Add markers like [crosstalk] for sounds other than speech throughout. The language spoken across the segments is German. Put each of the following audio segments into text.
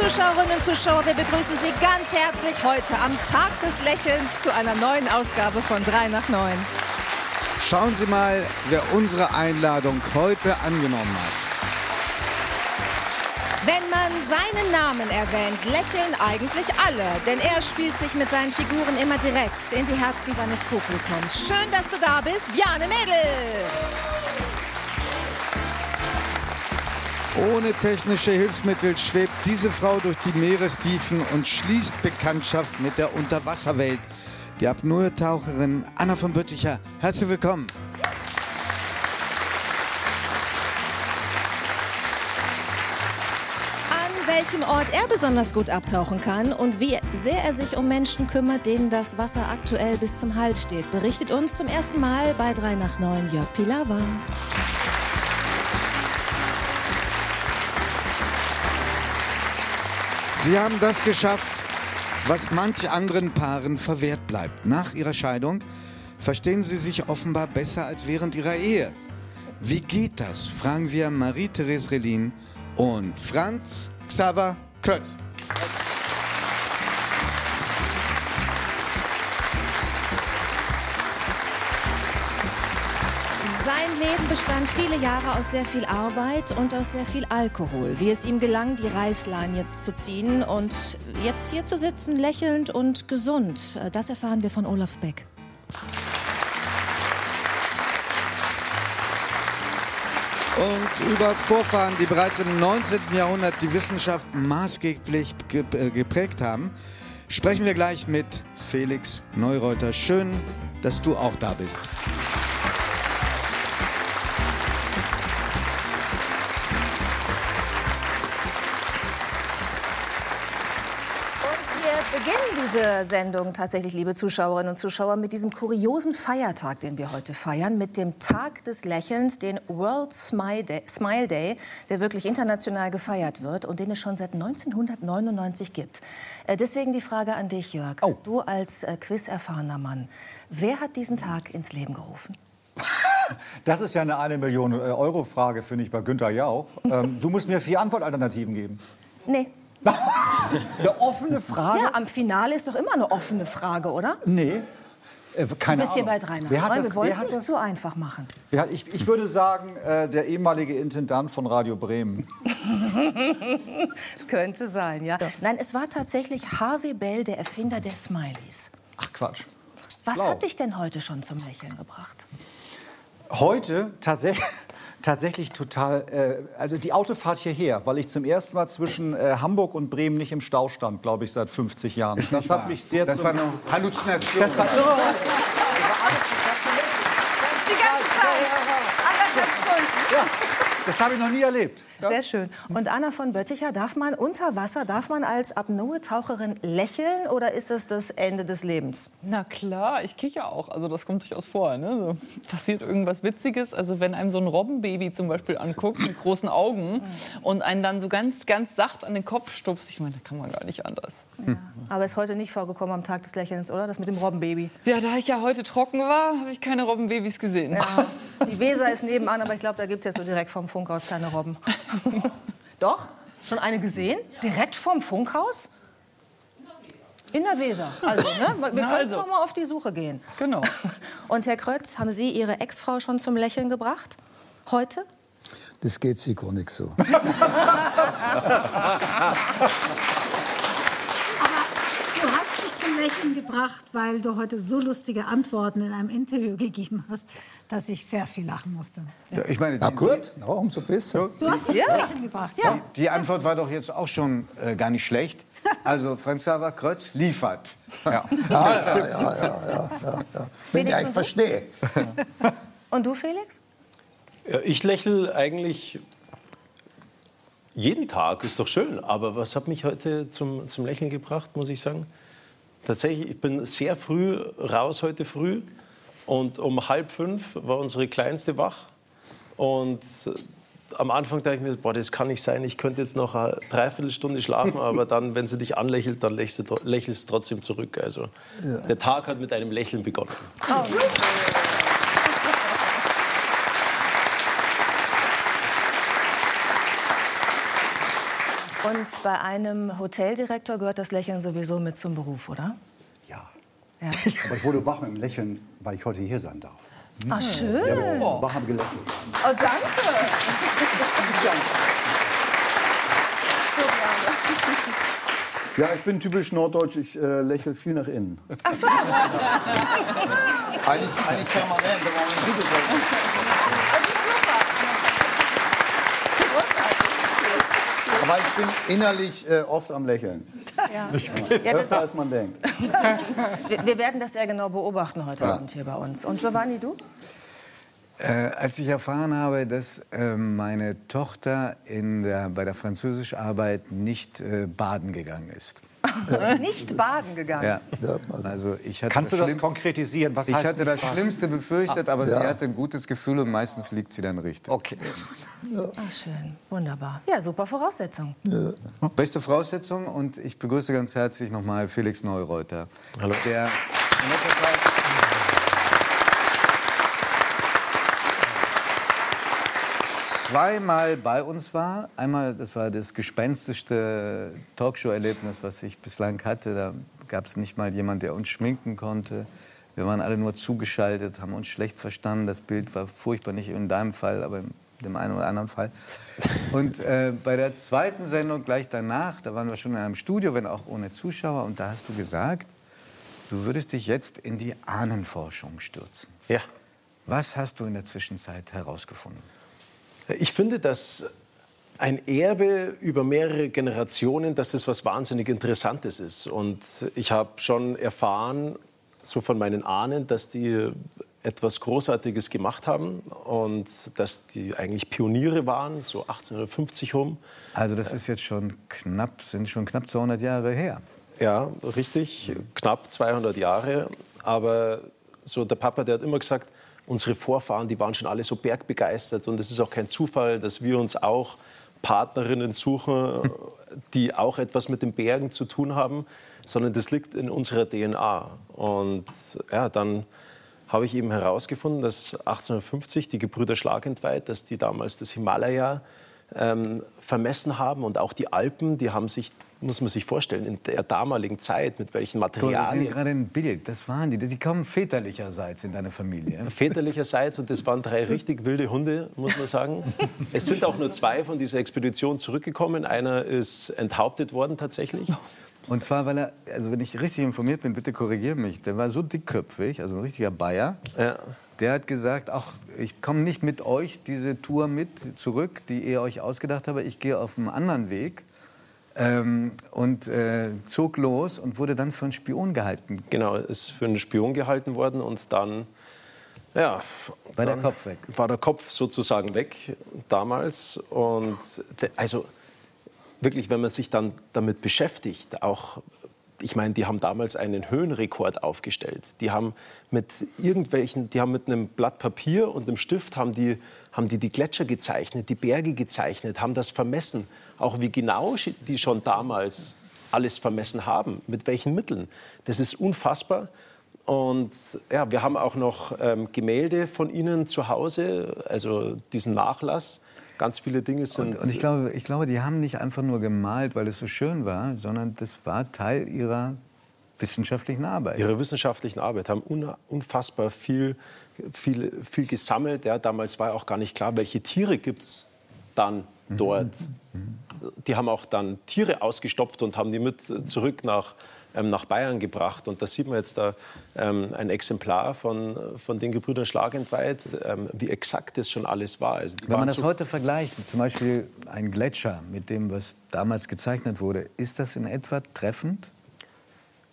Zuschauerinnen und Zuschauer, wir begrüßen Sie ganz herzlich heute am Tag des Lächelns zu einer neuen Ausgabe von 3 nach 9. Schauen Sie mal, wer unsere Einladung heute angenommen hat. Wenn man seinen Namen erwähnt, lächeln eigentlich alle, denn er spielt sich mit seinen Figuren immer direkt in die Herzen seines Publikums. Schön, dass du da bist, Bjane Mädel! Ohne technische Hilfsmittel schwebt diese Frau durch die Meerestiefen und schließt Bekanntschaft mit der Unterwasserwelt. Die Apnoe-Taucherin Anna von Bötticher. Herzlich willkommen. An welchem Ort er besonders gut abtauchen kann und wie sehr er sich um Menschen kümmert, denen das Wasser aktuell bis zum Hals steht, berichtet uns zum ersten Mal bei 3 nach 9 Jörg Pilawa. Sie haben das geschafft, was manch anderen Paaren verwehrt bleibt. Nach ihrer Scheidung verstehen sie sich offenbar besser als während ihrer Ehe. Wie geht das? Fragen wir Marie-Therese Relin und Franz Xaver Klötz. Leben bestand viele Jahre aus sehr viel Arbeit und aus sehr viel Alkohol. Wie es ihm gelang, die Reißleine zu ziehen und jetzt hier zu sitzen, lächelnd und gesund, das erfahren wir von Olaf Beck. Und über Vorfahren, die bereits im 19. Jahrhundert die Wissenschaft maßgeblich ge- äh, geprägt haben, sprechen wir gleich mit Felix Neureuter. Schön, dass du auch da bist. Diese Sendung tatsächlich, liebe Zuschauerinnen und Zuschauer, mit diesem kuriosen Feiertag, den wir heute feiern, mit dem Tag des Lächelns, den World Smile Day, Smile Day der wirklich international gefeiert wird und den es schon seit 1999 gibt. Äh, Deswegen die Frage an dich, Jörg. Oh. Du als äh, quiz-erfahrener Mann, wer hat diesen Tag ins Leben gerufen? [laughs] Das ist ja eine eine Million äh, Euro Frage, finde ich, bei Günther Jauch. Ähm, du musst mir vier Antwortalternativen geben. Nee. Eine offene Frage? Ja, am Finale ist doch immer eine offene Frage, oder? Nee. Äh, keine Du bist hier Ahnung. bei drei nach Wer das, Wir wollen es nicht das, so einfach machen. wer ich, ich würde sagen, äh, der ehemalige Intendant von Radio Bremen. Es [laughs] könnte sein, ja. Nein, es war tatsächlich Harvey Bell, der Erfinder der Smileys. Ach Quatsch. Was Blau. hat dich denn heute schon zum Lächeln gebracht? Heute tatsächlich. Tatsächlich total, äh, also die Autofahrt hierher, weil ich zum ersten Mal zwischen äh, Hamburg und Bremen nicht im Stau stand, glaube ich, seit 50 Jahren. Das hat mich sehr Das zum- war eine Halluzination. Das war irre. Das habe ich noch nie erlebt. Sehr schön. Und Anna von Bötticher, darf man unter Wasser, darf man als Apnoe-Taucherin lächeln oder ist es das Ende des Lebens? Na klar, ich kicher auch. Also das kommt durchaus vor. Ne? So, passiert irgendwas Witziges. Also wenn einem so ein Robbenbaby zum Beispiel anguckt mit großen Augen und einen dann so ganz, ganz sacht an den Kopf stupst, ich meine, da kann man gar nicht anders. Aber ist heute nicht vorgekommen am Tag des Lächelns, oder? Das mit dem Robbenbaby. Ja, da ich ja heute trocken war, habe ich keine Robbenbabys gesehen. Ja. Die Weser ist nebenan, aber ich glaube, da gibt es jetzt so direkt vom Funkhaus keine Robben. [laughs] Doch? Schon eine gesehen? Direkt vom Funkhaus? In der Weser. Also, ne? [laughs] Wir können also. noch mal auf die Suche gehen. Genau. [laughs] Und Herr Krötz, haben Sie Ihre Ex-Frau schon zum Lächeln gebracht? Heute? Das geht sicher nicht so. Du hast mich zum Lächeln gebracht, weil du heute so lustige Antworten in einem Interview [laughs] gegeben hast, dass ich sehr viel lachen musste. Ja, ich meine, Na die, gut, na, umso besser. Du hast mich zum Lächeln gebracht, ja. die Antwort war doch jetzt auch schon äh, gar nicht schlecht. [laughs] Also Franz Xaver Krötz liefert. Ja. Ja, ja, ja, ja, ja, ja, ja. Wenn ich und euch du? verstehe. [laughs] Und du, Felix? Ja, ich lächle eigentlich jeden Tag, ist doch schön. Aber was hat mich heute zum, zum Lächeln gebracht, muss ich sagen? Tatsächlich, ich bin sehr früh raus heute früh. Und um halb fünf war unsere Kleinste wach. Und äh, am Anfang dachte ich mir, boah, das kann nicht sein, ich könnte jetzt noch eine Dreiviertelstunde schlafen, [laughs] aber dann, wenn sie dich anlächelt, dann lächelst du, lächelst trotzdem zurück. Also der Tag hat mit einem Lächeln begonnen. Und bei einem Hoteldirektor gehört das Lächeln sowieso mit zum Beruf, oder? Ja. Ja. [laughs] Aber ich wurde wach mit dem Lächeln, weil ich heute hier sein darf. Ach, schön. Ja, ich bin wach am gelächelt. Oh, danke. Ja, ich bin typisch norddeutsch, ich äh, lächle viel nach innen. Ach so. Eigentlich, eigentlich permanent, aber auch nicht Aber ich bin innerlich äh, oft am Lächeln. Ja, Öfter das, als man denkt. wir, wir werden das sehr genau beobachten heute Abend hier bei uns. Und Giovanni, du? Äh, als ich erfahren habe, dass äh, meine Tochter in der, bei der Französischarbeit nicht äh, baden gegangen ist. [laughs] Nicht baden gegangen. Ja. Also ich hatte Kannst du das konkretisieren? Was Ich heißt hatte das nicht Schlimmste befürchtet, aber Ja. sie hatte ein gutes Gefühl und meistens liegt sie dann richtig. Okay. [laughs] Ach, schön. Wunderbar. Ja, super Voraussetzung. Beste Voraussetzung und ich begrüße ganz herzlich nochmal Felix Neureuter. Hallo. Der zweimal bei uns war. Einmal, das war das gespenstischste Talkshow-Erlebnis, was ich bislang hatte. Da gab es nicht mal jemand, der uns schminken konnte. Wir waren alle nur zugeschaltet, haben uns schlecht verstanden. Das Bild war furchtbar, nicht in deinem Fall, aber in dem einen oder anderen Fall. Und äh, bei der zweiten Sendung gleich danach, da waren wir schon in einem Studio, wenn auch ohne Zuschauer, und da hast du gesagt, du würdest dich jetzt in die Ahnenforschung stürzen. Ja. Was hast du in der Zwischenzeit herausgefunden? Ich finde, dass ein Erbe über mehrere Generationen, dass das was wahnsinnig Interessantes ist. Und ich habe schon erfahren, so von meinen Ahnen, dass die etwas Großartiges gemacht haben und dass die eigentlich Pioniere waren, so 1850 rum. Also das ist jetzt schon knapp, sind schon knapp 200 Jahre her. Ja, richtig, knapp 200 Jahre. Aber so der Papa, der hat immer gesagt, unsere Vorfahren, die waren schon alle so bergbegeistert und es ist auch kein Zufall, dass wir uns auch Partnerinnen suchen, [laughs] die auch etwas mit den Bergen zu tun haben, sondern das liegt in unserer DNA. Und ja, dann habe ich eben herausgefunden, dass 1850 die Gebrüder Schlagentweit, dass die damals das Himalaya ähm, vermessen haben und auch die Alpen, die haben sich, muss man sich vorstellen, in der damaligen Zeit, mit welchen Guck, wir sehen Materialien, gerade ein Bild, das waren die, die kommen väterlicherseits in deine Familie. [laughs] väterlicherseits, und das waren drei richtig wilde Hunde, muss man sagen. [laughs] Es sind auch nur zwei von dieser Expedition zurückgekommen. Einer ist enthauptet worden tatsächlich. Und zwar, weil er, also wenn ich richtig informiert bin, bitte korrigiere mich, der war so dickköpfig, also ein richtiger Bayer, Ja. der hat gesagt, ach, ich komme nicht mit euch diese Tour mit zurück, die ihr euch ausgedacht habt, ich gehe auf einen anderen Weg. Ähm, und äh, zog los und wurde dann für einen Spion gehalten. Genau, ist für einen Spion gehalten worden und dann ja, War der Kopf weg. War der Kopf sozusagen weg damals. Und also wirklich, wenn man sich dann damit beschäftigt, auch, ich meine, die haben damals einen Höhenrekord aufgestellt. Die haben mit irgendwelchen, die haben mit einem Blatt Papier und einem Stift haben die, haben die die Gletscher gezeichnet, die Berge gezeichnet, haben das vermessen. Auch wie genau die schon damals alles vermessen haben, mit welchen Mitteln. Das ist unfassbar. Und ja, wir haben auch noch ähm, Gemälde von Ihnen zu Hause, also diesen Nachlass. Ganz viele Dinge sind. Und ich glaube, ich glaube, die haben nicht einfach nur gemalt, weil es so schön war, sondern das war Teil ihrer wissenschaftlichen Arbeit. ihre wissenschaftlichen Arbeit haben un unfassbar viel, viel, viel gesammelt. Ja, damals war auch gar nicht klar, welche Tiere gibt es dann dort. Die haben auch dann Tiere ausgestopft und haben die mit zurück nach, nach Bayern gebracht. Und da sieht man jetzt da ähm, ein Exemplar von, von den Gebrüdern Schlagentweit, ähm, wie exakt das schon alles war. Also Wenn man das so- heute vergleicht, zum Beispiel ein Gletscher mit dem, was damals gezeichnet wurde, ist das in etwa treffend?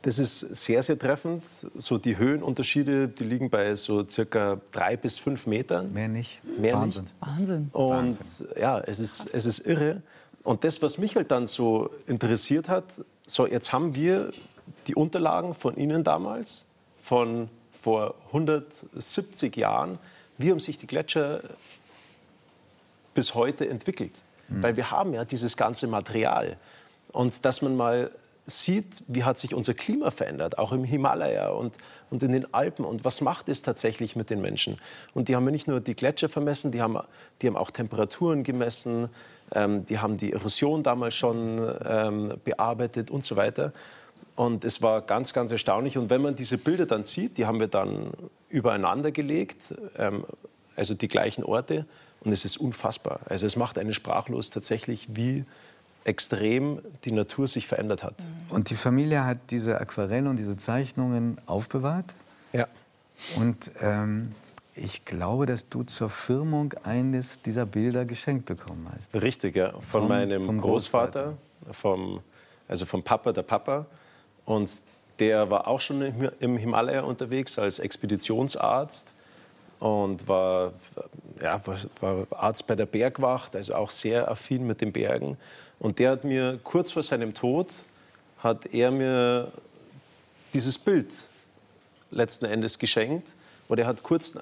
Das ist sehr, sehr treffend. So die Höhenunterschiede, die liegen bei so circa drei bis fünf Metern. Mehr nicht. Mehr Wahnsinn. nicht. Wahnsinn. Und ja, es ist, es ist irre. Und das, was mich halt dann so interessiert hat, so jetzt haben wir die Unterlagen von Ihnen damals, von vor 170 Jahren. Wie haben sich die Gletscher bis heute entwickelt? Weil wir haben ja dieses ganze Material. Und dass man mal sieht, wie hat sich unser Klima verändert, auch im Himalaya und, und in den Alpen. Und was macht es tatsächlich mit den Menschen? Und die haben ja nicht nur die Gletscher vermessen, die haben, die haben auch Temperaturen gemessen, Ähm, die haben die Erosion damals schon ähm, bearbeitet und so weiter. Und es war ganz, ganz erstaunlich. Und wenn man diese Bilder dann sieht, die haben wir dann übereinander gelegt, ähm, also die gleichen Orte. Und es ist unfassbar. Also es macht einen sprachlos tatsächlich, wie extrem die Natur sich verändert hat. Und die Familie hat diese Aquarelle und diese Zeichnungen aufbewahrt. Ja. Und ähm, ich glaube, dass du zur Firmung eines dieser Bilder geschenkt bekommen hast. Richtig, ja. Von Vom- meinem vom Großvater, vom, also vom Papa der Papa. Und der war auch schon im- im Himalaya unterwegs als Expeditionsarzt und war, ja, war Arzt bei der Bergwacht, also auch sehr affin mit den Bergen. Und der hat mir kurz vor seinem Tod, hat er mir dieses Bild letzten Endes geschenkt. Und er hat kurz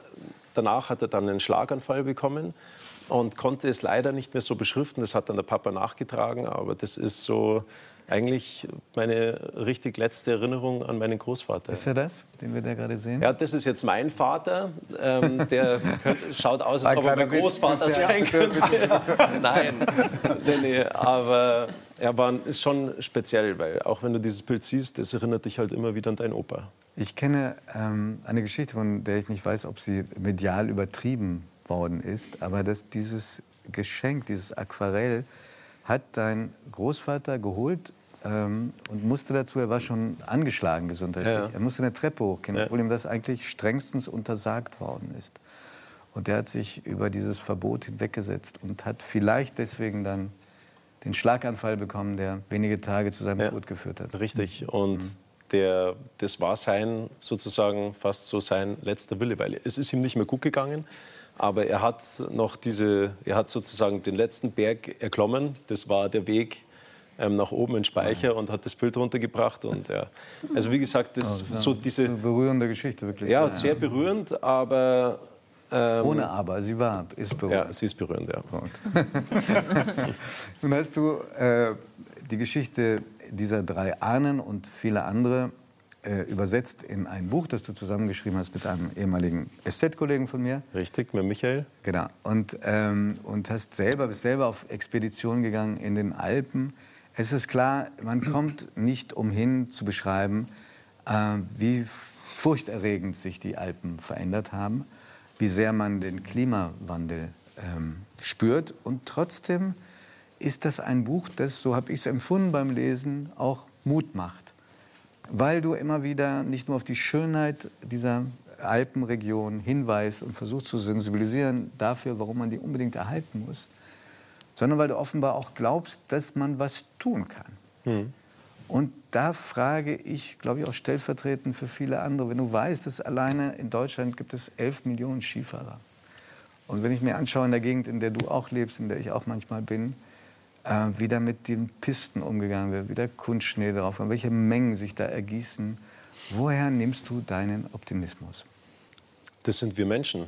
danach hat er dann einen Schlaganfall bekommen und konnte es leider nicht mehr so beschriften. Das hat dann der Papa nachgetragen, aber das ist so eigentlich meine richtig letzte Erinnerung an meinen Großvater. Ist er das, den wir da gerade sehen? Ja, das ist jetzt mein Vater. Ähm, der schaut aus, als ob er mein Großvater sein könnte. [laughs] Nein, nee, nee, aber er war ist schon speziell, weil auch wenn du dieses Bild siehst, das erinnert dich halt immer wieder an deinen Opa. Ich kenne ähm, eine Geschichte, von der ich nicht weiß, ob sie medial übertrieben worden ist, aber dass dieses Geschenk, dieses Aquarell, hat dein Großvater geholt ähm, und musste dazu, er war schon angeschlagen gesundheitlich, Ja. er musste eine Treppe hochgehen, Ja. obwohl ihm das eigentlich strengstens untersagt worden ist. Und er hat sich über dieses Verbot hinweggesetzt und hat vielleicht deswegen dann den Schlaganfall bekommen, der wenige Tage zu seinem Ja. Tod geführt hat. Richtig. Und der, das war sein, sozusagen fast so sein letzter Wille, weil es ist ihm nicht mehr gut gegangen. Aber er hat noch diese, er hat sozusagen den letzten Berg erklommen. Das war der Weg ähm, nach oben in Speicher und hat das Bild runtergebracht. Und ja, also wie gesagt, das so diese, Eine berührende Geschichte, wirklich. ja, sehr berührend, aber ähm, Ohne Aber, sie war, ist ja, berühmt. sie ist berührend, ja. [laughs] Nun hast du äh, die Geschichte dieser drei Ahnen und viele andere äh, übersetzt in ein Buch, das du zusammengeschrieben hast mit einem ehemaligen SZ-Kollegen von mir. Richtig, mit Michael. Genau. Und, ähm, und hast selber, bist selber auf Expedition gegangen in den Alpen. Es ist klar, man kommt nicht umhin zu beschreiben, äh, wie furchterregend sich die Alpen verändert haben, wie sehr man den Klimawandel ähm, spürt. Und trotzdem ist das ein Buch, das, so habe ich es empfunden beim Lesen, auch Mut macht weil du immer wieder nicht nur auf die Schönheit dieser Alpenregion hinweist und versuchst zu sensibilisieren dafür, warum man die unbedingt erhalten muss, sondern weil du offenbar auch glaubst, dass man was tun kann. Und da frage ich, glaube ich, auch stellvertretend für viele andere, wenn du weißt, dass alleine in Deutschland gibt es 11 Millionen Skifahrer. Und wenn ich mir anschaue in der Gegend, in der du auch lebst, in der ich auch manchmal bin, äh, wie da mit den Pisten umgegangen wird, wie der Kunstschnee drauf und welche Mengen sich da ergießen. Woher nimmst du deinen Optimismus? Das sind wir Menschen,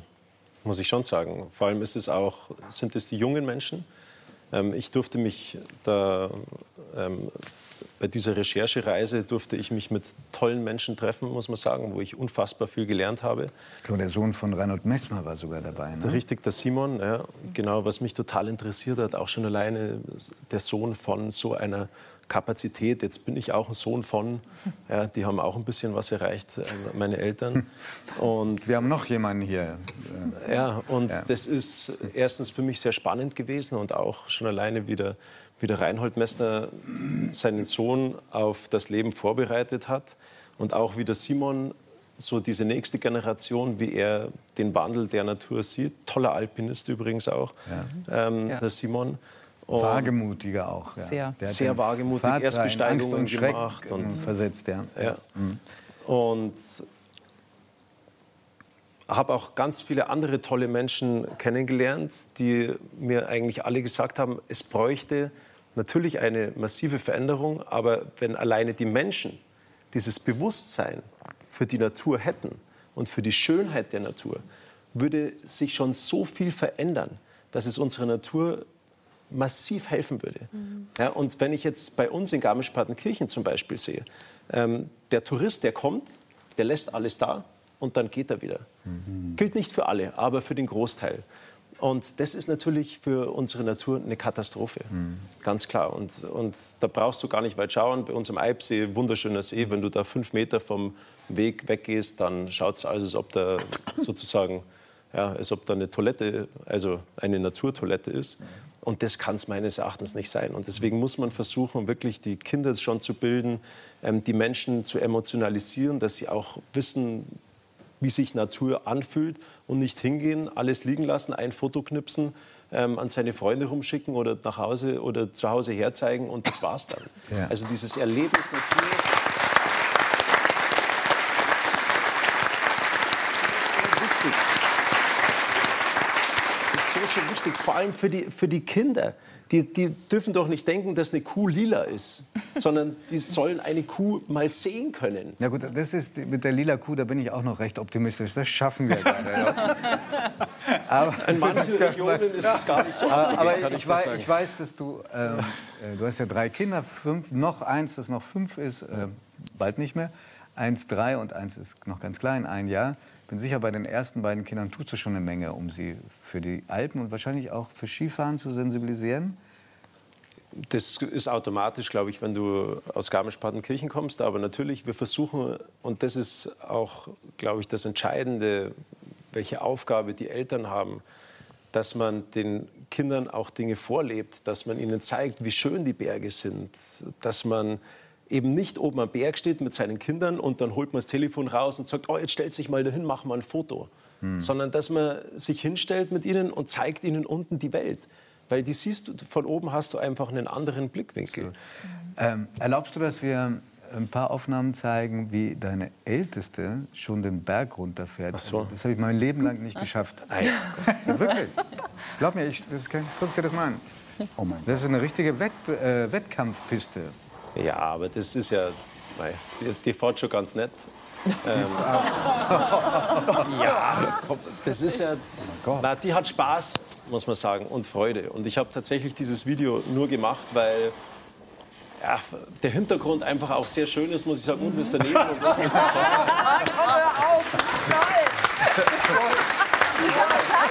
muss ich schon sagen. Vor allem ist es auch, sind es die jungen Menschen. Ähm, ich durfte mich da, ähm, bei dieser Recherchereise durfte ich mich mit tollen Menschen treffen, muss man sagen, wo ich unfassbar viel gelernt habe. Ich glaube, der Sohn von Reinhold Messmer war sogar dabei. Ne? Richtig, der Simon, ja, genau, was mich total interessiert hat, auch schon alleine der Sohn von so einer Kapazität. Jetzt bin ich auch ein Sohn von, ja, die haben auch ein bisschen was erreicht, äh, meine Eltern. [laughs] Und Wir haben noch jemanden hier. ja, und Ja. das ist erstens für mich sehr spannend gewesen und auch schon alleine wieder, wie der Reinhold Messner seinen Sohn auf das Leben vorbereitet hat und auch wie der Simon so diese nächste Generation, wie er den Wandel der Natur sieht. Toller Alpinist übrigens auch, ähm, Ja. der Simon. Und Wagemutiger auch. Ja. Sehr. Der hat Sehr wagemutig, Erstbesteigungen Angst und Schreck gemacht und- versetzt. Ja. Ja. Und habe auch ganz viele andere tolle Menschen kennengelernt, die mir eigentlich alle gesagt haben, es bräuchte natürlich eine massive Veränderung, aber wenn alleine die Menschen dieses Bewusstsein für die Natur hätten und für die Schönheit der Natur, würde sich schon so viel verändern, dass es unserer Natur massiv helfen würde. Ja, und wenn ich jetzt bei uns in Garmisch-Partenkirchen zum Beispiel sehe, ähm, der Tourist, der kommt, der lässt alles da und dann geht er wieder. Gilt nicht für alle, aber für den Großteil. Und das ist natürlich für unsere Natur eine Katastrophe, ganz klar. Und, und da brauchst du gar nicht weit schauen. Bei uns am Eibsee, wunderschöner See, wenn du da fünf Meter vom Weg weggehst, dann schaut es aus, als ob da sozusagen, ja, als ob da eine Toilette, also eine Naturtoilette ist. Und das kann es meines Erachtens nicht sein. Und deswegen muss man versuchen, wirklich die Kinder schon zu bilden, ähm, die Menschen zu emotionalisieren, dass sie auch wissen, wie sich Natur anfühlt und nicht hingehen, alles liegen lassen, ein Foto knipsen, ähm, an seine Freunde rumschicken oder nach Hause oder zu Hause herzeigen und das war's dann. Ja. Also dieses Erlebnis Natur. so, so wichtig. Das ist so, so wichtig, vor allem für die, für die Kinder. Die, die dürfen doch nicht denken, dass eine Kuh lila ist, [laughs] sondern die sollen eine Kuh mal sehen können. Na gut, das ist mit der lila Kuh, da bin ich auch noch recht optimistisch. Das schaffen wir gerade. Ja. [laughs] Aber, In manchen Regionen ist das gar nicht so. aber aber ich, weiß, ich weiß, dass du, ähm, äh, du hast ja drei Kinder, fünf, noch eins, das noch fünf ist, äh, bald nicht mehr. Eins drei und eins ist noch ganz klein, ein Jahr. Bin sicher, bei den ersten beiden Kindern tust du schon eine Menge, um sie für die Alpen und wahrscheinlich auch für Skifahren zu sensibilisieren. Das ist automatisch, glaube ich, wenn du aus Garmisch-Partenkirchen kommst. Aber natürlich, wir versuchen, und das ist auch, glaube ich, das Entscheidende, welche Aufgabe die Eltern haben, dass man den Kindern auch Dinge vorlebt, dass man ihnen zeigt, wie schön die Berge sind, dass man eben nicht oben am Berg steht mit seinen Kindern und dann holt man das Telefon raus und sagt, oh, jetzt stellt sich mal dahin, mach mal ein Foto. Sondern dass man sich hinstellt mit ihnen und zeigt ihnen unten die Welt. Weil die siehst du, von oben hast du einfach einen anderen Blickwinkel. Ähm, erlaubst du, dass wir ein paar Aufnahmen zeigen, wie deine Älteste schon den Berg runterfährt? Ach so. Das habe ich mein Leben lang nicht geschafft. Ja. Ja, wirklich. Glaub mir, ich, das ist kein, guck dir das mal an. Oh mein Das ist eine richtige Wett, äh, Wettkampfpiste. Ja, aber das ist ja, die, die fährt schon ganz nett. Ähm, [laughs] ja, komm, das ist ja, na, die hat Spaß, muss man sagen, und Freude. Und ich habe tatsächlich dieses Video nur gemacht, weil ja, der Hintergrund einfach auch sehr schön ist, muss ich sagen. Unten ist daneben und unten ist das [laughs] Wasser.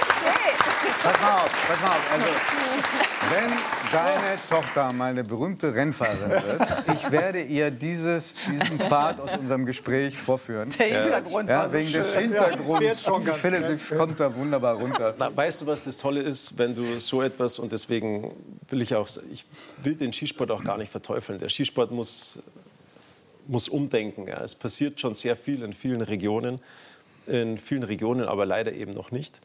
[laughs] Pass mal auf, pass mal auf. Also, wenn deine Tochter mal eine berühmte Rennfahrerin wird, ich werde ihr dieses, diesen Part aus unserem Gespräch vorführen. Der Hintergrund war Ja, so wegen des schön. Hintergrunds. ich finde, sie kommt da wunderbar runter. Na, weißt du, was das Tolle ist, wenn du so etwas und deswegen will ich auch, ich will den Skisport auch gar nicht verteufeln. Der Skisport muss, muss umdenken. Ja. Es passiert schon sehr viel in vielen Regionen, in vielen Regionen aber leider eben noch nicht.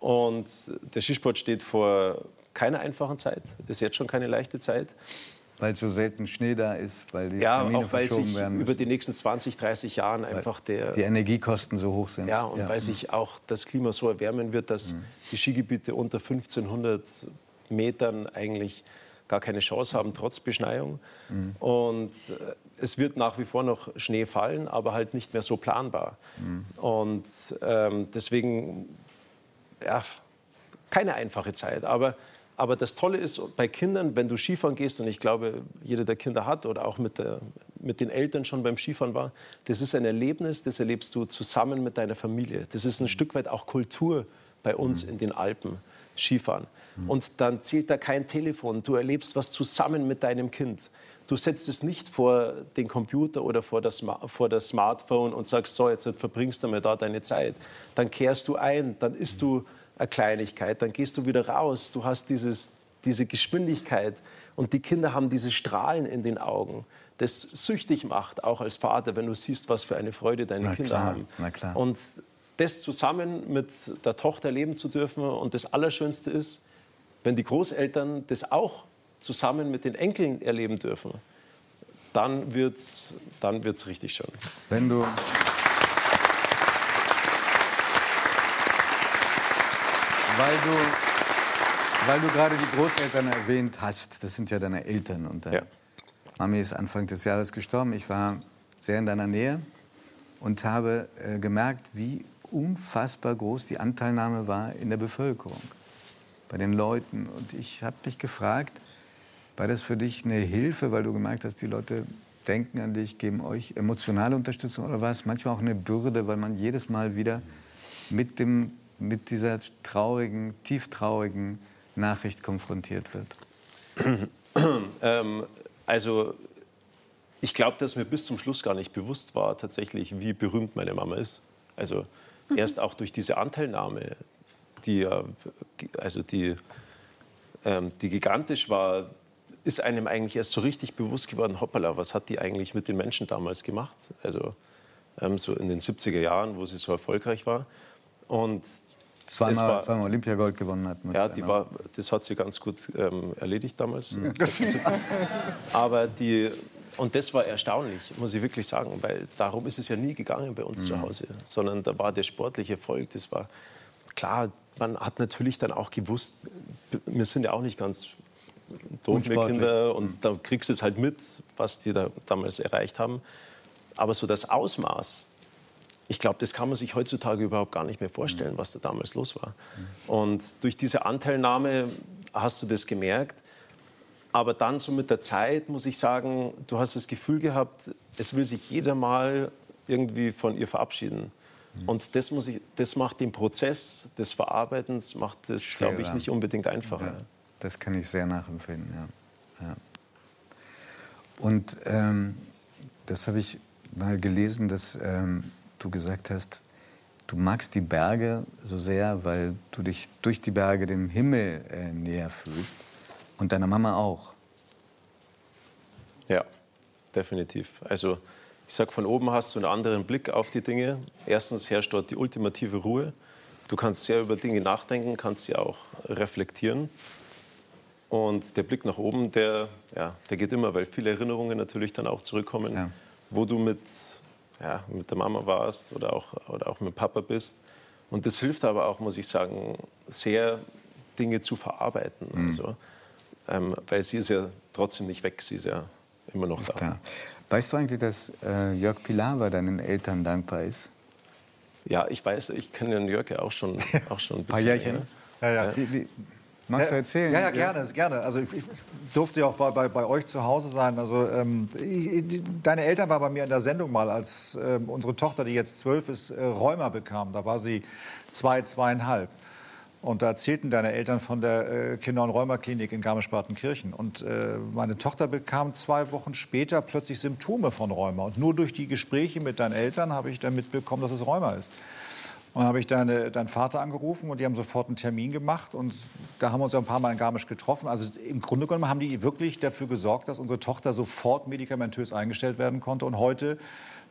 Und der Skisport steht vor keiner einfachen Zeit, ist jetzt schon keine leichte Zeit. Weil so selten Schnee da ist, weil die Ja, Termine auch weil sich über die nächsten 20, 30 Jahren einfach der, die Energiekosten so hoch sind. Ja, und weil sich auch das Klima so erwärmen wird, dass die Skigebiete unter 1500 Metern eigentlich gar keine Chance haben, trotz Beschneiung. Und äh, es wird nach wie vor noch Schnee fallen, aber halt nicht mehr so planbar. Und ähm, deswegen, ja, keine einfache Zeit. Aber, aber das Tolle ist bei Kindern, wenn du Skifahren gehst, und ich glaube, jeder, der Kinder hat oder auch mit, der, mit den Eltern schon beim Skifahren war, das ist ein Erlebnis, das erlebst du zusammen mit deiner Familie. Das ist ein Stück weit auch Kultur bei uns in den Alpen, Skifahren. Und dann zählt da kein Telefon. Du erlebst was zusammen mit deinem Kind. Du setzt es nicht vor den Computer oder vor das, vor das Smartphone und sagst, so, jetzt verbringst du mal da deine Zeit. Dann kehrst du ein, dann isst du eine Kleinigkeit, dann gehst du wieder raus. Du hast dieses, diese Geschwindigkeit und die Kinder haben diese Strahlen in den Augen, das süchtig macht, auch als Vater, wenn du siehst, was für eine Freude deine Na Kinder klar, haben. na klar. Und das zusammen mit der Tochter erleben zu dürfen und das Allerschönste ist, wenn die Großeltern das auch zusammen mit den Enkeln erleben dürfen, dann wird's, dann wird's richtig schön. Wenn du. Weil du, weil du gerade die Großeltern erwähnt hast, das sind ja deine Eltern und deine Ja. Mami ist Anfang des Jahres gestorben. Ich war sehr in deiner Nähe und habe äh, gemerkt, wie unfassbar groß die Anteilnahme war in der Bevölkerung, bei den Leuten. Und ich habe dich gefragt, war das für dich eine Hilfe, weil du gemerkt hast, die Leute denken an dich, geben euch emotionale Unterstützung oder war es manchmal auch eine Bürde, weil man jedes Mal wieder mit dem mit dieser traurigen, tieftraurigen Nachricht konfrontiert wird? [clears throat] Ähm, also ich glaube, dass mir bis zum Schluss gar nicht bewusst war, tatsächlich, wie berühmt meine Mama ist. Also erst auch durch diese Anteilnahme, die, also die, ähm, die gigantisch war, ist einem eigentlich erst so richtig bewusst geworden, hoppala, was hat die eigentlich mit den Menschen damals gemacht? Also ähm, so in den 70er Jahren, wo sie so erfolgreich war. Und Zweimal, war- zweimal Olympiagold gewonnen hat. ja, die war, das hat sie ganz gut ähm, erledigt damals. Aber die, und das war erstaunlich, muss ich wirklich sagen, weil darum ist es ja nie gegangen bei uns zu Hause, sondern da war der sportliche Erfolg, das war klar, man hat natürlich dann auch gewusst, wir sind ja auch nicht ganz doof, wir Unsportlich. Kinder, und da kriegst du es halt mit, was die da damals erreicht haben. Aber so das Ausmaß, ich glaube, das kann man sich heutzutage überhaupt gar nicht mehr vorstellen, was da damals los war. Und durch diese Anteilnahme hast du das gemerkt. Aber dann so mit der Zeit muss ich sagen, du hast das Gefühl gehabt, es will sich jeder mal irgendwie von ihr verabschieden. Und das, muss ich, das macht den Prozess des Verarbeitens, macht das, glaube ich, nicht unbedingt einfacher. Ja, das kann ich sehr nachempfinden, ja. ja. Und ähm, das habe ich mal gelesen, dass ähm, du gesagt hast, du magst die Berge so sehr, weil du dich durch die Berge dem Himmel äh, näher fühlst. Und deiner Mama auch. Ja, definitiv. Also ich sag, von oben hast du einen anderen Blick auf die Dinge. Erstens herrscht dort die ultimative Ruhe. Du kannst sehr über Dinge nachdenken, kannst sie auch reflektieren. Und der Blick nach oben, der, ja, der geht immer, weil viele Erinnerungen natürlich dann auch zurückkommen, Ja. wo du mit, ja, mit der Mama warst oder auch, oder auch mit Papa bist. Und das hilft aber auch, muss ich sagen, sehr Dinge zu verarbeiten. Also, ähm, weil sie ist ja trotzdem nicht weg, sie ist ja immer noch da. Da. Weißt du eigentlich, dass äh, Jörg Pilawa deinen Eltern dankbar ist? Ja, ich weiß, ich kenne den Jörg ja auch schon, [laughs] auch schon ein Ein paar bisschen. Jährchen? länger. Ja, ja. Wie, wie, magst du erzählen? Ja, ja, gerne, gerne. Also ich, ich durfte ja auch bei, bei, bei euch zu Hause sein. Also ähm, ich, deine Eltern waren bei mir in der Sendung mal, als ähm, unsere Tochter, die jetzt zwölf ist, äh, Rheuma bekam. Da war sie zwei, zweieinhalb. Und da erzählten deine Eltern von der äh, Kinder- und Rheumaklinik in Garmisch-Partenkirchen. Und äh, meine Tochter bekam zwei Wochen später plötzlich Symptome von Rheuma. Und nur durch die Gespräche mit deinen Eltern habe ich dann mitbekommen, dass es Rheuma ist. Und dann habe ich deine, deinen Vater angerufen und die haben sofort einen Termin gemacht. Und da haben wir uns ja ein paar Mal in Garmisch getroffen. Also im Grunde genommen haben die wirklich dafür gesorgt, dass unsere Tochter sofort medikamentös eingestellt werden konnte und heute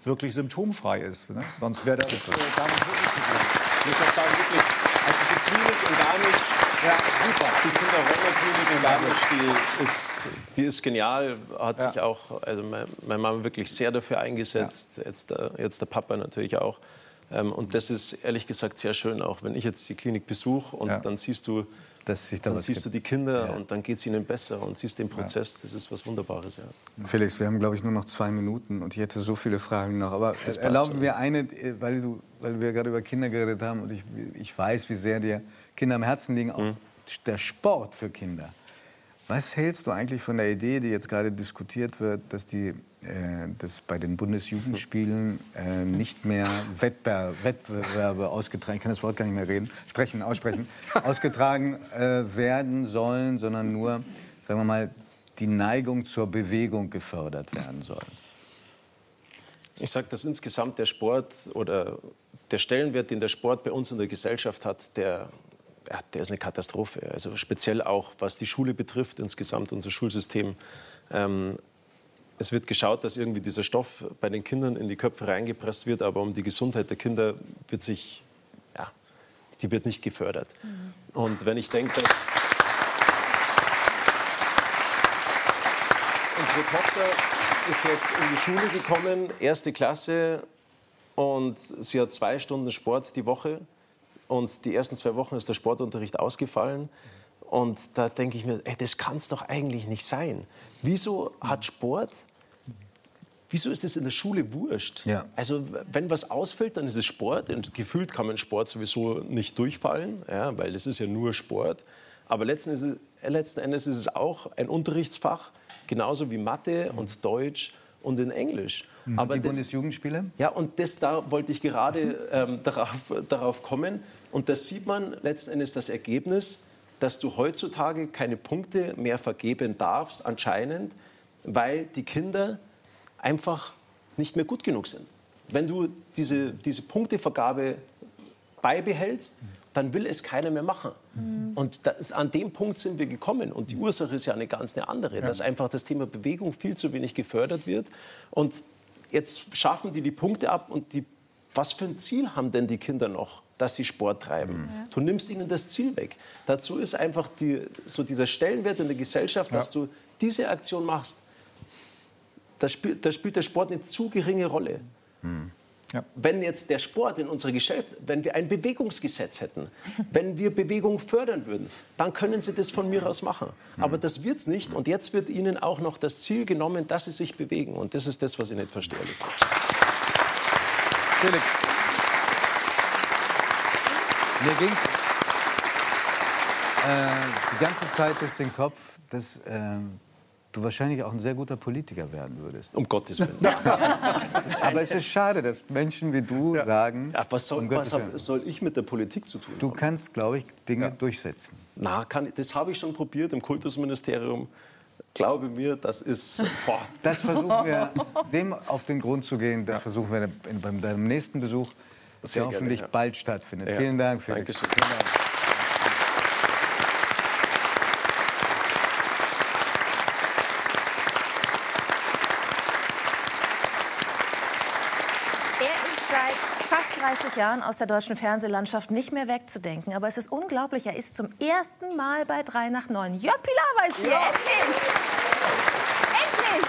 wirklich symptomfrei ist. Ne? Sonst wäre das äh, gar nicht möglich gewesen. Ich muss auch sagen, wirklich, also die Klinik in Garmisch, Ja, super. die Kinder-Rheuma-Klinik in Garmisch, die ist, die ist genial. Hat sich auch, also meine, meine Mama wirklich sehr dafür eingesetzt. Jetzt, der, jetzt der Papa natürlich auch. Ähm, und das ist ehrlich gesagt sehr schön, auch wenn ich jetzt die Klinik besuche und Ja. dann siehst du, Dass sich da dann was siehst du die Kinder und dann geht es ihnen besser und siehst den Prozess. Das ist was Wunderbares. Ja. Felix, wir haben, glaube ich, nur noch zwei Minuten und ich hätte so viele Fragen noch. Aber erlauben wir eine, äh, weil, du, weil wir gerade über Kinder geredet haben und ich, ich weiß, wie sehr dir Kinder am Herzen liegen, auch der Sport für Kinder. Was hältst du eigentlich von der Idee, die jetzt gerade diskutiert wird, dass, die, dass bei den Bundesjugendspielen äh, nicht mehr Wettbewer Wettbewerbe ausgetragen, ich kann das Wort gar nicht mehr reden, sprechen, aussprechen, [laughs] ausgetragen äh, werden sollen, sondern nur, sagen wir mal, die Neigung zur Bewegung gefördert werden soll? Ich sage, dass insgesamt der Sport oder der Stellenwert, den der Sport bei uns in der Gesellschaft hat, der, ja, der ist eine Katastrophe. Also speziell auch, was die Schule betrifft, insgesamt unser Schulsystem. Ähm, es wird geschaut, dass irgendwie dieser Stoff bei den Kindern in die Köpfe reingepresst wird, aber um die Gesundheit der Kinder wird sich, ja, die wird nicht gefördert. Und wenn ich denke, dass unsere Tochter ist jetzt in die Schule gekommen, erste Klasse, und sie hat zwei Stunden Sport die Woche. Und die ersten zwei Wochen ist der Sportunterricht ausgefallen. Und da denke ich mir, ey, das kann es doch eigentlich nicht sein. Wieso hat Sport, wieso ist es in der Schule wurscht? Ja. Also wenn was ausfällt, dann ist es Sport. Und gefühlt kann man Sport sowieso nicht durchfallen, ja, weil das ist ja nur Sport. Aber letzten, ist es, äh, letzten Endes ist es auch ein Unterrichtsfach, genauso wie Mathe und Deutsch und in Englisch. Aber Die das, Bundesjugendspiele? ja, und das da wollte ich gerade ähm, darauf, darauf kommen. Und das sieht man letzten Endes das Ergebnis, dass du heutzutage keine Punkte mehr vergeben darfst, anscheinend, weil die Kinder einfach nicht mehr gut genug sind. Wenn du diese, diese Punktevergabe beibehältst, dann will es keiner mehr machen. Und das, an dem Punkt sind wir gekommen. Und die Ursache ist ja eine ganz eine andere, dass einfach das Thema Bewegung viel zu wenig gefördert wird. Und jetzt schaffen die die Punkte ab. Und die, was für ein Ziel haben denn die Kinder noch, dass sie Sport treiben? Du nimmst ihnen das Ziel weg. Dazu ist einfach die, so dieser Stellenwert in der Gesellschaft, dass du diese Aktion machst. Da spielt, da spielt der Sport eine zu geringe Rolle. Ja. Wenn jetzt der Sport in unserer Gesellschaft, wenn wir ein Bewegungsgesetz hätten, [laughs] wenn wir Bewegung fördern würden, dann können sie das von mir aus machen. Aber das wird's nicht. Und jetzt wird ihnen auch noch das Ziel genommen, dass sie sich bewegen. Und das ist das, was ich nicht verstehe. Felix. Mir ging äh, die ganze Zeit durch den Kopf, dass äh, du wahrscheinlich auch ein sehr guter Politiker werden würdest. Um Gottes Willen. [laughs] Aber es ist schade, dass Menschen wie du sagen, Ja, was soll, um was hab, soll ich mit der Politik zu tun du haben? kannst, glaube ich, Dinge durchsetzen. Na, kann, das habe ich schon probiert im Kultusministerium. Glaube mir, das ist. Boah, Das versuchen wir, [laughs] dem auf den Grund zu gehen, das versuchen wir beim deinem nächsten Besuch, der hoffentlich ja. bald stattfindet. Ja. Vielen Dank, Felix. Dankeschön. Vielen Dank. Er ist seit fast 30 Jahren aus der deutschen Fernsehlandschaft nicht mehr wegzudenken. Aber es ist unglaublich, er ist zum ersten Mal bei 3 nach 9. Jörg Pilawa ist hier, endlich! Endlich!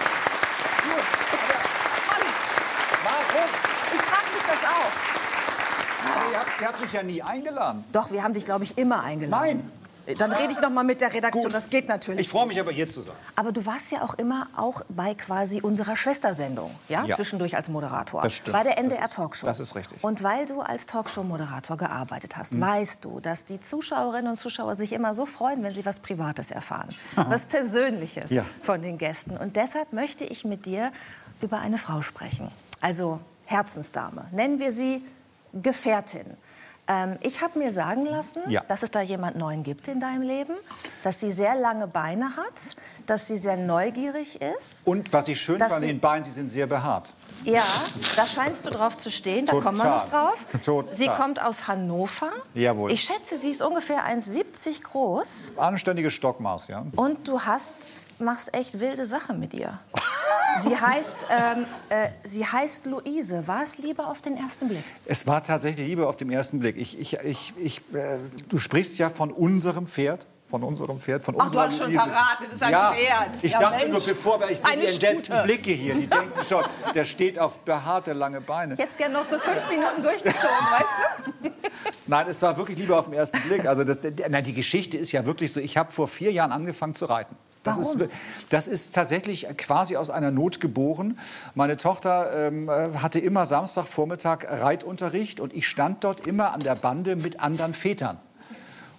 Warum? Ich frage mich das auch. Ihr habt, ihr habt mich ja nie eingeladen. Doch, wir haben dich, glaube ich, immer eingeladen. Nein. Dann rede ich noch mal mit der Redaktion, das geht natürlich. Ich freue mich aber hier zu sein. Aber du warst ja auch immer auch bei quasi unserer Schwestersendung, ja? Ja. Zwischendurch als Moderator. Das stimmt. Bei der NDR Talkshow. das ist richtig. Und weil du als Talkshow-Moderator gearbeitet hast, Mhm. weißt du, dass die Zuschauerinnen und Zuschauer sich immer so freuen, wenn sie was Privates erfahren. Was Persönliches Ja. von den Gästen. Und deshalb möchte ich mit dir über eine Frau sprechen. Also Herzensdame. Nennen wir sie Gefährtin. Ähm, ich habe mir sagen lassen, Ja. dass es da jemand Neuen gibt in deinem Leben, dass sie sehr lange Beine hat, dass sie sehr neugierig ist. Und was ich schön fand an Sie- den Beinen, sie sind sehr behaart. Ja, da scheinst du drauf zu stehen, da kommen wir noch Total. drauf. Total. Sie kommt aus Hannover. Jawohl. Ich schätze, sie ist ungefähr 1,70 groß Anständiges Stockmaß, ja. und du hast, machst echt wilde Sachen mit ihr. Sie heißt, ähm, äh, sie heißt Luise. War es Liebe auf den ersten Blick? Es war tatsächlich Liebe auf den ersten Blick. Ich, ich, ich, ich, äh, du sprichst ja von unserem Pferd. Von unserem Pferd, von Ach, du unserer hast schon parat, es ist ein ja, Pferd. Ich Ja, dachte Mensch. nur, bevor ich sehe die Stute. Blicke hier, die denken schon, der steht auf behaarte, lange Beine. Es gerne noch so fünf Minuten durchgezogen, weißt du? Nein, es war wirklich Liebe auf den ersten Blick. Also das, nein, die Geschichte ist ja wirklich so, ich habe vor vier Jahren angefangen zu reiten. Das? Ist, das ist tatsächlich quasi aus einer Not geboren. Meine Tochter ähm, äh, hatte immer Samstagvormittag Reitunterricht und ich stand dort immer an der Bande mit anderen Vätern.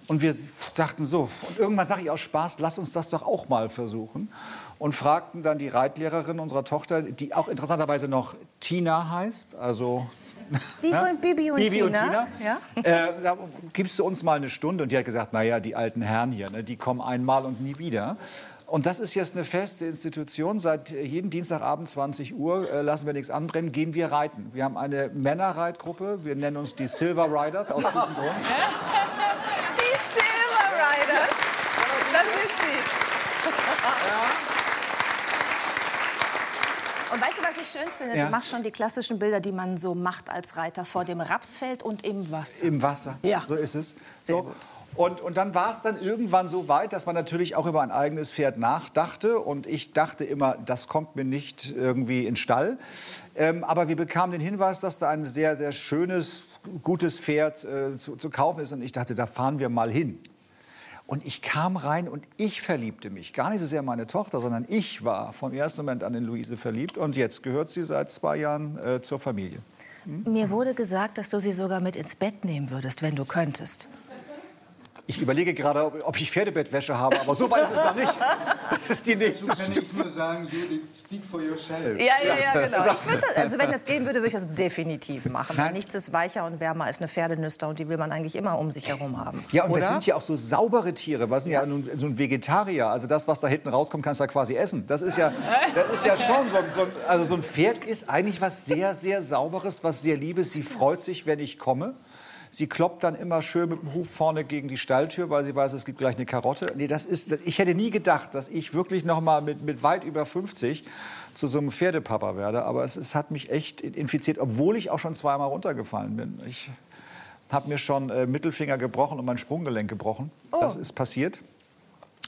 Und wir dachten so, und irgendwann sage ich aus Spaß, lass uns das doch auch mal versuchen. Und fragten dann die Reitlehrerin unserer Tochter, die auch interessanterweise noch Tina heißt, also Wie von [laughs] Bibi und Bibi Tina. und Tina. Ja? Äh, gibst du uns mal eine Stunde? Und die hat gesagt, naja, die alten Herren hier, ne, die kommen einmal und nie wieder. Und das ist jetzt eine feste Institution. Seit äh, jeden Dienstagabend 20 Uhr äh, lassen wir nichts anbrennen, gehen wir reiten. Wir haben eine Männerreitgruppe. Wir nennen uns die Silver Riders aus gutem Grund. [laughs] Die Silver Rider. Das sind sie. Und weißt du, was ich schön finde? Ja. Du machst schon die klassischen Bilder, die man so macht als Reiter vor dem Rapsfeld und im Wasser. Im Wasser. Ja. So ist es. Sehr So. gut. Und, und dann war es dann irgendwann so weit, dass man natürlich auch über ein eigenes Pferd nachdachte. Und ich dachte immer, das kommt mir nicht irgendwie in Stall. Ähm, aber wir bekamen den Hinweis, dass da ein sehr, sehr schönes, gutes Pferd äh, zu, zu kaufen ist. Und ich dachte, da fahren wir mal hin. Und ich kam rein und ich verliebte mich. Gar nicht so sehr meine Tochter, sondern ich war vom ersten Moment an in Luise verliebt. Und jetzt gehört sie seit zwei Jahren äh, zur Familie. Mir wurde gesagt, dass du sie sogar mit ins Bett nehmen würdest, wenn du könntest. Ich überlege gerade, ob, ich Pferdebettwäsche habe, aber so weit ist es noch nicht. Das ist die nächste Kann Stufe. ich nur sagen, Judith, speak for yourself. Ja, ja, ja, genau. Das, also wenn das gehen würde, würde ich das definitiv machen. Weil Nein. nichts ist weicher und wärmer als eine Pferdenüster und die will man eigentlich immer um sich herum haben. Ja, und Oder? das sind ja auch so saubere Tiere. Was sind ja, nun so ein Vegetarier. Also das, was da hinten rauskommt, kannst du ja quasi essen. Das ist ja, das ist ja schon so, ein- so ein, also so ein Pferd ist eigentlich was sehr, sehr sauberes, was sehr liebes. Sie freut sich, wenn ich komme. Sie kloppt dann immer schön mit dem Huf vorne gegen die Stalltür, weil sie weiß, es gibt gleich eine Karotte. Nee, das ist, ich hätte nie gedacht, dass ich wirklich noch mal mit, mit weit über 50 zu so einem Pferdepapa werde. Aber es, es hat mich echt infiziert, obwohl ich auch schon zweimal runtergefallen bin. Ich habe mir schon äh, Mittelfinger gebrochen und mein Sprunggelenk gebrochen. Das ist passiert.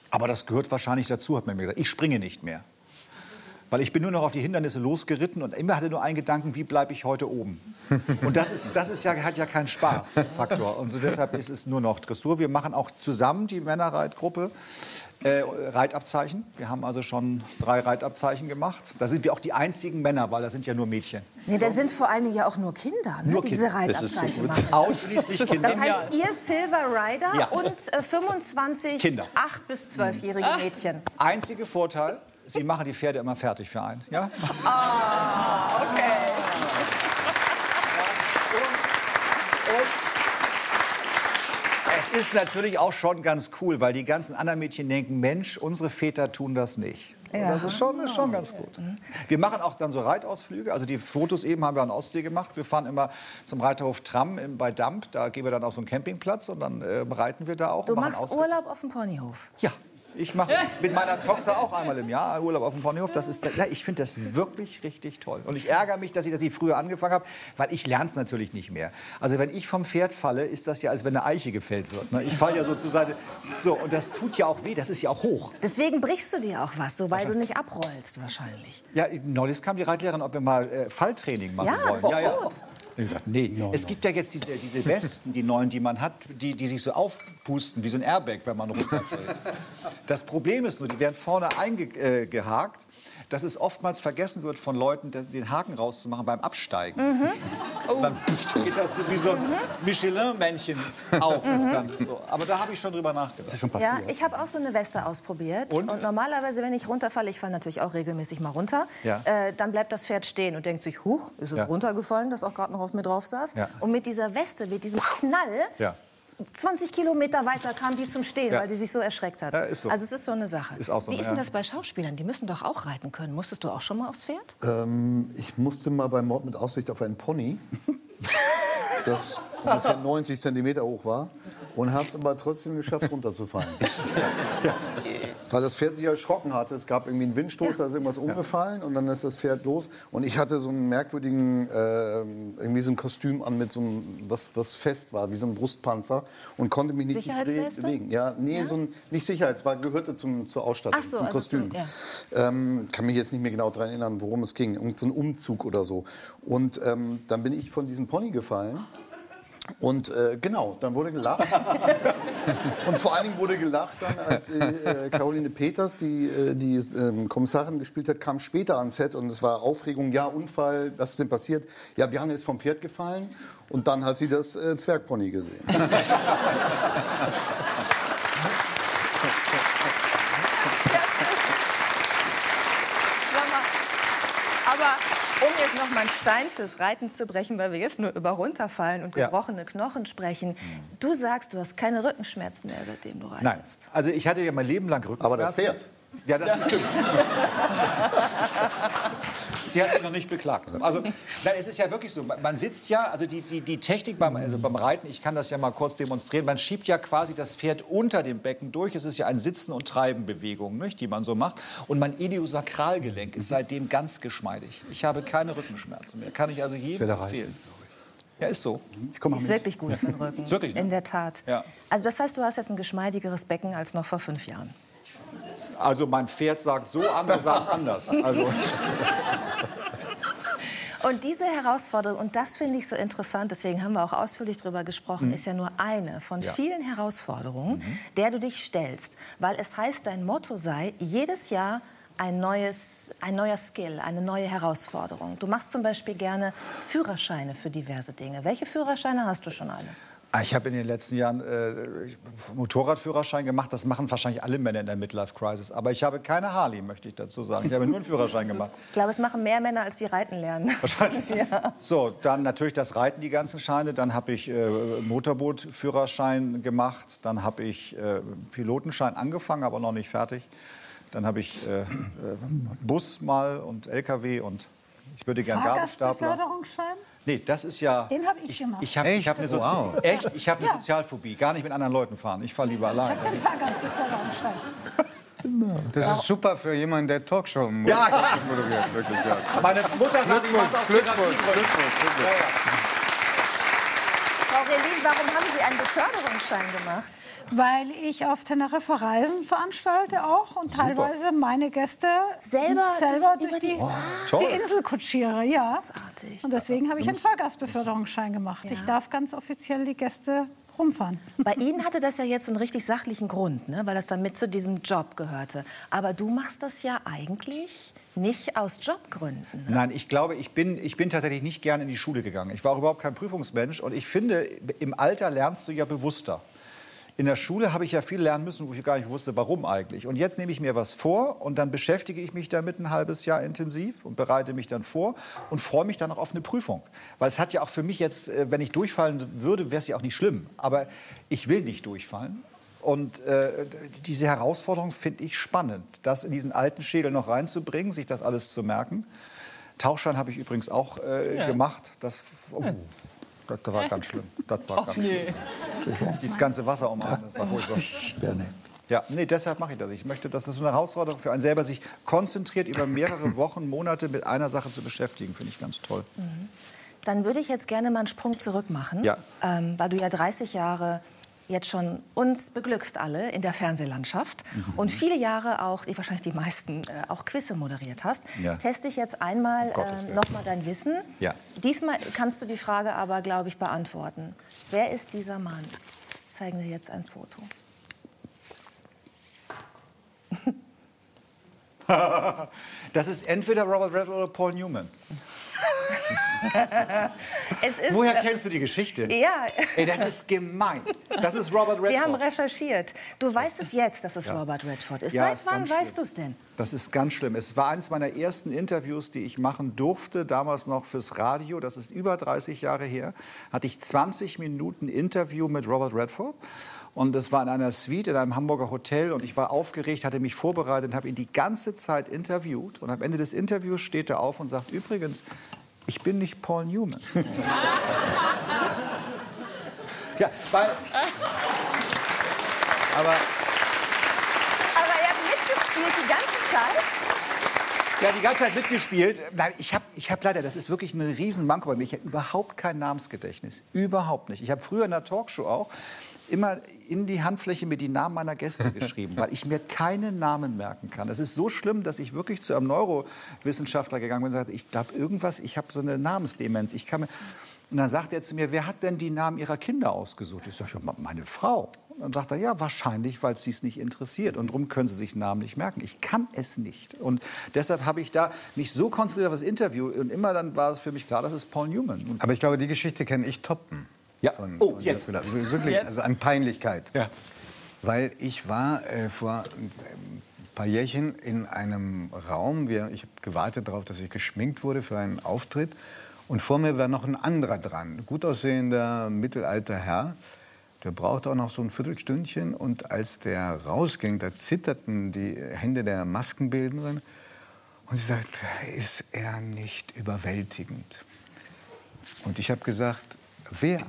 Aber das gehört wahrscheinlich dazu, hat man mir gesagt. Ich springe nicht mehr. Weil ich bin nur noch auf die Hindernisse losgeritten und immer hatte nur einen Gedanken, wie bleibe ich heute oben? Und das, ist, das ist ja, hat ja keinen Spaßfaktor. Und so deshalb ist es nur noch Dressur. Wir machen auch zusammen die Männerreitgruppe. Äh, Reitabzeichen. Wir haben also schon drei Reitabzeichen gemacht. Da sind wir auch die einzigen Männer, weil das sind ja nur Mädchen. Nee, da sind vor allen Dingen ja auch nur Kinder, ne, Nur die diese Kinder. Das ist so Reitabzeichen gut. machen. Ausschließlich [laughs] Kinder. Das heißt, ihr Silver Rider Ja. und äh, 25 Kinder. 8- bis 12-jährige Mädchen. Einziger Vorteil, Sie machen die Pferde immer fertig für einen. Ja? Es ist natürlich auch schon ganz cool, weil die ganzen anderen Mädchen denken, Mensch, unsere Väter tun das nicht. Ja. Das ist schon, ist schon ganz gut. Wir machen auch dann so Reitausflüge. Also die Fotos eben haben wir an Ostsee gemacht. Wir fahren immer zum Reiterhof Tram bei Damp. Da gehen wir dann auf so einen Campingplatz und dann äh, reiten wir da auch. Du machst Ausflüge. Urlaub auf dem Ponyhof. Ja. Ich mache mit meiner Tochter auch einmal im Jahr Urlaub auf dem Ponyhof. Das ist, na, ich finde das wirklich richtig toll. Und ich ärgere mich, dass ich das nicht früher angefangen habe, weil ich lerne es natürlich nicht mehr. Also wenn ich vom Pferd falle, ist das ja, als wenn eine Eiche gefällt wird. ne? Ich falle ja so zur Seite. So, und das tut ja auch weh, das ist ja auch hoch. Deswegen brichst du dir auch was, so weil du nicht abrollst wahrscheinlich. Ja, neulich kam die Reitlehrerin, ob wir mal äh, Falltraining machen Ja, wollen. das ist gut. Und ich gesagt, nee, es gibt ja jetzt diese, diese Westen, die neuen, die man hat, die, die sich so aufpusten, wie so ein Airbag, wenn man runterfällt. Das Problem ist nur, die werden vorne eingehakt, dass es oftmals vergessen wird von Leuten, den- Haken rauszumachen beim Absteigen. Und dann geht das so wie so ein Michelin-Männchen auf. Und dann so. Aber da habe ich schon drüber nachgedacht. Ja, ich habe auch so eine Weste ausprobiert. Und? normalerweise, wenn ich runterfalle, ich falle natürlich auch regelmäßig mal runter, Ja. äh, dann bleibt das Pferd stehen und denkt sich, huch, ist es Ja. runtergefallen, das auch gerade noch auf mir drauf saß. Ja. Und mit dieser Weste, mit diesem Knall, Ja. 20 Kilometer weiter kam die zum Stehen, Ja. weil die sich so erschreckt hat. Ja, ist so. Also es ist so eine Sache. Ist auch so, Wie ist ja. denn das bei Schauspielern? Die müssen doch auch reiten können. Musstest du auch schon mal aufs Pferd? Ähm, ich musste mal bei Mord mit Aussicht auf einen Pony, [laughs] das ungefähr 90 Zentimeter hoch war, und habe es aber trotzdem geschafft, runterzufallen. [laughs] Weil das Pferd sich erschrocken hatte. Es gab irgendwie einen Windstoß, da ist irgendwas umgefallen und dann ist das Pferd los. Und ich hatte so einen merkwürdigen, äh, irgendwie so ein Kostüm an mit so einem, was, was fest war, wie so ein Brustpanzer und konnte mich nicht bewegen. Ja, nee, so ein, nicht Sicherheits, war, gehörte zum, zur Ausstattung, Ach so, zum also Kostüm. zum- ja. Ähm, kann mich jetzt nicht mehr genau daran erinnern, worum es ging. Irgend so ein Umzug oder so. Und ähm, dann bin ich von diesem Pony gefallen. Und äh, genau, dann wurde gelacht. [laughs] und vor allen Dingen wurde gelacht dann, als äh, Caroline Peters, die äh, die ähm, Kommissarin gespielt hat, kam später ans Set und es war Aufregung, ja, Unfall, was ist denn passiert? Ja, wir haben jetzt vom Pferd gefallen und dann hat sie das äh, Zwergpony gesehen. [laughs] Sag mal, aber um jetzt noch mal einen Stein fürs Reiten zu brechen, weil wir jetzt nur über runterfallen und Ja. gebrochene Knochen sprechen. Du sagst, du hast keine Rückenschmerzen mehr, seitdem du Nein, reitest. also ich hatte ja mein Leben lang Rückenschmerzen. Aber das Pferd. Ja, das bestimmt. [laughs] Sie hat sich noch nicht beklagt. Also, nein, es ist ja wirklich so. Man- sitzt ja, also die, die, die Technik beim, also beim Reiten, ich kann das ja mal kurz demonstrieren, man schiebt ja quasi das Pferd unter dem Becken durch. Es ist ja ein Sitzen- und Treiben-Bewegung, nicht, die man so macht. Und mein Idiosakralgelenk ist seitdem ganz geschmeidig. Ich habe keine Rückenschmerzen mehr. Kann ich also jedem empfehlen. Ja, ist so. Ich komme Ist wirklich gut für den [laughs] Rücken. Ist wirklich, ne? In der Tat. Ja. Also das heißt, du hast jetzt ein geschmeidigeres Becken als noch vor fünf Jahren. Also mein Pferd sagt so, andere sagen anders. Also, [laughs] Und diese Herausforderung, und das finde ich so interessant, deswegen haben wir auch ausführlich darüber gesprochen, ist ja nur eine von Ja. vielen Herausforderungen, der du dich stellst. Weil es heißt, dein Motto sei, jedes Jahr ein, neues, ein neuer Skill, eine neue Herausforderung. Du machst zum Beispiel gerne Führerscheine für diverse Dinge. Welche Führerscheine hast du schon alle? Ah, Ich habe in den letzten Jahren äh, Motorradführerschein gemacht. Das machen wahrscheinlich alle Männer in der Midlife Crisis. Aber ich habe keine Harley, möchte ich dazu sagen. Ich habe nur einen Führerschein [laughs] gemacht. Ich glaube, es machen mehr Männer, als die reiten lernen. [laughs] Wahrscheinlich. So, dann natürlich das Reiten, die ganzen Scheine. Dann habe ich äh, Motorbootführerschein gemacht. Dann habe ich äh, Pilotenschein angefangen, aber noch nicht fertig. Dann habe ich äh, äh, Bus mal und LKW und ich würde gern Gabelstapler. Nee, das ist ja. Den habe ich gemacht. Ich habe ich hab eine, Sozi Wow. echt, ich hab eine Sozialphobie. Gar nicht mit anderen Leuten fahren. Ich fahre lieber allein. Den Fahrgastbeförderungsschein. [laughs] Das ist super für jemanden, der Talkshow Ja, ja. moderiert. Wirklich, ja. Meine Mutter sagt, ich mach's auf Glückwunsch, Therapiegründen. Glückwunsch, Frau Relin, warum haben Sie einen Beförderungsschein gemacht? Weil ich auf Teneriffa Reisen veranstalte auch und teilweise meine Gäste Selber selber durch- durch, über die, die- toll. die Insel kutschiere. Ja. Großartig. Und deswegen habe ich einen Fahrgastbeförderungsschein gemacht. Ich darf ganz offiziell die Gäste rumfahren. Bei Ihnen hatte das ja jetzt einen richtig sachlichen Grund, ne? weil das dann mit zu diesem Job gehörte. Aber du machst das ja eigentlich nicht aus Jobgründen. Nein, ich glaube, ich bin, ich bin tatsächlich nicht gerne in die Schule gegangen. Ich war auch überhaupt kein Prüfungsmensch und ich finde, im Alter lernst du ja bewusster. In der Schule habe ich ja viel lernen müssen, wo ich gar nicht wusste, warum eigentlich. Und jetzt nehme ich mir was vor und dann beschäftige ich mich damit ein halbes Jahr intensiv und bereite mich dann vor und freue mich dann auch auf eine Prüfung. Weil es hat ja auch für mich jetzt, äh, wenn ich durchfallen würde, wäre es ja auch nicht schlimm. Aber ich will nicht durchfallen. Und äh, diese Herausforderung finde ich spannend, das in diesen alten Schädel noch reinzubringen, sich das alles zu merken. Tauchschein habe ich übrigens auch äh, Ja. gemacht. Das, oh, das war ganz schlimm. Das war ganz schlimm. Dieses ganze Wasser umarmen, das war furchtbar. Ja, nee, deshalb mache ich das. Ich möchte, dass es so eine Herausforderung für einen selber, sich konzentriert über mehrere Wochen, Monate mit einer Sache zu beschäftigen, finde ich ganz toll. Dann würde ich jetzt gerne mal einen Sprung zurück machen, Ja. ähm, weil du ja 30 Jahre jetzt schon uns beglückst alle in der Fernsehlandschaft Mhm. und viele Jahre auch, die wahrscheinlich die meisten, äh, auch Quizze moderiert hast. Ja. Teste ich jetzt einmal Gottes äh, Willen. noch mal dein Wissen. Ja. Diesmal kannst du die Frage aber, glaube ich, beantworten. Wer ist dieser Mann? Ich zeige dir jetzt ein Foto. [laughs] [laughs] Das ist entweder Robert Redford oder Paul Newman. [laughs] Woher äh, kennst du die Geschichte? Ja, Ey, das ist gemein. Das ist Robert Redford. wir haben recherchiert. Du weißt es jetzt, dass es Robert Redford ist. Ja, Seit ist wann weißt du es denn? Das ist ganz schlimm. Es war eines meiner ersten Interviews, die ich machen durfte, damals noch fürs Radio. Das ist über 30 Jahre her. Hatte ich 20 Minuten Interview mit Robert Redford. Und das war in einer Suite in einem Hamburger Hotel. Und ich war aufgeregt, hatte mich vorbereitet und habe ihn die ganze Zeit interviewt. Und am Ende des Interviews steht er auf und sagt, übrigens, ich bin nicht Paul Newman. [laughs] ja, weil... Aber Aber er hat mitgespielt die ganze Zeit. Ja, die ganze Zeit mitgespielt. Nein, ich habe ich hab leider, das ist wirklich ein Riesenmanko bei mir. Ich habe überhaupt kein Namensgedächtnis. Überhaupt nicht. Ich habe früher in der Talkshow auch immer in die Handfläche mir die Namen meiner Gäste [laughs] geschrieben, weil ich mir keine Namen merken kann. Das ist so schlimm, dass ich wirklich zu einem Neurowissenschaftler gegangen bin und sagte, ich glaube irgendwas, ich habe so eine Namensdemenz. Ich kann mir und dann sagt er zu mir, wer hat denn die Namen ihrer Kinder ausgesucht? Ich sage, ja, meine Frau. Und dann sagt er, ja, wahrscheinlich, weil es sie es nicht interessiert. Und darum können sie sich Namen nicht merken. Ich kann es nicht. Und deshalb habe ich da mich so konzentriert auf das Interview. Und immer dann war es für mich klar, das ist Paul Newman. Aber ich glaube, die Geschichte kann ich toppen. Ja. Von, Oh, von jetzt. Wirklich, also an Peinlichkeit. Ja. Weil ich war äh, vor ein paar Jährchen in einem Raum. Wir, ich habe gewartet darauf, dass ich geschminkt wurde für einen Auftritt. Und vor mir war noch ein anderer dran. Ein gut aussehender, mittelalter Herr. Der brauchte auch noch so ein Viertelstündchen. Und als der rausging, da zitterten die Hände der Maskenbildnerin. Und sie sagt, ist er nicht überwältigend? Und ich habe gesagt, wer?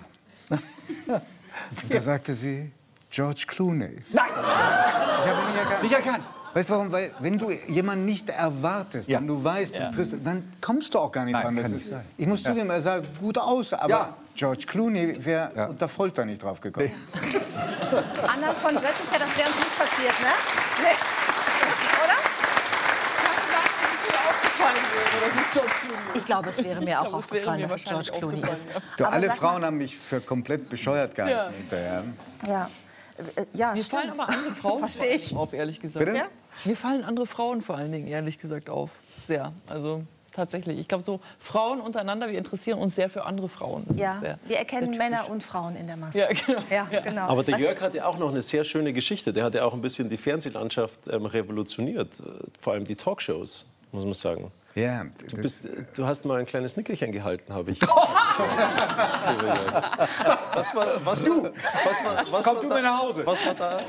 Und da sagte sie, George Clooney. Nein, Ich habe ihn erkannt. nicht erkannt. Weißt du warum? Weil wenn du jemanden nicht erwartest, Ja. wenn du weißt, du triffst, dann kommst du auch gar nicht Nein, dran. kann Das nicht ist- sein. Ich muss zugeben, er sah gut aus, aber Ja. George Clooney wäre Ja. unter Folter nicht drauf gekommen. Anna von Göttinger, das wäre uns nicht passiert, ne? Nee. Oder? Das ist George Clooney. Ich glaube, es wäre mir auch glaube, aufgefallen, mir dass es George Clooney ist. Du, alle Frauen haben mich für komplett bescheuert gehalten Ja. hinterher. Ja, ja Mir stimmt. fallen aber andere [laughs] Frauen Verstehe ich. auf, ehrlich gesagt. Bitte? Ja? Mir fallen andere Frauen vor allen Dingen, ehrlich gesagt, auf. Sehr. Also tatsächlich. Ich glaube, so Frauen untereinander, wir interessieren uns sehr für andere Frauen. Das Ja, sehr, wir erkennen sehr Männer und Frauen in der Masse. Ja, genau. Ja, genau. Aber der Was- Jörg hatte auch noch eine sehr schöne Geschichte. Der hatte auch ein bisschen die Fernsehlandschaft ähm, revolutioniert. Äh, Vor allem die Talkshows, muss man sagen. Ja, Du, bist, äh, du hast mal ein kleines Nickerchen gehalten, habe ich. [laughs] was war, was, du, was war, was Komm war du da, mit nach Hause. Was war da?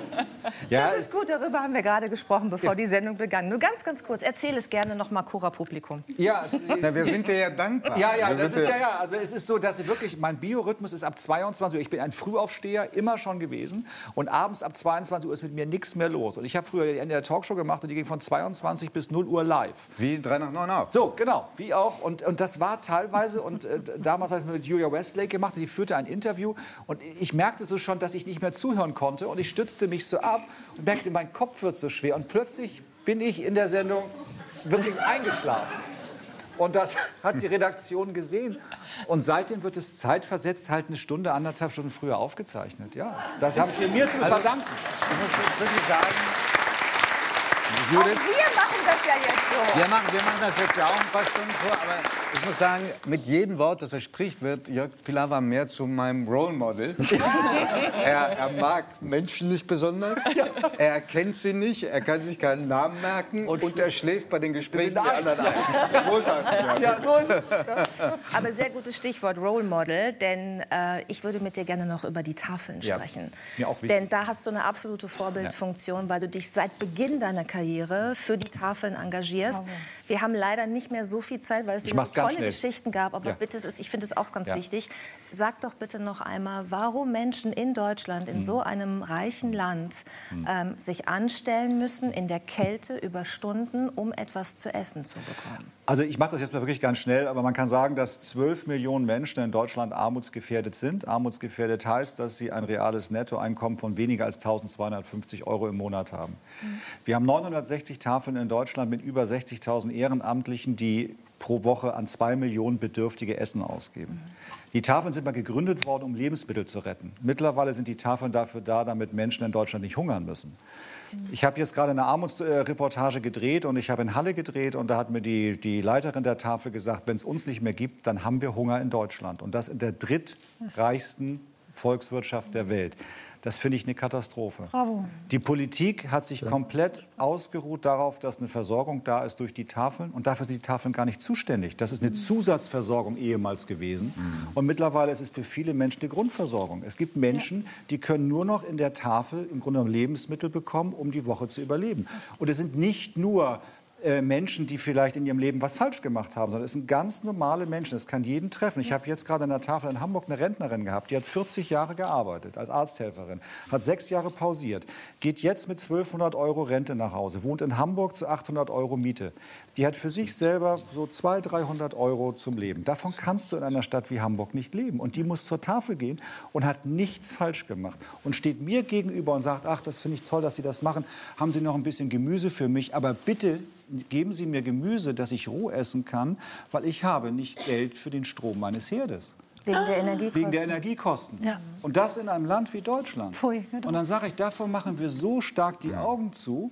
Ja, Das ist gut, darüber haben wir gerade gesprochen, bevor die Sendung begann. Nur ganz, ganz kurz, erzähl es gerne noch mal Cora-Publikum. ja, [laughs] es, na, wir sind dir ja dankbar. Ja, ja, das ist ja, ja. Also es ist so, dass ich wirklich, mein Biorhythmus ist ab 22 Uhr. Ich bin ein Frühaufsteher, immer schon gewesen. Und abends ab 22 Uhr ist mit mir nichts mehr los. Und ich habe früher die Ende der Talkshow gemacht und die ging von 22 bis 0 Uhr live. Wie 3 nach 9 auch. So, genau, wie auch. Und, und das war teilweise, und äh, damals habe ich es mit Julia Westlake gemacht, die führte ein Interview. Und ich merkte so schon, dass ich nicht mehr zuhören konnte. Und ich stützte mich so ab und merkte, mein Kopf wird so schwer. Und plötzlich bin ich in der Sendung wirklich eingeschlafen. Und das [laughs] hat die Redaktion gesehen. Und seitdem wird es zeitversetzt halt eine Stunde, anderthalb Stunden früher aufgezeichnet. Ja, das habt ihr mir zu verdanken. Ich muss wirklich sagen, Auch Judith, wir machen das ja jetzt so. wir machen, wir machen das jetzt ja auch ein paar Stunden vor, aber ich muss sagen, mit jedem Wort, das er spricht, wird Jörg Pilawa mehr zu meinem Role Model. [laughs] er, er mag Menschen nicht besonders, er erkennt sie nicht, er kann sich keinen Namen merken und, er schläft bei den Gesprächen der anderen ein. Großartig. Ja, so ist es. Aber sehr gutes Stichwort Role Model, denn äh, ich würde mit dir gerne noch über die Tafeln Ja, sprechen. mir auch wichtig. Denn da hast du eine absolute Vorbildfunktion, weil du dich seit Beginn deiner Karriere für die Tafeln engagierst. Wir haben leider nicht mehr so viel Zeit, weil es wieder so tolle schnell. Geschichten gab. Aber Ja. bitte, ist, ich finde es auch ganz Ja. wichtig. Sag doch bitte noch einmal, warum Menschen in Deutschland, Hm. in so einem reichen Land, ähm, sich anstellen müssen in der Kälte über Stunden, um etwas zu essen zu bekommen. Also ich mache das jetzt mal wirklich ganz schnell, aber man kann sagen, dass 12 Millionen Menschen in Deutschland armutsgefährdet sind. Armutsgefährdet heißt, dass sie ein reales Nettoeinkommen von weniger als 1250 Euro im Monat haben. Wir haben 960 Tafeln in Deutschland mit über 60.000 Ehrenamtlichen, die pro Woche an zwei Millionen Bedürftige Essen ausgeben. Die Tafeln sind mal gegründet worden, um Lebensmittel zu retten. Mittlerweile sind die Tafeln dafür da, damit Menschen in Deutschland nicht hungern müssen. Ich habe jetzt gerade eine Armutsreportage gedreht und ich habe in Halle gedreht und da hat mir die, die Leiterin der Tafel gesagt, wenn es uns nicht mehr gibt, dann haben wir Hunger in Deutschland und das in der drittreichsten Volkswirtschaft der Welt. Das finde ich eine Katastrophe. Bravo. Die Politik hat sich komplett ausgeruht darauf, dass eine Versorgung da ist durch die Tafeln. Und dafür sind die Tafeln gar nicht zuständig. Das ist eine Zusatzversorgung ehemals gewesen. Und mittlerweile ist es für viele Menschen eine Grundversorgung. Es gibt Menschen, die können nur noch in der Tafel im Grunde genommen Lebensmittel bekommen, um die Woche zu überleben. Und es sind nicht nur äh, Menschen, die vielleicht in ihrem Leben was falsch gemacht haben, sondern es sind ganz normale Menschen. Es kann jeden treffen. Ich habe jetzt gerade an der Tafel in Hamburg eine Rentnerin gehabt, die hat 40 Jahre gearbeitet als Arzthelferin, hat sechs Jahre pausiert, geht jetzt mit 1200 Euro Rente nach Hause, wohnt in Hamburg zu 800 Euro Miete. Die hat für sich selber so 200, 300 Euro zum Leben. Davon kannst du in einer Stadt wie Hamburg nicht leben. Und die muss zur Tafel gehen und hat nichts falsch gemacht und steht mir gegenüber und sagt, ach, das finde ich toll, dass Sie das machen. Haben Sie noch ein bisschen Gemüse für mich? Aber bitte geben Sie mir Gemüse, das ich roh essen kann, weil ich habe nicht Geld für den Strom meines Herdes. Wegen der Energiekosten. Wegen der Energiekosten. Ja. Und das in einem Land wie Deutschland. Pfui, genau. Und dann sage ich, davor machen wir so stark die Augen zu.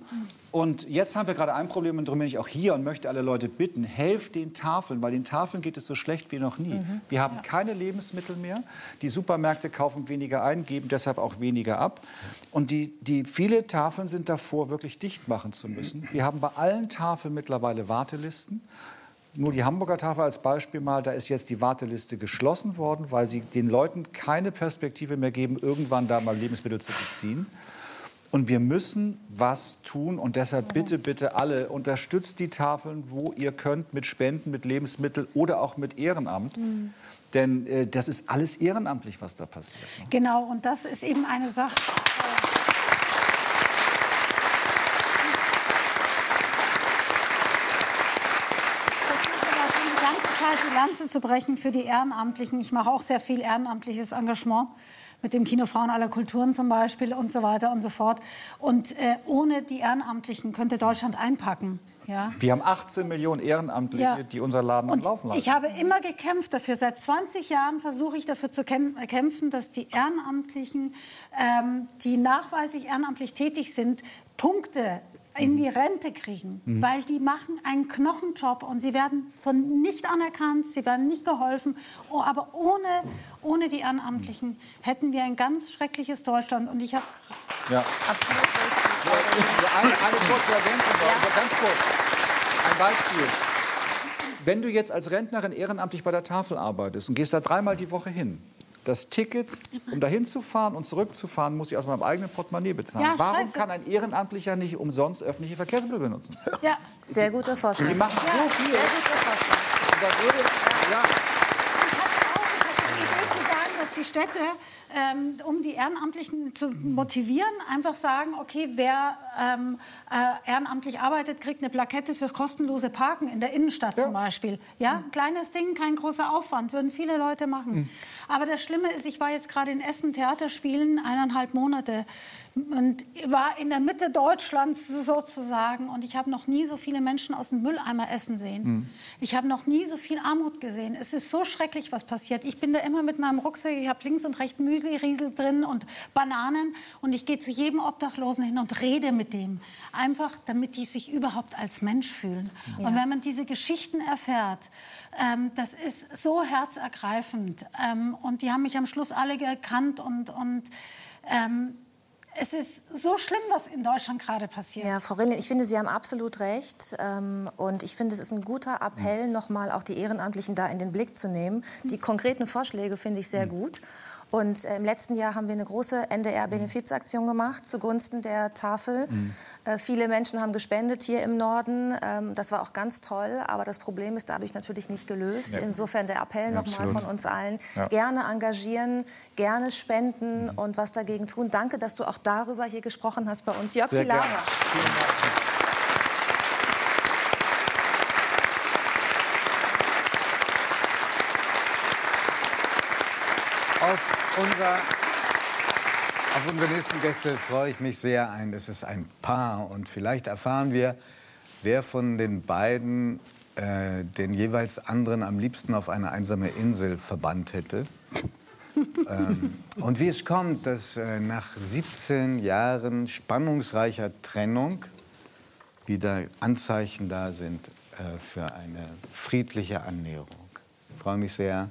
Und jetzt haben wir gerade ein Problem, und darum bin ich auch hier und möchte alle Leute bitten, helft den Tafeln, weil den Tafeln geht es so schlecht wie noch nie. Wir haben keine Lebensmittel mehr. Die Supermärkte kaufen weniger ein, geben deshalb auch weniger ab. Und die, die viele Tafeln sind davor, wirklich dicht machen zu müssen. Wir haben bei allen Tafeln mittlerweile Wartelisten. Nur die Hamburger Tafel als Beispiel mal, da ist jetzt die Warteliste geschlossen worden, weil sie den Leuten keine Perspektive mehr geben, irgendwann da mal Lebensmittel zu beziehen. Und wir müssen was tun und deshalb bitte, bitte alle, unterstützt die Tafeln, wo ihr könnt, mit Spenden, mit Lebensmitteln oder auch mit Ehrenamt. Denn äh, das ist alles ehrenamtlich, was da passiert. Genau, und das ist eben eine Sache. Zeit die Lanze zu brechen für die Ehrenamtlichen. Ich mache auch sehr viel ehrenamtliches Engagement mit dem Kino Frauen aller Kulturen zum Beispiel und so weiter und so fort. Und äh, ohne die Ehrenamtlichen könnte Deutschland einpacken. Ja? Wir haben 18 Millionen Ehrenamtliche, Ja. die unser Laden am Und Laufen lassen. ich habe immer gekämpft dafür. Seit 20 Jahren versuche ich dafür zu käm- kämpfen, dass die Ehrenamtlichen, ähm, die nachweislich ehrenamtlich tätig sind, Punkte in die Rente kriegen, weil die machen einen Knochenjob und sie werden von nicht anerkannt, sie werden nicht geholfen. Oh, aber ohne, ohne die Ehrenamtlichen hätten wir ein ganz schreckliches Deutschland. Und ich habe Ja. Absolut richtig. Eine, eine kurze Ergänzung aber ganz kurz. Ein Beispiel. Wenn du jetzt als Rentnerin ehrenamtlich bei der Tafel arbeitest und gehst da dreimal die Woche hin, das Ticket, um dahin zu fahren und zurückzufahren, muss ich aus meinem eigenen Portemonnaie bezahlen. Ja, Warum scheiße. kann ein Ehrenamtlicher nicht umsonst öffentliche Verkehrsmittel benutzen? ja, Sehr guter Vorschlag. Die machen so viel. Sehr guter Vorschlag. Da würde, ja, Ich hatte auch ich hatte die Idee zu sagen, dass die Städte, ähm, um die Ehrenamtlichen zu motivieren, einfach sagen, okay, wer ähm, äh, ehrenamtlich arbeitet, kriegt eine Plakette fürs kostenlose Parken in der Innenstadt zum Beispiel. Ja, kleines Ding, kein großer Aufwand, würden viele Leute machen. Aber das Schlimme ist, ich war jetzt gerade in Essen Theaterspielen, eineinhalb Monate und war in der Mitte Deutschlands sozusagen und ich habe noch nie so viele Menschen aus dem Mülleimer essen sehen. Ich habe noch nie so viel Armut gesehen. Es ist so schrecklich, was passiert. Ich bin da immer mit meinem Rucksack, ich habe links und rechts Müsli, Riesel drin und Bananen und ich gehe zu jedem Obdachlosen hin und rede mit dem. Einfach, damit die sich überhaupt als Mensch fühlen. Und wenn man diese Geschichten erfährt, ähm, das ist so herzergreifend. Ähm, und die haben mich am Schluss alle gekannt und, und ähm, es ist so schlimm, was in Deutschland gerade passiert. Ja, Frau Rillin, ich finde, Sie haben absolut recht. Ähm, und ich finde, es ist ein guter Appell, nochmal auch die Ehrenamtlichen da in den Blick zu nehmen. Die konkreten Vorschläge finde ich sehr gut. Und äh, im letzten Jahr haben wir eine große NDR-Benefizaktion gemacht zugunsten der Tafel. Äh, viele Menschen haben gespendet hier im Norden. Ähm, das war auch ganz toll. Aber das Problem ist dadurch natürlich nicht gelöst. Insofern der Appell nochmal von uns allen. Gerne engagieren, gerne spenden und was dagegen tun. Danke, dass du auch darüber hier gesprochen hast bei uns. Jörg Sehr gerne. Auf, unser, auf unsere nächsten Gäste freue ich mich sehr ein. Es ist ein Paar und vielleicht erfahren wir, wer von den beiden äh, den jeweils anderen am liebsten auf eine einsame Insel verbannt hätte. [laughs] ähm, und wie es kommt, dass äh, nach 17 Jahren spannungsreicher Trennung wieder Anzeichen da sind äh, für eine friedliche Annäherung. Ich freue mich sehr.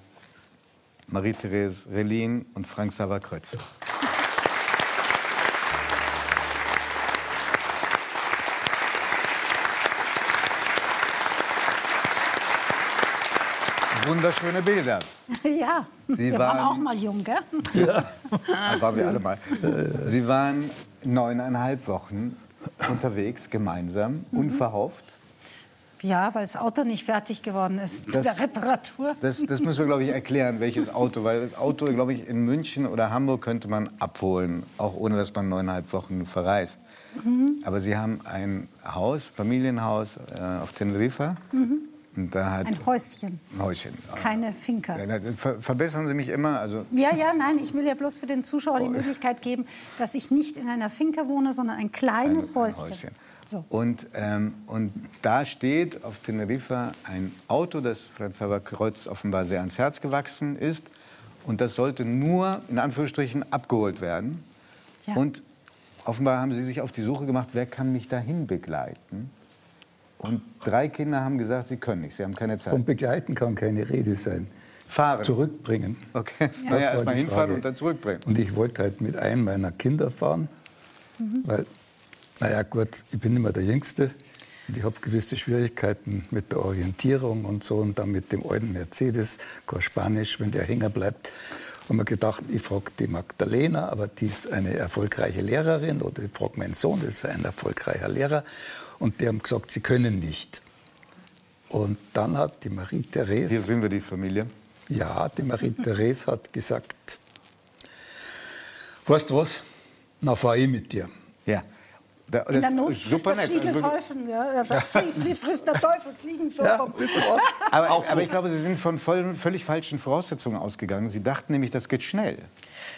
Marie-Therese Relin und Frank Savakrötz. Wunderschöne Bilder. [laughs] Ja, Sie wir waren waren- auch mal jung, gell? [laughs] Da waren wir alle mal. [laughs] Sie waren neuneinhalb Wochen unterwegs, gemeinsam, unverhofft. Ja, weil das Auto nicht fertig geworden ist mit Das- der Reparatur. Das, das müssen wir, glaube ich, erklären, welches Auto. Weil das Auto, glaube ich, in München oder Hamburg könnte man abholen, auch ohne dass man neuneinhalb Wochen verreist. Aber Sie haben ein Haus, Familienhaus äh, auf Teneriffa. Hat Ein Häuschen, ein Häuschen. keine Finca. Ver verbessern Sie mich immer. Also, Ja, ja, nein, ich will ja bloß für den Zuschauer die Möglichkeit geben, dass ich nicht in einer Finca wohne, sondern ein kleines ein- ein Häuschen. So. Und, ähm, und da steht auf Teneriffa ein Auto, das Franz Xaver Kreuz offenbar sehr ans Herz gewachsen ist. Und das sollte nur, in Anführungsstrichen, abgeholt werden. Ja. Und offenbar haben Sie sich auf die Suche gemacht, wer kann mich dahin begleiten? Und drei Kinder haben gesagt, sie können nicht, sie haben keine Zeit. Vom Begleiten kann keine Rede sein. Fahren. Zurückbringen. Okay, Das naja, war erst mal die hinfahren Frage. und dann zurückbringen. Und ich wollte halt mit einem meiner Kinder fahren, weil, naja gut, ich bin immer der Jüngste und ich habe gewisse Schwierigkeiten mit der Orientierung und so und dann mit dem alten Mercedes, kein Spanisch, wenn der hängen bleibt. Und mir gedacht, ich frage die Magdalena, aber die ist eine erfolgreiche Lehrerin oder ich frage meinen Sohn, das ist ein erfolgreicher Lehrer und die haben gesagt, sie können nicht. Und dann hat die Marie-Therese... Hier sind wir die Familie. Ja, die Marie-Therese hat gesagt, weißt du was, na fahr ich mit dir. Ja. Da, In der Not ist frisst super der. Fliegel Also, Teufel. Ja, der [laughs] frisst der Teufel fliegen so. Ja. Aber, aber ich glaube, Sie sind von voll, völlig falschen Voraussetzungen ausgegangen. Sie dachten nämlich, das geht schnell.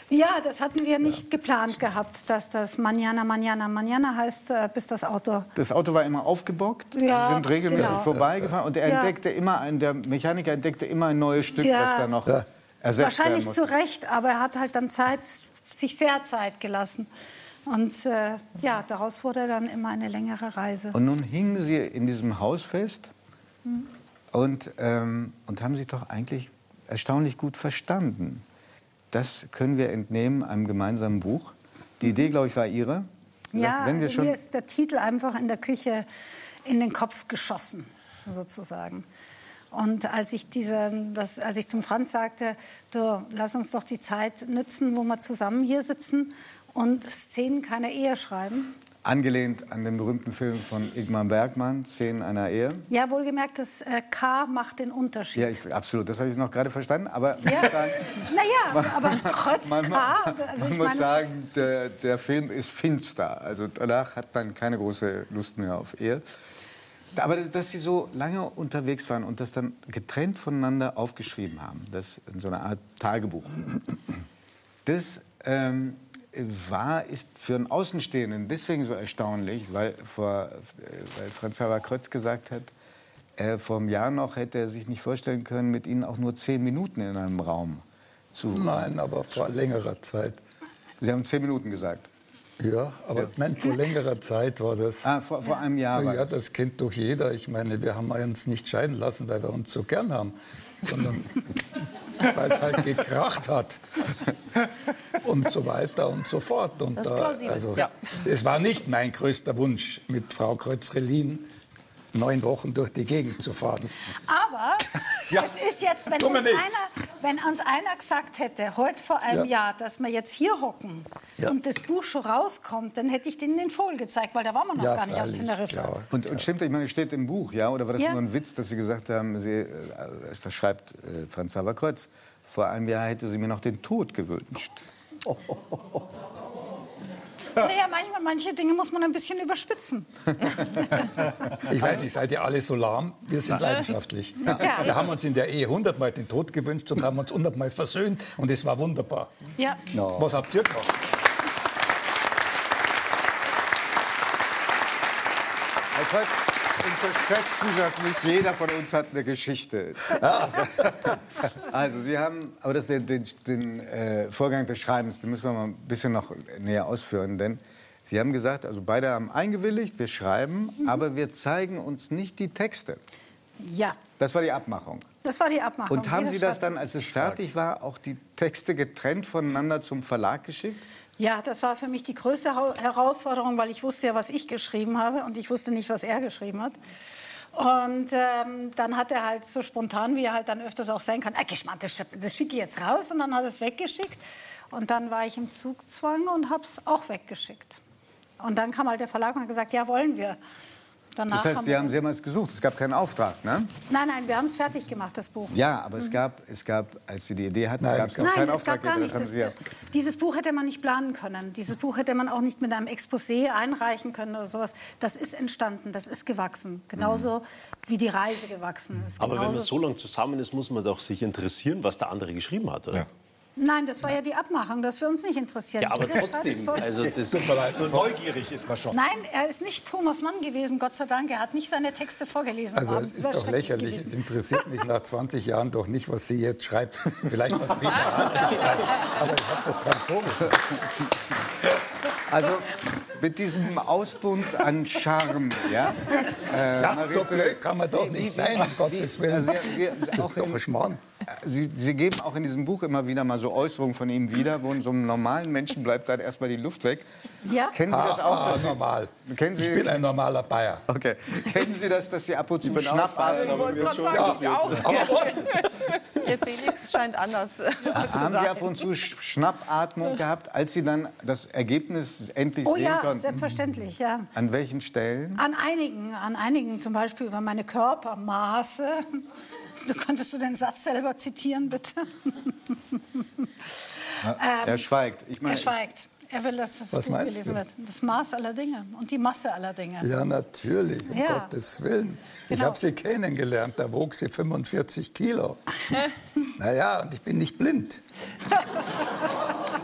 Ja, das hatten wir nicht geplant gehabt, dass das Manana, Manana, Manana heißt, äh, bis das Auto. Das Auto war immer aufgebockt, Ja, Sie sind regelmäßig genau. vorbeigefahren und er Ja. entdeckte immer, ein, der Mechaniker entdeckte immer ein neues Stück, Ja. was da noch ersetzt Wahrscheinlich werden zu. Recht, aber er hat halt dann Zeit, sich sehr Zeit gelassen. Und äh, ja, daraus wurde dann immer eine längere Reise. Und nun hingen Sie in diesem Haus fest und, ähm, und haben sich doch eigentlich erstaunlich gut verstanden. Das können wir entnehmen einem gemeinsamen Buch. Die Idee, glaube ich, war Ihre. Ja, Wenn wir also mir ist der Titel einfach in der Küche in den Kopf geschossen, sozusagen. Und als ich, diese, das, als ich zum Franz sagte, du, lass uns doch die Zeit nützen, wo wir zusammen hier sitzen und Szenen keiner Ehe schreiben. Angelehnt an den berühmten Film von Igmar Bergmann, Szenen einer Ehe. Ja, wohlgemerkt, das äh, K macht den Unterschied. Ja, ich, absolut, das habe ich noch gerade verstanden. Aber man Ja. muss sagen, [laughs] Naja, aber [laughs] trotz man, K, man, also ich muss meine, sagen, der, der Film ist finster. Also danach hat man keine große Lust mehr auf Ehe. Aber dass, dass sie so lange unterwegs waren und das dann getrennt voneinander aufgeschrieben haben, das in so einer Art Tagebuch, das ähm, war, ist für einen Außenstehenden deswegen so erstaunlich, weil, vor, weil Franz Xaver Krötz gesagt hat, äh, vor einem Jahr noch hätte er sich nicht vorstellen können, mit ihnen auch nur zehn Minuten in einem Raum zu. Nein, aber vor längerer Zeit. Sie haben zehn Minuten gesagt. Ja, aber nein, vor längerer Zeit war das. Ah, vor, vor einem Jahr war ja, das. das kennt doch jeder. Ich meine, wir haben uns nicht scheiden lassen, weil wir uns so gern haben, sondern [laughs] weil es halt gekracht hat. Und so weiter und so fort. Und Das ist plausibel. also, Ja. Es war nicht mein größter Wunsch, mit Frau Kreuzrelin neun Wochen durch die Gegend zu fahren. aber es ist jetzt, wenn Tut uns, nichts. einer, wenn uns einer gesagt hätte, heute vor einem Ja. Jahr, dass wir jetzt hier hocken Ja. und das Buch schon rauskommt, dann hätte ich denen den Vogel gezeigt, weil da waren wir noch Ja, gar nicht auf Teneriffa. Und, und stimmt, ich meine, es steht im Buch, ja? Oder war das Ja. nur ein Witz, dass Sie gesagt haben, Sie, äh, das schreibt äh, Franz Xaver Kreuz, vor einem Jahr hätte sie mir noch den Tod gewünscht. [laughs] Naja, manchmal, manche Dinge muss man ein bisschen überspitzen. [laughs] Ich weiß nicht, seid ihr alle so lahm? Wir sind leidenschaftlich. Ja. Wir haben uns in der Ehe hundertmal den Tod gewünscht und haben uns hundertmal versöhnt und es war wunderbar. Ja. Was habt ihr gemacht? Herr Kreuz, unterschätzen Sie das nicht. Jeder von uns hat eine Geschichte. also, Sie haben, aber das, den, den, den äh, Vorgang des Schreibens, den müssen wir mal ein bisschen noch näher ausführen. Denn Sie haben gesagt, also beide haben eingewilligt, wir schreiben, aber wir zeigen uns nicht die Texte. ja, Das war die Abmachung. das war die Abmachung. Und haben Sie das dann, als es fertig war, auch die Texte getrennt voneinander zum Verlag geschickt? Ja, das war für mich die größte Herausforderung, weil ich wusste ja, was ich geschrieben habe und ich wusste nicht, was er geschrieben hat. Und ähm, dann hat er halt so spontan, wie er halt dann öfters auch sein kann, Geschmack, das, das schicke ich jetzt raus und dann hat er es weggeschickt. Und dann war ich im Zugzwang und habe es auch weggeschickt. Und dann kam halt der Verlag und hat gesagt, ja, wollen wir. Danach Das heißt, Sie wir- haben mehrmals gesucht, es gab keinen Auftrag, ne? Nein, nein, wir haben es fertig gemacht, das Buch. Ja, aber es, gab, es gab, als Sie die Idee hatten, Nein, gab es noch Nein, keinen es gab Auftrag. gar das nichts. haben Das, Sie ja- dieses Buch hätte man nicht planen können. Dieses Buch hätte man auch nicht mit einem Exposé einreichen können oder sowas. Das ist entstanden, das ist gewachsen. Genauso wie die Reise gewachsen ist. Aber wenn man so lange zusammen ist, muss man doch sich interessieren, was der andere geschrieben hat, oder? Nein, das war ja die Abmachung, dass wir uns nicht interessieren. Ja, aber trotzdem, also das, So neugierig ist man schon. Nein, er ist nicht Thomas Mann gewesen, Gott sei Dank. Er hat nicht seine Texte vorgelesen. Also es ist doch lächerlich. Es gewesen. interessiert mich nach 20 Jahren doch nicht, was sie jetzt schreibt. [laughs] Vielleicht was Peter Hartwig schreibt. Aber ich habe doch keinen Vogel. Also mit diesem Ausbund an Charme, ja? Äh, Ja, so blöd kann man doch nicht sein, um Gottes Willen. Also, wir, Das auch ist doch in, ein Schmarrn. Sie, Sie geben auch in diesem Buch immer wieder mal so Äußerungen von ihm wieder, wo in so einem normalen Menschen bleibt dann erstmal die Luft weg. Ja. Kennen Sie das auch? Ah, Sie- normal. Kennen Sie- Ich bin ein normaler Bayer. Okay. Kennen Sie das, dass Sie ab und zu bin schnappatmen? Aber ist schon Ja, passiert. aber? Der [laughs] Felix scheint anders äh, [laughs] zu Haben Sie sein. ab und zu Sch- Schnappatmung gehabt, als Sie dann das Ergebnis endlich Oh sehen ja, konnten? selbstverständlich, ja. An welchen Stellen? An einigen, an einigen, zum Beispiel über meine Körpermaße. Du könntest du den Satz selber zitieren, bitte? [laughs] Er schweigt. Ich meine, er schweigt. Er will, dass das Was Buch meinst gelesen du? wird. Das Maß aller Dinge und die Masse aller Dinge. Ja, natürlich, um Ja. Gottes Willen. Ich Genau. habe sie kennengelernt, da wog sie 45 Kilo. [laughs] naja, und ich bin nicht blind. [laughs]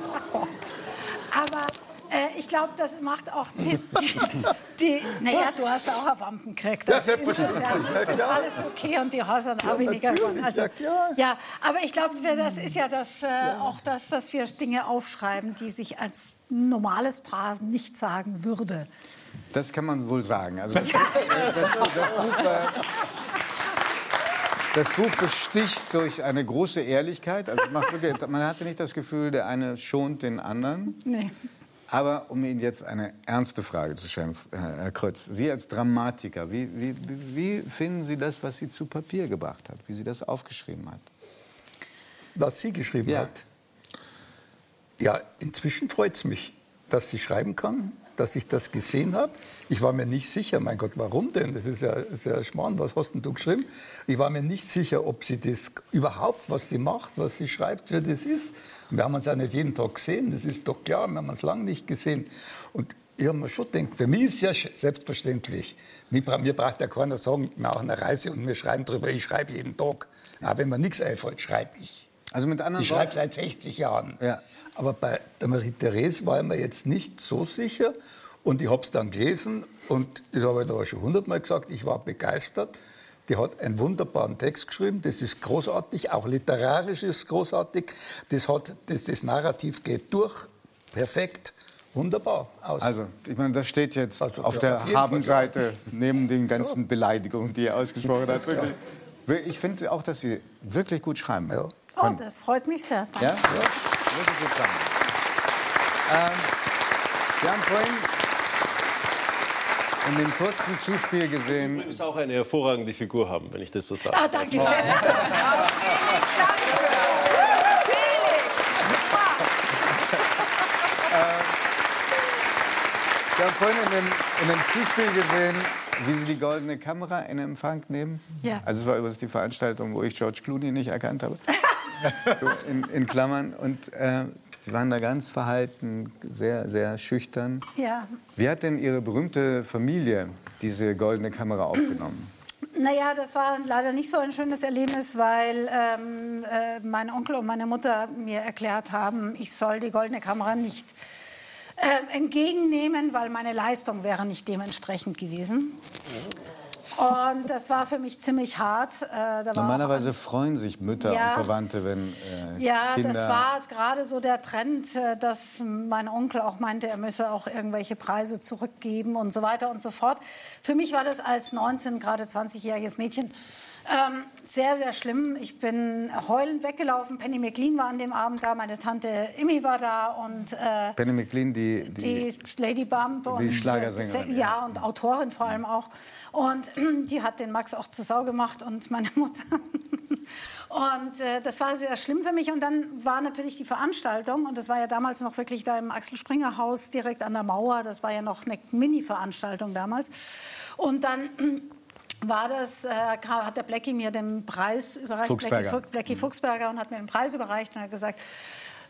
Äh, ich glaube, das macht auch die, die, Naja, du hast auch eine Wampen gekriegt. Ja, Also selbstverständlich. insofern ist das Ja. alles okay und die Häuser auch weniger geworden. Also, Ja, ja, aber ich glaube, das ist ja das, äh, auch das, dass wir Dinge aufschreiben, die sich als normales Paar nicht sagen würde. Das kann man wohl sagen. Also das, das, das, Buch, äh, das Buch besticht durch eine große Ehrlichkeit. Also man hatte nicht das Gefühl, der eine schont den anderen. Nee. Aber um Ihnen jetzt eine ernste Frage zu stellen, Herr Krötz. Sie als Dramatiker, wie, wie, wie finden Sie das, was sie zu Papier gebracht hat? Wie sie das aufgeschrieben hat? Was sie geschrieben Ja. hat. Ja, inzwischen freut es mich, dass sie schreiben kann, dass ich das gesehen habe. Ich war mir nicht sicher, mein Gott, warum denn? Das ist ja, ist ja Schmarrn, was hast denn du geschrieben? Ich war mir nicht sicher, ob sie das überhaupt, was sie macht, was sie schreibt, wer das ist. Und wir haben uns ja nicht jeden Tag gesehen, das ist doch klar, wir haben uns lange nicht gesehen. Und ich habe mir schon gedacht, für mich ist ja selbstverständlich, mir, bra- mir braucht ja keiner sagen, wir machen eine Reise und wir schreiben drüber, ich schreibe jeden Tag. Auch wenn mir nichts einfällt, schreibe ich. Also mit anderen Ich schreibe seit 60 Jahren. Ja. Aber bei der Marie-Therese war ich mir jetzt nicht so sicher. Und ich habe es dann gelesen und das habe ich da schon hundertmal gesagt, ich war begeistert. Die hat einen wunderbaren Text geschrieben, das ist großartig, auch literarisch ist großartig. Das, hat, das, das Narrativ geht durch, perfekt, wunderbar aus. Also, ich meine, das steht jetzt Also, auf ja, der Habenseite neben den ganzen Beleidigungen, die er ausgesprochen hat. Wirklich. [laughs] Ich finde auch, dass Sie wirklich gut schreiben. Ja. Oh, das freut mich sehr. Danke. Ja? Wirklich gut schreiben. Ähm, wir haben vorhin in dem kurzen Zuspiel gesehen, Übrigens auch eine hervorragende Figur haben, wenn ich das so sage. Ah, danke schön. wir haben vorhin in dem, in dem Zuspiel gesehen, wie Sie die goldene Kamera in Empfang nehmen. Ja. Also es war übrigens die Veranstaltung, wo ich George Clooney nicht erkannt habe. [laughs] so in, in Klammern. Und äh, Sie waren da ganz verhalten, sehr, sehr schüchtern. Ja. Wie hat denn Ihre berühmte Familie diese goldene Kamera aufgenommen? Naja, das war leider nicht so ein schönes Erlebnis, weil ähm, äh, mein Onkel und meine Mutter mir erklärt haben, ich soll die goldene Kamera nicht äh, entgegennehmen, weil meine Leistung wäre nicht dementsprechend gewesen. Und das war für mich ziemlich hart. Äh, Normalerweise freuen sich Mütter Ja. und Verwandte, wenn äh, Ja, Kinder... das war gerade so der Trend, äh, dass mein Onkel auch meinte, er müsse auch irgendwelche Preise zurückgeben und so weiter und so fort. Für mich war das als 19, gerade 20-jähriges Mädchen ähm, sehr, sehr schlimm. Ich bin heulend weggelaufen. Penny McLean war an dem Abend da, meine Tante Immi war da und äh, Penny McLean, die, die die, Lady Bump und Schlagersängerin, äh, ja und Autorin vor allem auch. Und [clears throat] die hat den Max auch zur Sau gemacht und meine Mutter. [laughs] Und äh, das war sehr schlimm für mich. Und dann war natürlich die Veranstaltung. Und das war ja damals noch wirklich da im Axel Springer Haus direkt an der Mauer. Das war ja noch eine Mini-Veranstaltung damals. Und dann [clears throat] war das, äh, hat der Blackie mir den Preis überreicht, Fuchsberger. Fu- Blackie Fuchsberger, und hat mir den Preis überreicht und hat gesagt,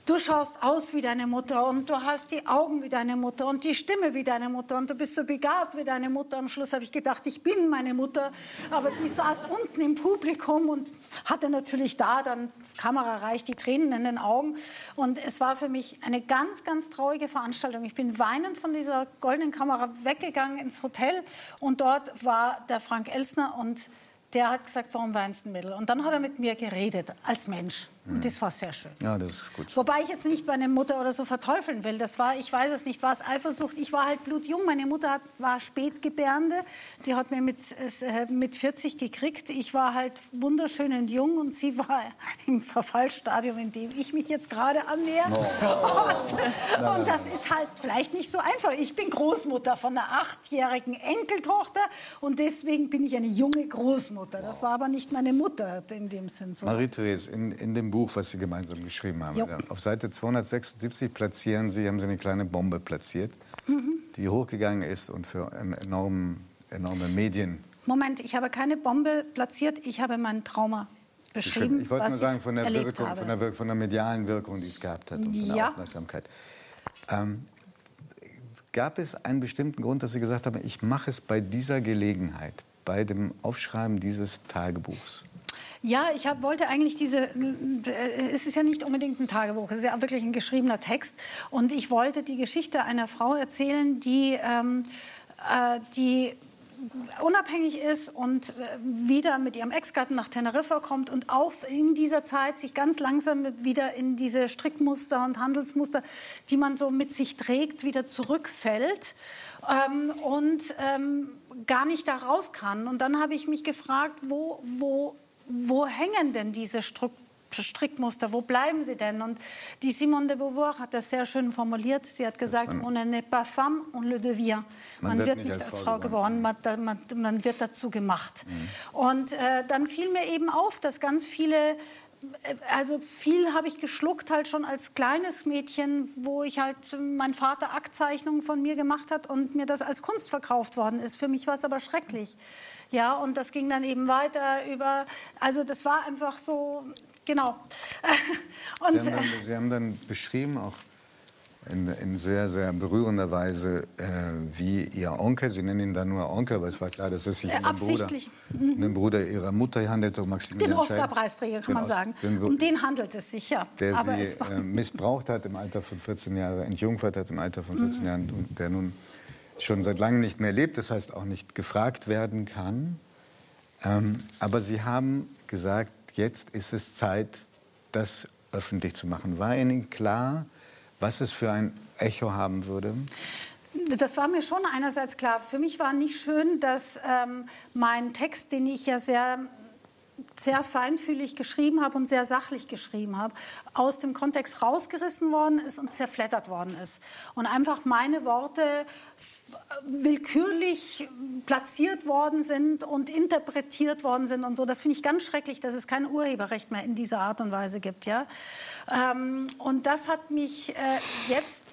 du schaust aus wie deine Mutter und du hast die Augen wie deine Mutter und die Stimme wie deine Mutter und du bist so begabt wie deine Mutter. Am Schluss habe ich gedacht, ich bin meine Mutter, aber die saß unten im Publikum und hatte natürlich da dann Kamera reicht die Tränen in den Augen und es war für mich eine ganz, ganz traurige Veranstaltung. Ich bin weinend von dieser goldenen Kamera weggegangen ins Hotel und dort war der Frank Elsner und der hat gesagt, warum weinst du, Mädel? Und dann hat er mit mir geredet, als Mensch. Und das war sehr schön. ja, das ist gut. Wobei ich jetzt nicht meine Mutter oder so verteufeln will. Das war, ich weiß es nicht, war es Eifersucht. Ich war halt blutjung. Meine Mutter hat, war Spätgebärende. Die hat mir mit, äh, mit 40 gekriegt. Ich war halt wunderschön und jung und sie war [laughs] im Verfallsstadium, in dem ich mich jetzt gerade annähere. Und, und das ist halt vielleicht nicht so einfach. Ich bin Großmutter von einer achtjährigen Enkeltochter und deswegen bin ich eine junge Großmutter. Das war aber nicht meine Mutter in dem Sinn so. Marie-Therese, in, in dem Buch, was Sie gemeinsam geschrieben haben, Jo. auf Seite 276 platzieren Sie, haben Sie eine kleine Bombe platziert, Mhm. die hochgegangen ist und für enormen, enorme Medien Moment, ich habe keine Bombe platziert, ich habe mein Trauma beschrieben. Ich wollte nur sagen, von der, Wirkung, von, der, von der medialen Wirkung, die es gehabt hat und von der Ja. Aufmerksamkeit. Ähm, gab es einen bestimmten Grund, dass Sie gesagt haben, ich mache es bei dieser Gelegenheit, bei dem Aufschreiben dieses Tagebuchs? Ja, ich hab, wollte eigentlich diese, äh, es ist ja nicht unbedingt ein Tagebuch, es ist ja wirklich ein geschriebener Text. Und ich wollte die Geschichte einer Frau erzählen, die, ähm, äh, die unabhängig ist und äh, wieder mit ihrem Ex-Gatten nach Teneriffa kommt und auch in dieser Zeit sich ganz langsam wieder in diese Strickmuster und Handelsmuster, die man so mit sich trägt, wieder zurückfällt ähm, und ähm, gar nicht da raus kann. Und dann habe ich mich gefragt, wo, wo, wo hängen denn diese Strukturen? Strickmuster, wo bleiben sie denn? Und die Simone de Beauvoir hat das sehr schön formuliert. Sie hat gesagt, on n'est pas femme, on le devient. Man, man wird, wird, nicht als, als Frau geboren, man, man, man, wird dazu gemacht. Mhm. Und äh, dann fiel mir eben auf, dass ganz viele äh, also viel habe ich geschluckt halt schon als kleines Mädchen, wo ich halt mein Vater Aktzeichnungen von mir gemacht hat und mir das als Kunst verkauft worden ist. Für mich war es aber schrecklich. Ja, und das ging dann eben weiter über, also das war einfach so, genau. [laughs] Und, Sie, haben dann, Sie haben dann beschrieben, auch in, in, sehr, sehr berührender Weise, äh, wie ihr Onkel, Sie nennen ihn dann nur Onkel, aber es war klar, dass es sich um den Bruder, um den Bruder Ihrer Mutter handelt, um Maximilian Den Oscar-Preisträger, kann man sagen. Den, um den handelt es sich, ja. Der aber sie äh, missbraucht hat im Alter von 14 Jahren, entjungfert hat im Alter von 14 mhm. Jahren und der nun schon seit langem nicht mehr lebt, das heißt auch nicht gefragt werden kann. Ähm, aber Sie haben gesagt, jetzt ist es Zeit, das öffentlich zu machen. War Ihnen klar, was es für ein Echo haben würde? Das war mir schon einerseits klar. Für mich war nicht schön, dass ähm, mein Text, den ich ja sehr sehr feinfühlig geschrieben habe und sehr sachlich geschrieben habe, aus dem Kontext rausgerissen worden ist und zerflettert worden ist. Und einfach meine Worte willkürlich platziert worden sind und interpretiert worden sind und so. Das finde ich ganz schrecklich, dass es kein Urheberrecht mehr in dieser Art und Weise gibt. Ja? Ähm, und das hat mich äh, jetzt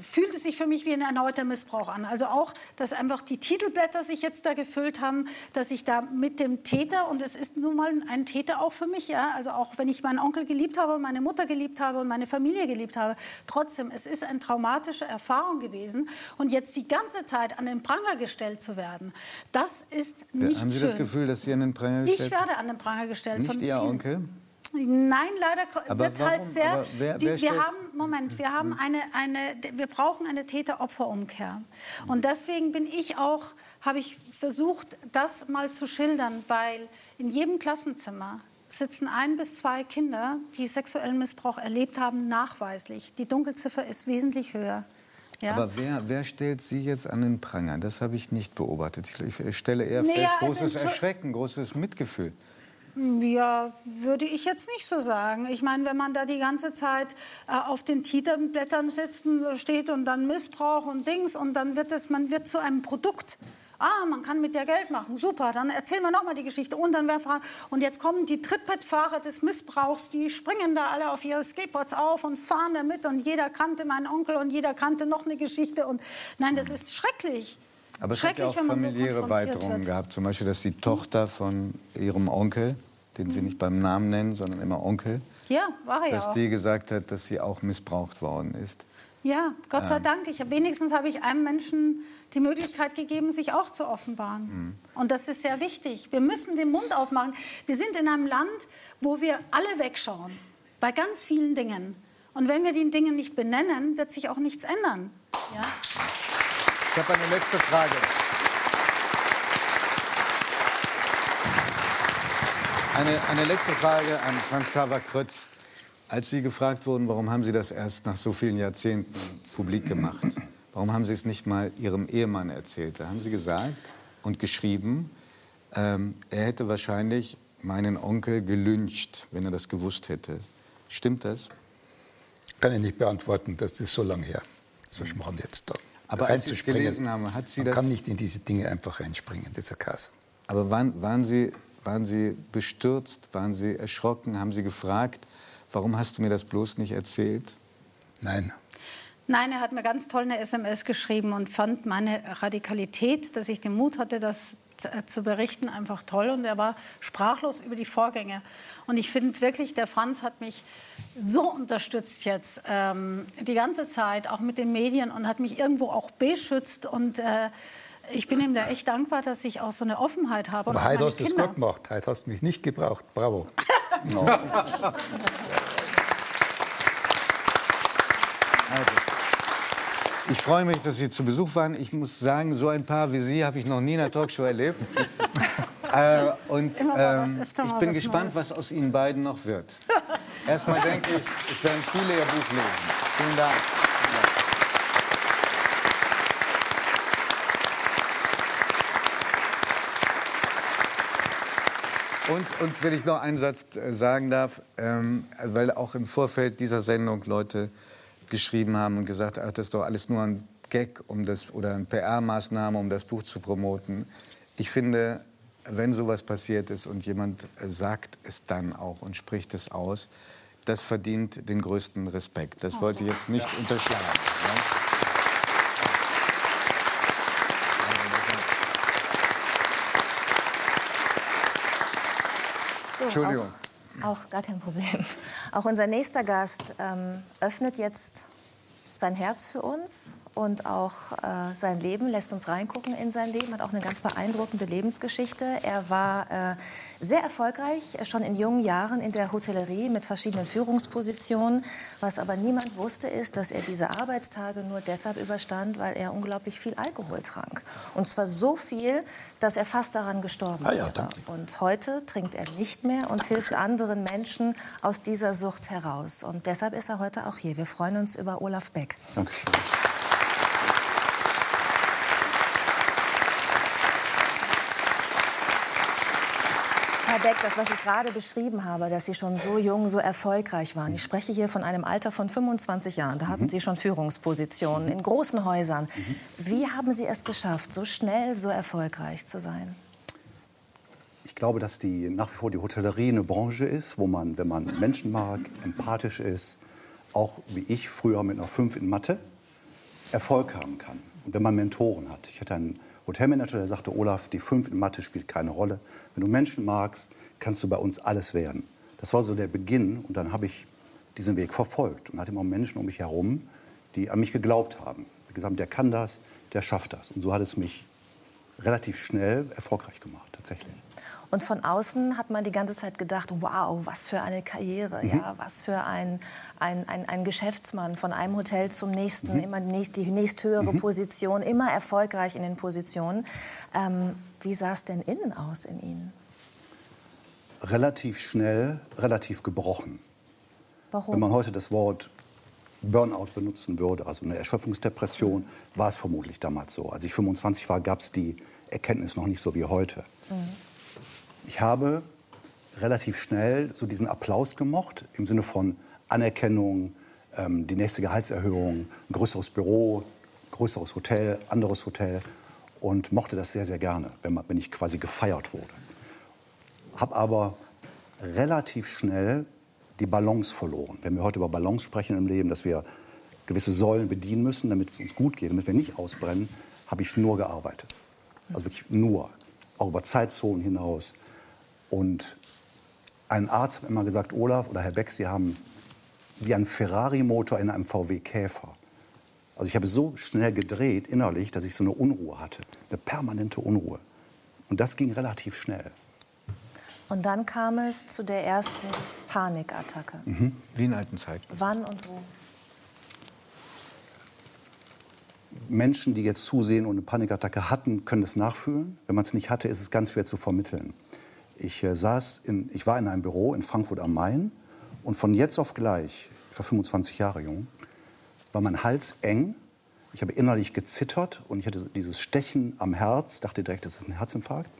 fühlt es sich für mich wie ein erneuter Missbrauch an. Also auch, dass einfach die Titelblätter sich jetzt da gefüllt haben, dass ich da mit dem Täter, und es ist nun mal ein Täter auch für mich, ja, also auch wenn ich meinen Onkel geliebt habe und meine Mutter geliebt habe und meine Familie geliebt habe, trotzdem, es ist eine traumatische Erfahrung gewesen. Und jetzt die ganze Zeit an den Pranger gestellt zu werden, das ist nicht Haben Sie schön. das Gefühl, dass Sie an den Pranger gestellt Ich werde an den Pranger gestellt. Nicht Ihr Onkel? Nein, leider aber wird halt warum? halt sehr. Wer, wer die, wir haben Moment, wir haben eine, eine, wir brauchen eine Täter-Opfer-Umkehr. Und deswegen bin ich auch, habe ich versucht, das mal zu schildern, weil in jedem Klassenzimmer sitzen ein bis zwei Kinder, die sexuellen Missbrauch erlebt haben, nachweislich. Die Dunkelziffer ist wesentlich höher. Ja? Aber wer, wer, stellt Sie jetzt an den Pranger? Das habe ich nicht beobachtet. Ich stelle eher fest, naja, also großes Erschrecken, großes Mitgefühl. Ja, würde ich jetzt nicht so sagen. Ich meine, wenn man da die ganze Zeit äh, auf den Titelblättern sitzen steht und dann Missbrauch und Dings und dann wird es, man wird zu einem Produkt. Ah, man kann mit der Geld machen. Super, dann erzählen wir noch mal die Geschichte. Und dann wäre und jetzt kommen die Trittbettfahrer des Missbrauchs, die springen da alle auf ihre Skateboards auf und fahren damit und jeder kannte meinen Onkel und jeder kannte noch eine Geschichte und nein, das ist schrecklich. Aber es hat ja auch familiäre so Weiterungen gehabt. Zum Beispiel, dass die Tochter von ihrem Onkel, den sie nicht beim Namen nennen, sondern immer Onkel, ja, war dass auch. die gesagt hat, dass sie auch missbraucht worden ist. Ja, Gott sei ähm. Dank. Ich, wenigstens habe ich einem Menschen die Möglichkeit gegeben, sich auch zu offenbaren. Mhm. Und das ist sehr wichtig. Wir müssen den Mund aufmachen. Wir sind in einem Land, wo wir alle wegschauen, bei ganz vielen Dingen. Und wenn wir die Dinge nicht benennen, wird sich auch nichts ändern. Ja? Ich habe eine letzte Frage. Eine, eine letzte Frage an Frank Xaver Krötz. Als Sie gefragt wurden, warum haben Sie das erst nach so vielen Jahrzehnten publik gemacht? Warum haben Sie es nicht mal Ihrem Ehemann erzählt? Da haben Sie gesagt und geschrieben, ähm, er hätte wahrscheinlich meinen Onkel gelyncht, wenn er das gewusst hätte. Stimmt das? Kann ich nicht beantworten, das ist so lange her. So ich machen jetzt da. Aber als Sie es gelesen haben, hat Sie Man das... kann nicht in diese Dinge einfach reinspringen, das ist ein Chaos. Aber waren, waren, Sie, waren Sie bestürzt, waren Sie erschrocken, haben Sie gefragt, warum hast du mir das bloß nicht erzählt? Nein. Nein, er hat mir ganz toll eine SMS geschrieben und fand meine Radikalität, dass ich den Mut hatte, das zu berichten, einfach toll. Und er war sprachlos über die Vorgänge. Und ich finde wirklich, der Franz hat mich so unterstützt jetzt ähm, die ganze Zeit, auch mit den Medien und hat mich irgendwo auch beschützt und äh, ich bin ihm da echt dankbar, dass ich auch so eine Offenheit habe. Aber heute hast du es gut gemacht. Heute hast du mich nicht gebraucht. Bravo. [laughs] no. Also, ich freue mich, dass Sie zu Besuch waren. Ich muss sagen, so ein Paar wie Sie habe ich noch nie in einer Talkshow erlebt. [laughs] äh, und ähm, ich bin gespannt, was aus Ihnen beiden noch wird. [laughs] Erstmal denke ich, es werden viele Ihr Buch lesen. Vielen Dank. Und, und wenn ich noch einen Satz äh, sagen darf, ähm, weil auch im Vorfeld dieser Sendung Leute geschrieben haben und gesagt, ach, das ist doch alles nur ein Gag um das, oder eine PR-Maßnahme, um das Buch zu promoten. Ich finde, wenn sowas passiert ist und jemand sagt es dann auch und spricht es aus, das verdient den größten Respekt. Das wollte ich jetzt nicht ja. unterschlagen. Ja? Entschuldigung. Auch, gar kein Problem. Auch unser nächster Gast ähm, öffnet jetzt sein Herz für uns und auch äh, sein Leben, lässt uns reingucken in sein Leben, hat auch eine ganz beeindruckende Lebensgeschichte. Er war äh, sehr erfolgreich, schon in jungen Jahren in der Hotellerie mit verschiedenen Führungspositionen. Was aber niemand wusste, ist, dass er diese Arbeitstage nur deshalb überstand, weil er unglaublich viel Alkohol trank. Und zwar so viel, dass er fast daran gestorben ah, ja, wäre. Und heute trinkt er nicht mehr und hilft anderen Menschen aus dieser Sucht heraus. Und deshalb ist er heute auch hier. Wir freuen uns über Olaf Beck. Dankeschön. Herr Beck, das, was ich gerade beschrieben habe, dass Sie schon so jung, so erfolgreich waren. Ich spreche hier von einem Alter von 25 Jahren. Da hatten mhm. Sie schon Führungspositionen in großen Häusern. Mhm. Wie haben Sie es geschafft, so schnell, so erfolgreich zu sein? Ich glaube, dass die, nach wie vor die Hotellerie eine Branche ist, wo man, wenn man Menschen mag, empathisch ist, auch wie ich früher mit einer 5 in Mathe, Erfolg haben kann. Und wenn man Mentoren hat. Ich hatte einen Hotelmanager, der sagte, Olaf, die 5 in Mathe spielt keine Rolle. Wenn du Menschen magst, kannst du bei uns alles werden. Das war so der Beginn und dann habe ich diesen Weg verfolgt und hatte immer Menschen um mich herum, die an mich geglaubt haben. Gesagt der kann das, der schafft das. Und so hat es mich relativ schnell erfolgreich gemacht, tatsächlich. Und von außen hat man die ganze Zeit gedacht, wow, was für eine Karriere, mhm. ja, was für ein, ein, ein, ein, Geschäftsmann von einem Hotel zum nächsten, mhm. immer nächst, die nächsthöhere mhm. Position, immer erfolgreich in den Positionen. Ähm, wie sah es denn innen aus in Ihnen? Relativ schnell, relativ gebrochen. Warum? Wenn man heute das Wort Burnout benutzen würde, also eine Erschöpfungsdepression, war es vermutlich damals so. Als ich 25 war, gab es die Erkenntnis noch nicht so wie heute. Mhm. Ich habe relativ schnell so diesen Applaus gemocht, im Sinne von Anerkennung, ähm, die nächste Gehaltserhöhung, ein größeres Büro, größeres Hotel, anderes Hotel und mochte das sehr, sehr gerne, wenn, man, wenn ich quasi gefeiert wurde. Habe aber relativ schnell die Balance verloren. Wenn wir heute über Balance sprechen im Leben, dass wir gewisse Säulen bedienen müssen, damit es uns gut geht, damit wir nicht ausbrennen, habe ich nur gearbeitet. Also wirklich nur, auch über Zeitzonen hinaus. Und ein Arzt hat immer gesagt, Olaf oder Herr Beck, Sie haben wie ein Ferrari-Motor in einem VW Käfer. Also ich habe so schnell gedreht innerlich, dass ich so eine Unruhe hatte, eine permanente Unruhe. Und das ging relativ schnell. Und dann kam es zu der ersten Panikattacke. Mhm. Wie in alten Zeiten. Wann und wo? Menschen, die jetzt zusehen und eine Panikattacke hatten, können das nachfühlen. Wenn man es nicht hatte, ist es ganz schwer zu vermitteln. Ich äh, saß in, ich war in einem Büro in Frankfurt am Main und von jetzt auf gleich, ich war 25 Jahre jung, war mein Hals eng. Ich habe innerlich gezittert und ich hatte dieses Stechen am Herz, dachte direkt, das ist ein Herzinfarkt.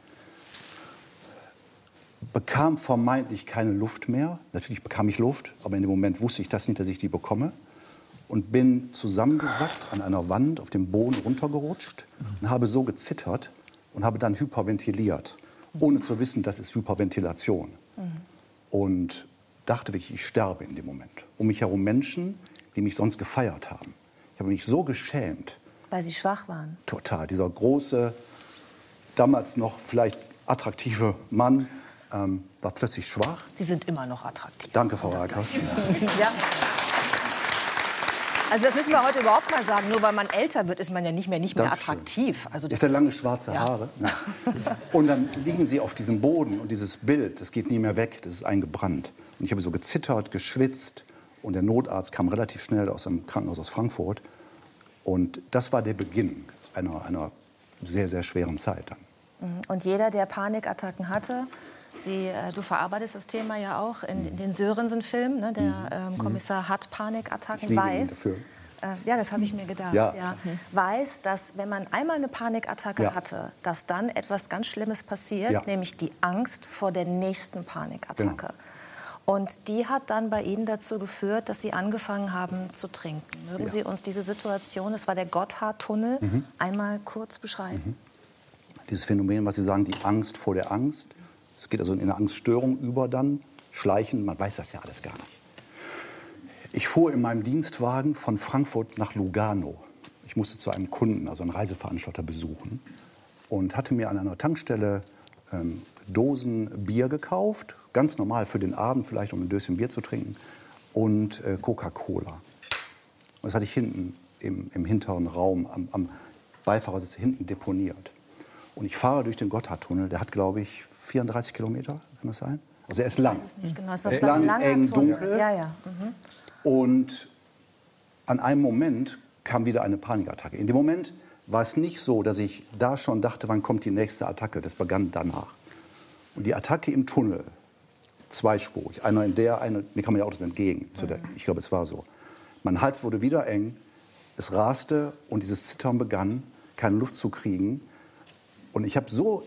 Bekam vermeintlich keine Luft mehr. Natürlich bekam ich Luft, aber in dem Moment wusste ich das nicht, dass ich die bekomme. Und bin zusammengesackt an einer Wand auf dem Boden runtergerutscht und habe so gezittert und habe dann hyperventiliert ohne zu wissen, das ist Hyperventilation. Mhm. Und dachte wirklich, ich sterbe in dem Moment. Um mich herum Menschen, die mich sonst gefeiert haben. Ich habe mich so geschämt. Weil sie schwach waren? Total. Dieser große, damals noch vielleicht attraktive Mann ähm, war plötzlich schwach. Sie sind immer noch attraktiv. Danke, Frau Rakas. ja. Also das müssen wir heute überhaupt mal sagen. Nur weil man älter wird, ist man ja nicht mehr, nicht mehr Dankeschön. attraktiv. Also das Ist der lange schwarze. Haare? [laughs] Ja. Und dann liegen sie auf diesem Boden und dieses Bild, das geht nie mehr weg, das ist eingebrannt. Und ich habe so gezittert, geschwitzt und der Notarzt kam relativ schnell aus einem Krankenhaus aus Frankfurt. Und das war der Beginn einer, einer sehr, sehr schweren Zeit dann. Und jeder, der Panikattacken hatte, Sie, äh, du verarbeitest das Thema ja auch in, in den Sörensen-Filmen. Ne? Der ähm, Kommissar hat Panikattacken, weiß. Äh, ja, das habe ich mir gedacht. Ja. Ja. Weiß, dass wenn man einmal eine Panikattacke Ja. hatte, dass dann etwas ganz Schlimmes passiert, Ja. nämlich die Angst vor der nächsten Panikattacke. Genau. Und die hat dann bei Ihnen dazu geführt, dass Sie angefangen haben zu trinken. Mögen Ja. Sie uns diese Situation, es war der Gotthardtunnel, Mhm. einmal kurz beschreiben? Dieses Phänomen, was Sie sagen, die Angst vor der Angst. Es geht also in eine Angststörung über dann, schleichen, man weiß das ja alles gar nicht. Ich fuhr in meinem Dienstwagen von Frankfurt nach Lugano. Ich musste zu einem Kunden, also einen Reiseveranstalter, besuchen und hatte mir an einer Tankstelle ähm, Dosen Bier gekauft, ganz normal für den Abend, vielleicht um ein Döschen Bier zu trinken, und äh, Coca-Cola. Das hatte ich hinten im, im hinteren Raum am, am Beifahrersitz hinten deponiert. Und ich fahre durch den Gotthardtunnel, der hat, glaube ich, 34 Kilometer, kann das sein? Also er ist lang. genau. Ist Er ist lang, langer eng, Tunnel. dunkel. Ja, ja. Mhm. Und an einem Moment kam wieder eine Panikattacke. In dem Moment war es nicht so, dass ich da schon dachte, wann kommt die nächste Attacke. Das begann danach. Und die Attacke im Tunnel, zweispurig, einer in der, einer, mir kamen die Autos entgegen. Der, ich glaube, es war so. Mein Hals wurde wieder eng, es raste und dieses Zittern begann, keine Luft zu kriegen. Und ich habe so,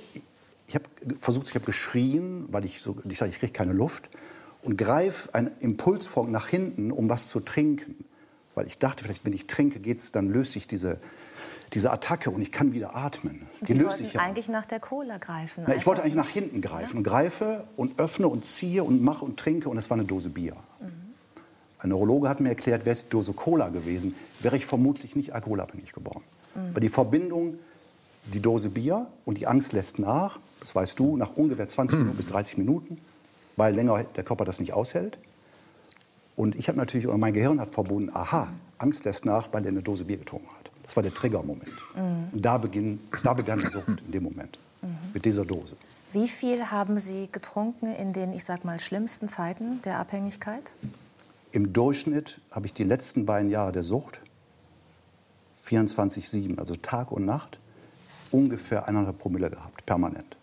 ich habe versucht, ich habe geschrien, weil ich so, ich dachte, ich kriege keine Luft und greif einen Impulsfunk nach hinten, um was zu trinken, weil ich dachte, vielleicht wenn ich trinke, geht's, dann löst sich diese diese Attacke und ich kann wieder atmen. Die Sie wollten sich ja. eigentlich nach der Cola greifen. Na, ich wollte eigentlich nach hinten greifen und greife und öffne und ziehe und mache und trinke und es war eine Dose Bier. Ein Neurologe hat mir erklärt, wäre es Dose Cola gewesen, wäre ich vermutlich nicht alkoholabhängig geworden. Weil die Verbindung, die Dose Bier und die Angst lässt nach, das weißt du, nach ungefähr 20 Minuten bis 30 Minuten, weil länger der Körper das nicht aushält. Und ich habe natürlich, oder mein Gehirn hat verbunden, aha, Angst lässt nach, weil er eine Dose Bier getrunken hat. Das war der Triggermoment. Und da, beginn, da begann die Sucht in dem Moment, mit dieser Dose. Wie viel haben Sie getrunken in den, ich sag mal, schlimmsten Zeiten der Abhängigkeit? Im Durchschnitt habe ich die letzten beiden Jahre der Sucht 24-7, also Tag und Nacht, ungefähr eineinhalb Promille gehabt, permanent.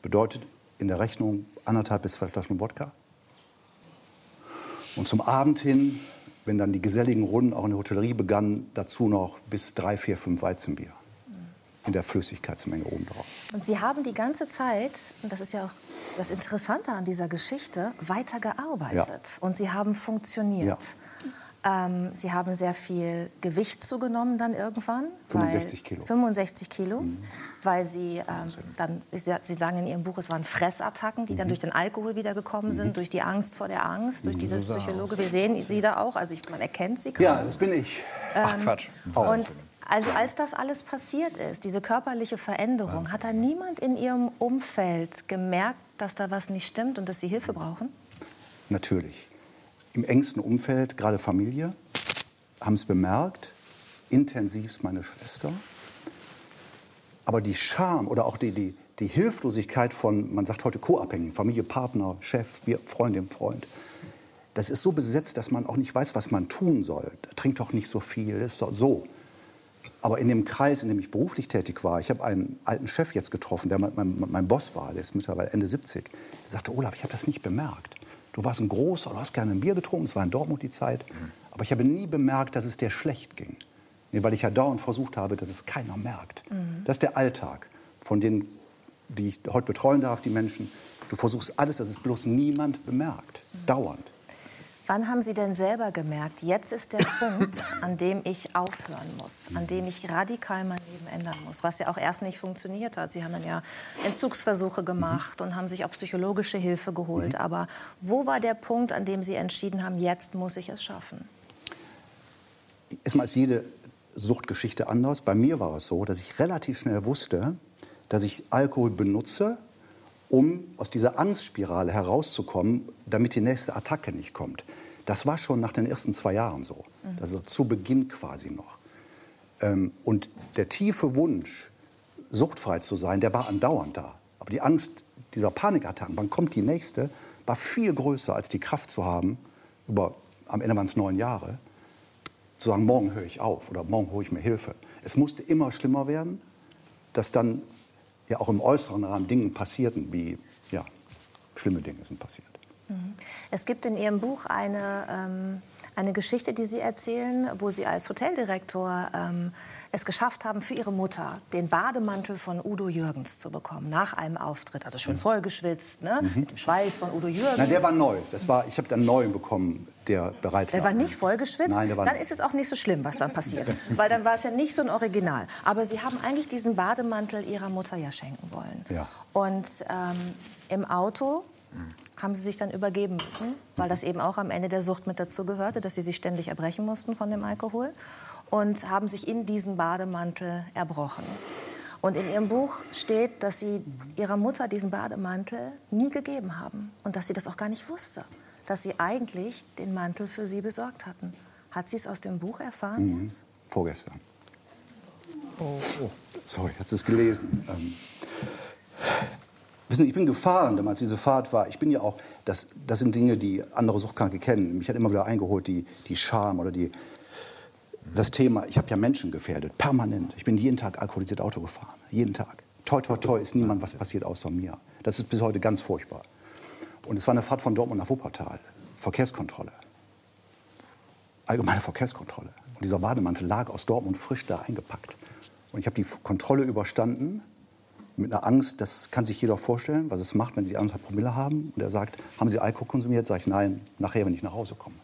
Bedeutet in der Rechnung anderthalb bis zwei Flaschen Wodka. Und zum Abend hin, wenn dann die geselligen Runden auch in der Hotellerie begannen, dazu noch bis drei, vier, fünf Weizenbier. In der Flüssigkeitsmenge obendrauf. Und Sie haben die ganze Zeit, und das ist ja auch das Interessante an dieser Geschichte, weitergearbeitet. Ja. Und Sie haben funktioniert. Ähm, Sie haben sehr viel Gewicht zugenommen dann irgendwann. 65 weil, Kilo. Mhm. 65 Kilo, weil Sie ähm, dann, Sie sagen in Ihrem Buch, es waren Fressattacken, die Mhm. dann durch den Alkohol wieder gekommen sind, durch die Angst vor der Angst, durch dieses Psychologe. Wir sehen Sie da auch, also ich, man erkennt Sie kaum. Ja, das bin ich. Ach Quatsch. Und also als das alles passiert ist, diese körperliche Veränderung, hat da niemand in Ihrem Umfeld gemerkt, dass da was nicht stimmt und dass Sie Hilfe brauchen? Natürlich. Im engsten Umfeld, gerade Familie, haben es bemerkt, intensivst meine Schwester. Aber die Scham oder auch die, die, die Hilflosigkeit von, man sagt heute Co-Abhängigen, Familie, Partner, Chef, wir, Freundin, Freund, das ist so besetzt, dass man auch nicht weiß, was man tun soll. Trink doch nicht so viel, ist doch so. Aber in dem Kreis, in dem ich beruflich tätig war, ich habe einen alten Chef jetzt getroffen, der mein, mein, mein Boss war, der ist mittlerweile Ende 70. Der sagte, Olaf, ich habe das nicht bemerkt. Du warst ein großer, du hast gerne ein Bier getrunken, es war in Dortmund die Zeit. Aber ich habe nie bemerkt, dass es dir schlecht ging. Weil ich ja dauernd versucht habe, dass es keiner merkt. Das ist der Alltag von denen, die ich heute betreuen darf, die Menschen. Du versuchst alles, dass es bloß niemand bemerkt. Dauernd. Wann haben Sie denn selber gemerkt, jetzt ist der Punkt, [coughs] an dem ich aufhören muss, an dem ich radikal mein Leben ändern muss, was ja auch erst nicht funktioniert hat. Sie haben dann ja Entzugsversuche gemacht und haben sich auch psychologische Hilfe geholt. Aber wo war der Punkt, an dem Sie entschieden haben, jetzt muss ich es schaffen? Erstmal ist jede Suchtgeschichte anders. Bei mir war es so, dass ich relativ schnell wusste, dass ich Alkohol benutze, um aus dieser Angstspirale herauszukommen, damit die nächste Attacke nicht kommt. Das war schon nach den ersten zwei Jahren so. Also zu Beginn quasi noch. Ähm, und der tiefe Wunsch, suchtfrei zu sein, der war andauernd da. Aber die Angst dieser Panikattacken, wann kommt die nächste, war viel größer als die Kraft zu haben, über, am Ende waren es neun Jahre, zu sagen, morgen höre ich auf oder morgen hole ich mir Hilfe. Es musste immer schlimmer werden, dass dann ja auch im äußeren Rahmen Dinge passierten, wie ja, schlimme Dinge sind passiert. Es gibt in Ihrem Buch eine, ähm, eine Geschichte, die Sie erzählen, wo Sie als Hoteldirektor ähm, es geschafft haben, für Ihre Mutter den Bademantel von Udo Jürgens zu bekommen, nach einem Auftritt. Also schön vollgeschwitzt, ne? mit dem Schweiß von Udo Jürgens. Na, der war neu. Das war, ich habe dann neuen bekommen, der bereit war. Der war nicht vollgeschwitzt? Nein, der war dann ist es auch nicht so schlimm, was dann passiert. [laughs] Weil dann war es ja nicht so ein Original. Aber Sie haben eigentlich diesen Bademantel Ihrer Mutter ja schenken wollen. Ja. Und ähm, im Auto haben Sie sich dann übergeben müssen, weil das eben auch am Ende der Sucht mit dazu gehörte, dass Sie sich ständig erbrechen mussten von dem Alkohol. Und haben sich in diesen Bademantel erbrochen. Und in Ihrem Buch steht, dass Sie Ihrer Mutter diesen Bademantel nie gegeben haben und dass sie das auch gar nicht wusste, dass Sie eigentlich den Mantel für Sie besorgt hatten. Hat sie es aus dem Buch erfahren Mhm. Vorgestern. Sorry, hat es gelesen. Ähm, wissen Sie, ich bin gefahren, damals diese Fahrt war. Ich bin ja auch, das, das sind Dinge, die andere Suchtkranke kennen. Mich hat immer wieder eingeholt, die, die Scham oder die, das Thema. Ich habe ja Menschen gefährdet, permanent. Ich bin jeden Tag alkoholisiert Auto gefahren, jeden Tag. Toi, toi, toi, ist niemand was passiert außer mir. Das ist bis heute ganz furchtbar. Und es war eine Fahrt von Dortmund nach Wuppertal. Verkehrskontrolle. Allgemeine Verkehrskontrolle. Und dieser Bademantel lag aus Dortmund frisch da eingepackt. Und ich habe die Kontrolle überstanden mit einer Angst, das kann sich jeder vorstellen, was es macht, wenn Sie anderthalb Promille haben. Und er sagt, haben Sie Alkohol konsumiert? Sag ich, nein, nachher, wenn ich nach Hause komme.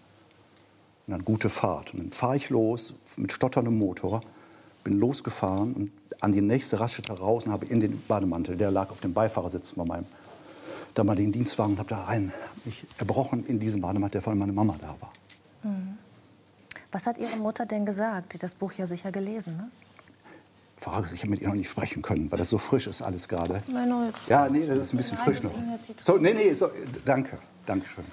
Und dann gute Fahrt. Und dann fahre ich los mit stotterndem Motor, bin losgefahren und an die nächste Raststätte raus und habe in den Bademantel, der lag auf dem Beifahrersitz bei meinem damaligen Dienstwagen, und habe da rein, hab mich erbrochen in diesem Bademantel, der von meiner Mama da war. Was hat Ihre Mutter denn gesagt? Sie hat das Buch ja sicher gelesen, ne? Frage ist, ich habe mit ihr noch nicht sprechen können, weil das so frisch ist alles gerade. Nein, nein, jetzt- Ja, nee, das ist ein bisschen frisch noch. So, nee, nee, so, danke, danke schön.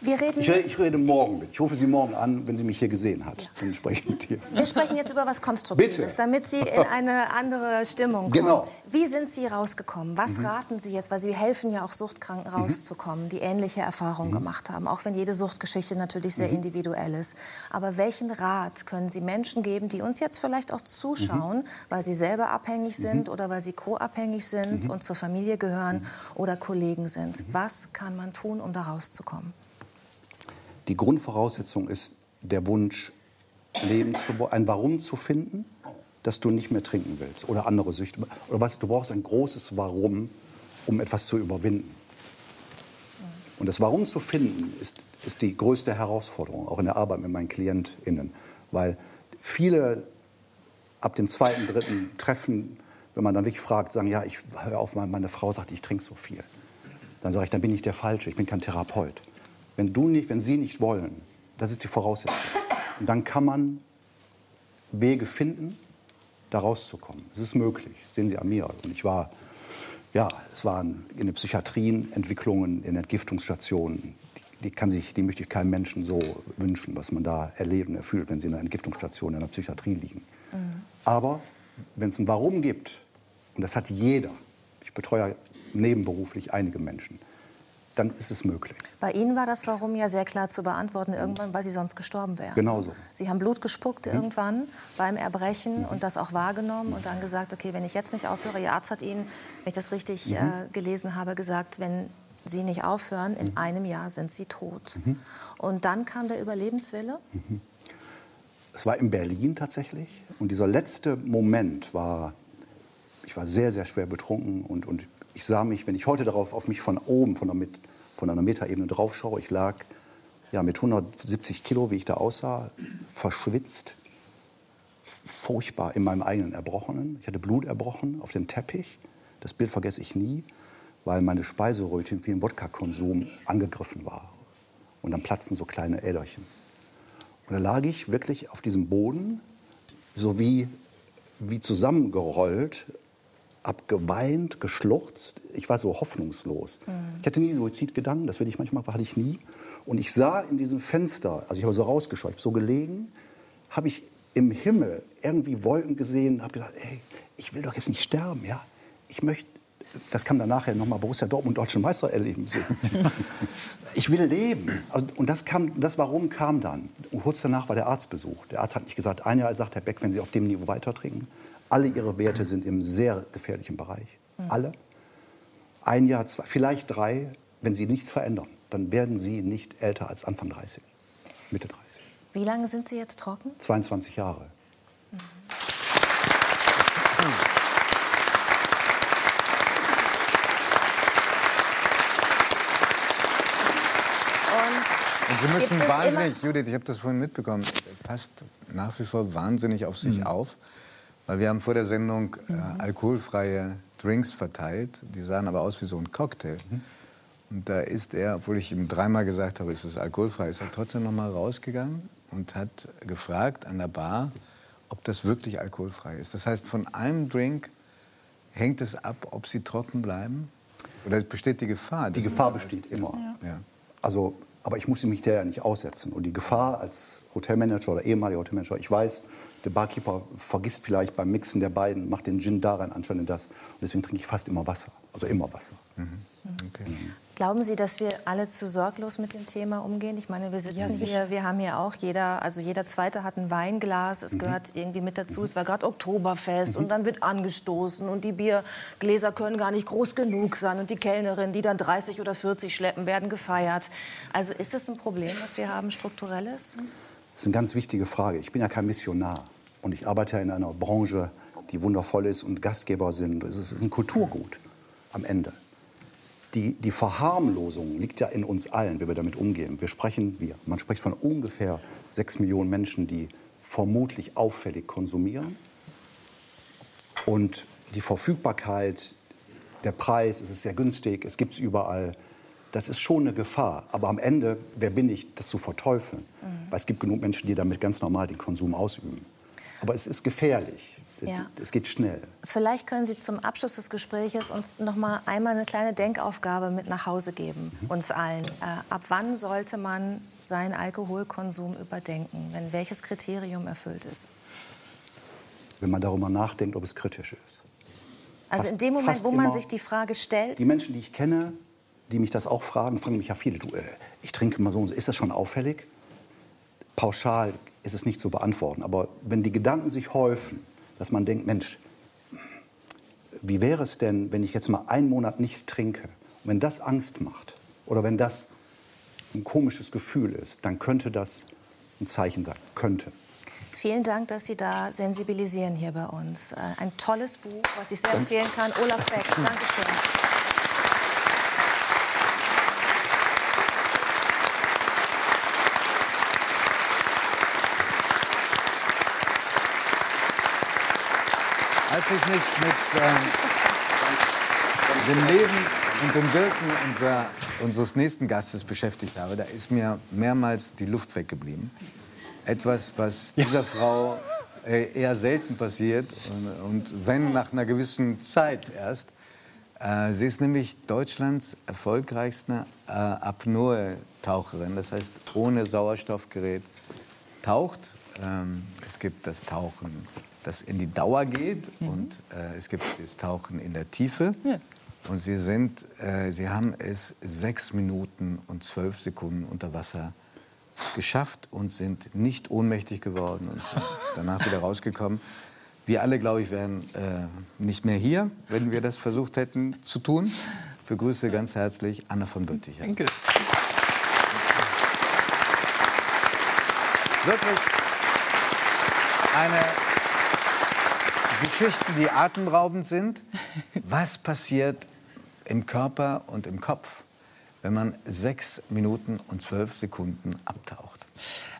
Wir reden, Ich, rede- ich rede morgen mit. Ich rufe Sie morgen an, wenn sie mich hier gesehen hat. Dann spreche ich mit ihr. wir sprechen jetzt über was Konstruktives, Bitte. damit Sie in eine andere Stimmung kommen. Genau. Wie sind Sie rausgekommen? Was Mhm. raten Sie jetzt? Weil Sie helfen ja auch Suchtkranken rauszukommen, die ähnliche Erfahrungen Mhm. gemacht haben, auch wenn jede Suchtgeschichte natürlich sehr Mhm. individuell ist. Aber welchen Rat können Sie Menschen geben, die uns jetzt vielleicht auch zuschauen, Mhm. weil sie selber abhängig sind oder weil sie co-abhängig sind Mhm. und zur Familie gehören oder Kollegen sind? Was kann man tun, um da rauszukommen? Die Grundvoraussetzung ist der Wunsch, Leben zu, ein Warum zu finden, dass du nicht mehr trinken willst oder andere Süchte. Oder was, du brauchst ein großes Warum, um etwas zu überwinden. Und das Warum zu finden, ist, ist die größte Herausforderung, auch in der Arbeit mit meinen KlientInnen. Weil viele ab dem zweiten, dritten Treffen, wenn man dann wirklich fragt, sagen, ja, ich höre auf, meine Frau sagt, ich trinke so viel. Dann sage ich, dann bin ich der Falsche, ich bin kein Therapeut. Wenn du nicht, wenn sie nicht wollen, das ist die Voraussetzung. Und dann kann man Wege finden, da rauszukommen. Es ist möglich, sehen Sie an mir. Und ich war, ja, es waren in den Psychiatrien Entwicklungen, in Entgiftungsstationen. Die, die, kann sich, die möchte ich keinem Menschen so wünschen, was man da erleben, erfüllt, wenn sie in einer Entgiftungsstation in der Psychiatrie liegen. Aber wenn es ein Warum gibt, und das hat jeder, ich betreue nebenberuflich einige Menschen, dann ist es möglich. Bei Ihnen war das Warum ja sehr klar zu beantworten, irgendwann, weil Sie sonst gestorben wären. Genau so. Sie haben Blut gespuckt Mhm. irgendwann beim Erbrechen und das auch wahrgenommen und dann gesagt, okay, wenn ich jetzt nicht aufhöre, Ihr Arzt hat Ihnen, wenn ich das richtig Mhm. äh, gelesen habe, gesagt, wenn Sie nicht aufhören, in einem Jahr sind Sie tot. Mhm. Und dann kam der Überlebenswille. Es war in Berlin tatsächlich. Und dieser letzte Moment war, ich war sehr, sehr schwer betrunken. Und, und ich sah mich, wenn ich heute darauf auf mich von oben, von, der, von einer Metaebene drauf schaue, ich lag ja, mit 170 Kilo, wie ich da aussah, verschwitzt, furchtbar in meinem eigenen Erbrochenen. Ich hatte Blut erbrochen auf dem Teppich. Das Bild vergesse ich nie, weil meine Speiseröhrchen für den Wodka-Konsum angegriffen war. Und dann platzen so kleine Äderchen. Und da lag ich wirklich auf diesem Boden, so wie, wie zusammengerollt, hab geweint, geschluchzt. Ich war so hoffnungslos. Ich hatte nie Suizidgedanken, das will ich manchmal, hatte ich nie. Und ich sah in diesem Fenster, also ich habe so rausgeschaut, ich hab so gelegen, habe ich im Himmel irgendwie Wolken gesehen, habe gesagt, ey, ich will doch jetzt nicht sterben, ja. Ich möchte, das kann dann nachher nochmal Borussia Dortmund deutschen Meister erleben sehen. [laughs] ich will leben. Also, und das kam, das Warum kam dann. Und kurz danach war der Arztbesuch. Der Arzt hat nicht gesagt, ein Jahr sagt Herr Beck, wenn Sie auf dem Niveau weiter trinken, alle Ihre Werte sind im sehr gefährlichen Bereich. Alle. Ein Jahr, zwei, vielleicht drei, wenn Sie nichts verändern, dann werden Sie nicht älter als Anfang 30, Mitte 30. Wie lange sind Sie jetzt trocken? 22 Jahre. Und Sie müssen wahnsinnig, Judith, ich habe das vorhin mitbekommen, passt nach wie vor wahnsinnig auf sich auf. Weil wir haben vor der Sendung äh, alkoholfreie Drinks verteilt. Die sahen aber aus wie so ein Cocktail. Und da ist er, obwohl ich ihm dreimal gesagt habe, ist es alkoholfrei, ist er trotzdem noch mal rausgegangen und hat gefragt an der Bar, ob das wirklich alkoholfrei ist. Das heißt, von einem Drink hängt es ab, ob sie trocken bleiben? Oder besteht die Gefahr? Die Gefahr besteht immer. Ja. Also, aber ich musste mich der ja nicht aussetzen. Und die Gefahr als Hotelmanager oder ehemaliger Hotelmanager, ich weiß, der Barkeeper vergisst vielleicht beim Mixen der beiden, macht den Gin da rein, in das. Und deswegen trinke ich fast immer Wasser. Also immer Wasser. Okay. Glauben Sie, dass wir alle zu sorglos mit dem Thema umgehen? Ich meine, wir sitzen hier, wir haben hier auch jeder, also jeder Zweite hat ein Weinglas. Es gehört irgendwie mit dazu. Es war gerade Oktoberfest und dann wird angestoßen und die Biergläser können gar nicht groß genug sein und die Kellnerin, die dann 30 oder 40 schleppen, werden gefeiert. Also ist es ein Problem, was wir haben, strukturelles? Das ist eine ganz wichtige Frage. Ich bin ja kein Missionar. Und ich arbeite ja in einer Branche, die wundervoll ist und Gastgeber sind. Es ist ein Kulturgut am Ende. Die, die Verharmlosung liegt ja in uns allen, wie wir damit umgehen. Wir sprechen, wir, man spricht von ungefähr sechs Millionen Menschen, die vermutlich auffällig konsumieren. Und die Verfügbarkeit, der Preis, es ist sehr günstig, es gibt es überall. Das ist schon eine Gefahr. Aber am Ende, wer bin ich, das zu verteufeln? Weil es gibt genug Menschen, die damit ganz normal den Konsum ausüben. Aber es ist gefährlich. Ja. Es geht schnell. Vielleicht können Sie zum Abschluss des Gesprächs uns noch mal einmal eine kleine Denkaufgabe mit nach Hause geben, uns allen. Äh, ab wann sollte man seinen Alkoholkonsum überdenken, wenn welches Kriterium erfüllt ist? Wenn man darüber nachdenkt, ob es kritisch ist. Also Fast- in dem Moment, wo man sich die Frage stellt, Die Menschen, die ich kenne, die mich das auch fragen, fragen mich ja viele, du, äh, ich trinke mal so und so, ist das schon auffällig? Pauschal ist es nicht zu beantworten, aber wenn die Gedanken sich häufen, dass man denkt, Mensch, wie wäre es denn, wenn ich jetzt mal einen Monat nicht trinke? Und wenn das Angst macht oder wenn das ein komisches Gefühl ist, dann könnte das ein Zeichen sein. Könnte. vielen Dank, dass Sie da sensibilisieren hier bei uns. Äh, Ein tolles Buch, was ich sehr empfehlen kann. Olaf Beck, Dankeschön. Als ich mich mit ähm, dem Leben und dem Wirken unser, unseres nächsten Gastes beschäftigt habe, da ist mir mehrmals die Luft weggeblieben. Etwas, was dieser Frau äh, eher selten passiert und, und wenn nach einer gewissen Zeit erst. Äh, sie ist nämlich Deutschlands erfolgreichste äh, Apnoe-Taucherin, das heißt ohne Sauerstoffgerät taucht. Ähm, es gibt das Tauchen, das in die Dauer geht und äh, es gibt das Tauchen in der Tiefe. Und sie, sind, äh, sie haben es sechs Minuten und zwölf Sekunden unter Wasser geschafft und sind nicht ohnmächtig geworden und sind [laughs] danach wieder rausgekommen. Wir alle, glaube ich, wären äh, nicht mehr hier, wenn wir das versucht hätten zu tun. Ich begrüße ganz herzlich Anna von Bötticher. Danke. wirklich eine Geschichten, die atemberaubend sind. Was passiert im Körper und im Kopf, wenn man sechs Minuten und zwölf Sekunden abtaucht?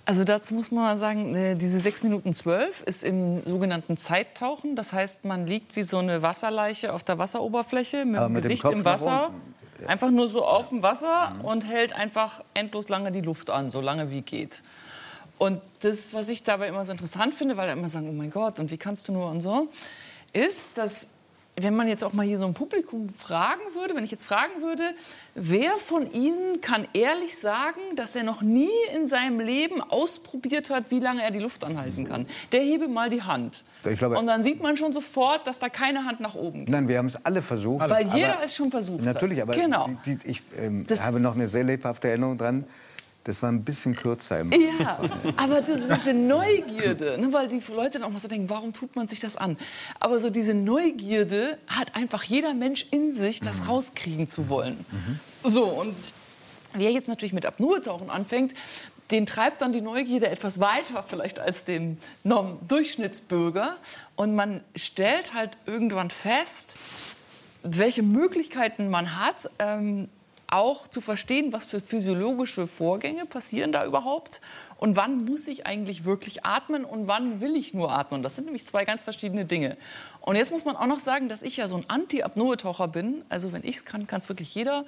Also dazu muss man mal sagen, äh, diese 6 Minuten 12 ist im sogenannten Zeittauchen. Das heißt, man liegt wie so eine Wasserleiche auf der Wasseroberfläche mit mit dem Gesicht im Wasser. Einfach nur so auf dem Wasser und hält einfach endlos lange die Luft an, so lange wie geht. Und das, was ich dabei immer so interessant finde, weil da immer sagen, oh mein Gott, und wie kannst du nur und so, ist, dass wenn man jetzt auch mal hier so ein Publikum fragen würde, wenn ich jetzt fragen würde, wer von Ihnen kann ehrlich sagen, dass er noch nie in seinem Leben ausprobiert hat, wie lange er die Luft anhalten kann? Der hebe mal die Hand. Glaube- Und dann sieht man schon sofort, dass da keine Hand nach oben geht. Nein, wir haben es alle versucht. Weil jeder es schon versucht hat. Natürlich, aber Genau. die, die, ich ähm, habe noch eine sehr lebhafte Erinnerung dran. Das war ein bisschen kürzer im Ja, aber das, diese Neugierde, ne, weil die Leute dann auch mal so denken, warum tut man sich das an? Aber so diese Neugierde hat einfach jeder Mensch in sich, das rauskriegen zu wollen. So, und wer jetzt natürlich mit Apnoe-Tauchen anfängt, den treibt dann die Neugierde etwas weiter vielleicht als den Norm Durchschnittsbürger. Und man stellt halt irgendwann fest, welche Möglichkeiten man hat, ähm, auch zu verstehen, was für physiologische Vorgänge passieren da überhaupt und wann muss ich eigentlich wirklich atmen und wann will ich nur atmen. Das sind nämlich zwei ganz verschiedene Dinge. Und jetzt muss man auch noch sagen, dass ich ja so ein Anti-Apnoe-Taucher bin. Also wenn ich es kann, kann es wirklich jeder.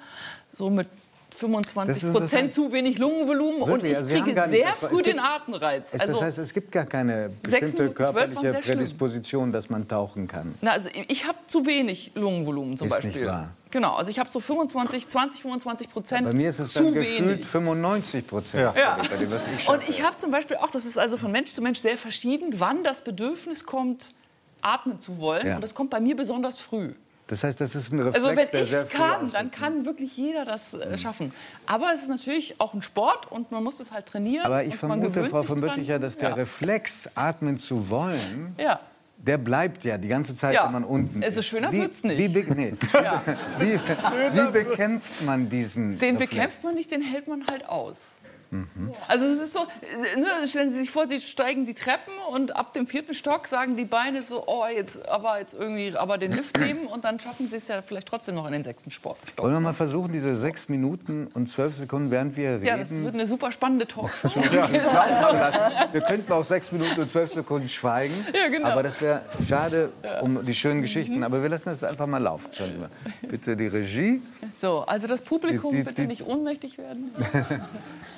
So mit 25 Das ist Prozent zu wenig Lungenvolumen und Wirklich, ich also kriege nicht- sehr war- früh gibt- den Atemreiz. Also, das heißt, es gibt gar keine bestimmte körperliche. Prädisposition, dass man tauchen kann. Na, also ich habe zu wenig Lungenvolumen zum Ist Beispiel. nicht wahr. Genau, also ich habe so 25, 20, 25 Prozent Bei mir ist es zu dann gefühlt wenig. 95 Prozent. Ja. Dem, ich Und ich habe zum Beispiel auch, das ist also von Mensch zu Mensch sehr verschieden, wann das Bedürfnis kommt, atmen zu wollen. Ja. Und das kommt bei mir besonders früh. Das heißt, das ist ein Reflex, Also wenn der ich es kann, dann aufsetzt. kann wirklich jeder das äh, schaffen. Aber es ist natürlich auch ein Sport und man muss es halt trainieren. Aber ich vermute, Frau von. Bötticher, dass der ja. Reflex, atmen zu wollen, Ja. Der bleibt ja die ganze Zeit, Ja. wenn man unten Es ist schöner wie, wird's nicht. Wie, be- nee. [laughs] Ja. wie, wie bekämpft man diesen Den Reflex? bekämpft man nicht, den hält man halt aus. Also es ist so, ne, stellen Sie sich vor, Sie steigen die Treppen und ab dem vierten Stock sagen die Beine so, oh jetzt aber jetzt irgendwie, aber den Lift [clears throat] nehmen und dann schaffen Sie es ja vielleicht trotzdem noch in den sechsten Sport- Stock. Wollen wir mal versuchen, diese sechs Minuten und zwölf Sekunden, während wir Ja, das reden, wird eine super spannende Talkshow. laufen [laughs] lassen? Wir könnten auch sechs Minuten und zwölf Sekunden schweigen. Ja, genau. Aber das wäre schade um die schönen Geschichten. Aber wir lassen das einfach mal laufen. Schauen Sie mal. Bitte die Regie. So, also das Publikum Die- die- bitte die- nicht ohnmächtig werden. [laughs]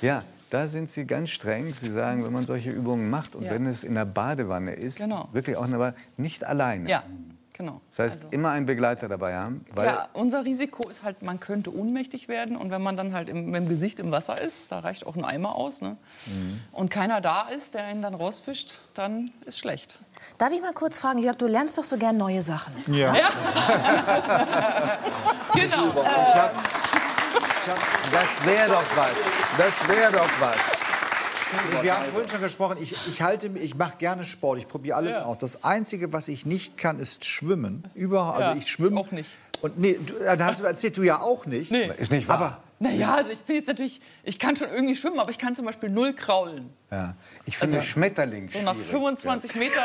Ja, da sind Sie ganz streng. Sie sagen, wenn man solche Übungen macht und Ja. wenn es in der Badewanne ist, Genau. wirklich auch, aber nicht alleine. Ja, genau. Das heißt, immer einen Begleiter dabei haben. Weil Ja, unser Risiko ist halt, man könnte ohnmächtig werden und wenn man dann halt im, mit dem Gesicht im Wasser ist, da reicht auch ein Eimer aus, ne? Mhm. und keiner da ist, der ihn dann rausfischt, dann ist schlecht. Darf ich mal kurz fragen, Jörg, du lernst doch so gern neue Sachen. Ja. Ja. [laughs] genau. Das wäre doch was. Das wäre doch was. Wir haben vorhin schon gesprochen, ich, ich, halte, ich mache gerne Sport, ich probiere alles aus. Das Einzige, was ich nicht kann, ist schwimmen. Überhaupt, Ja, also ich schwimme. auch nicht. Und nee, du, äh, da hast du erzählt, du ja auch nicht. Nee. Ist nicht wahr. Aber Naja, also ich bin jetzt natürlich, ich kann schon irgendwie schwimmen, aber ich kann zum Beispiel null kraulen. Ja. Ich finde Also, Schmetterling So nach schwierig. 25 Meter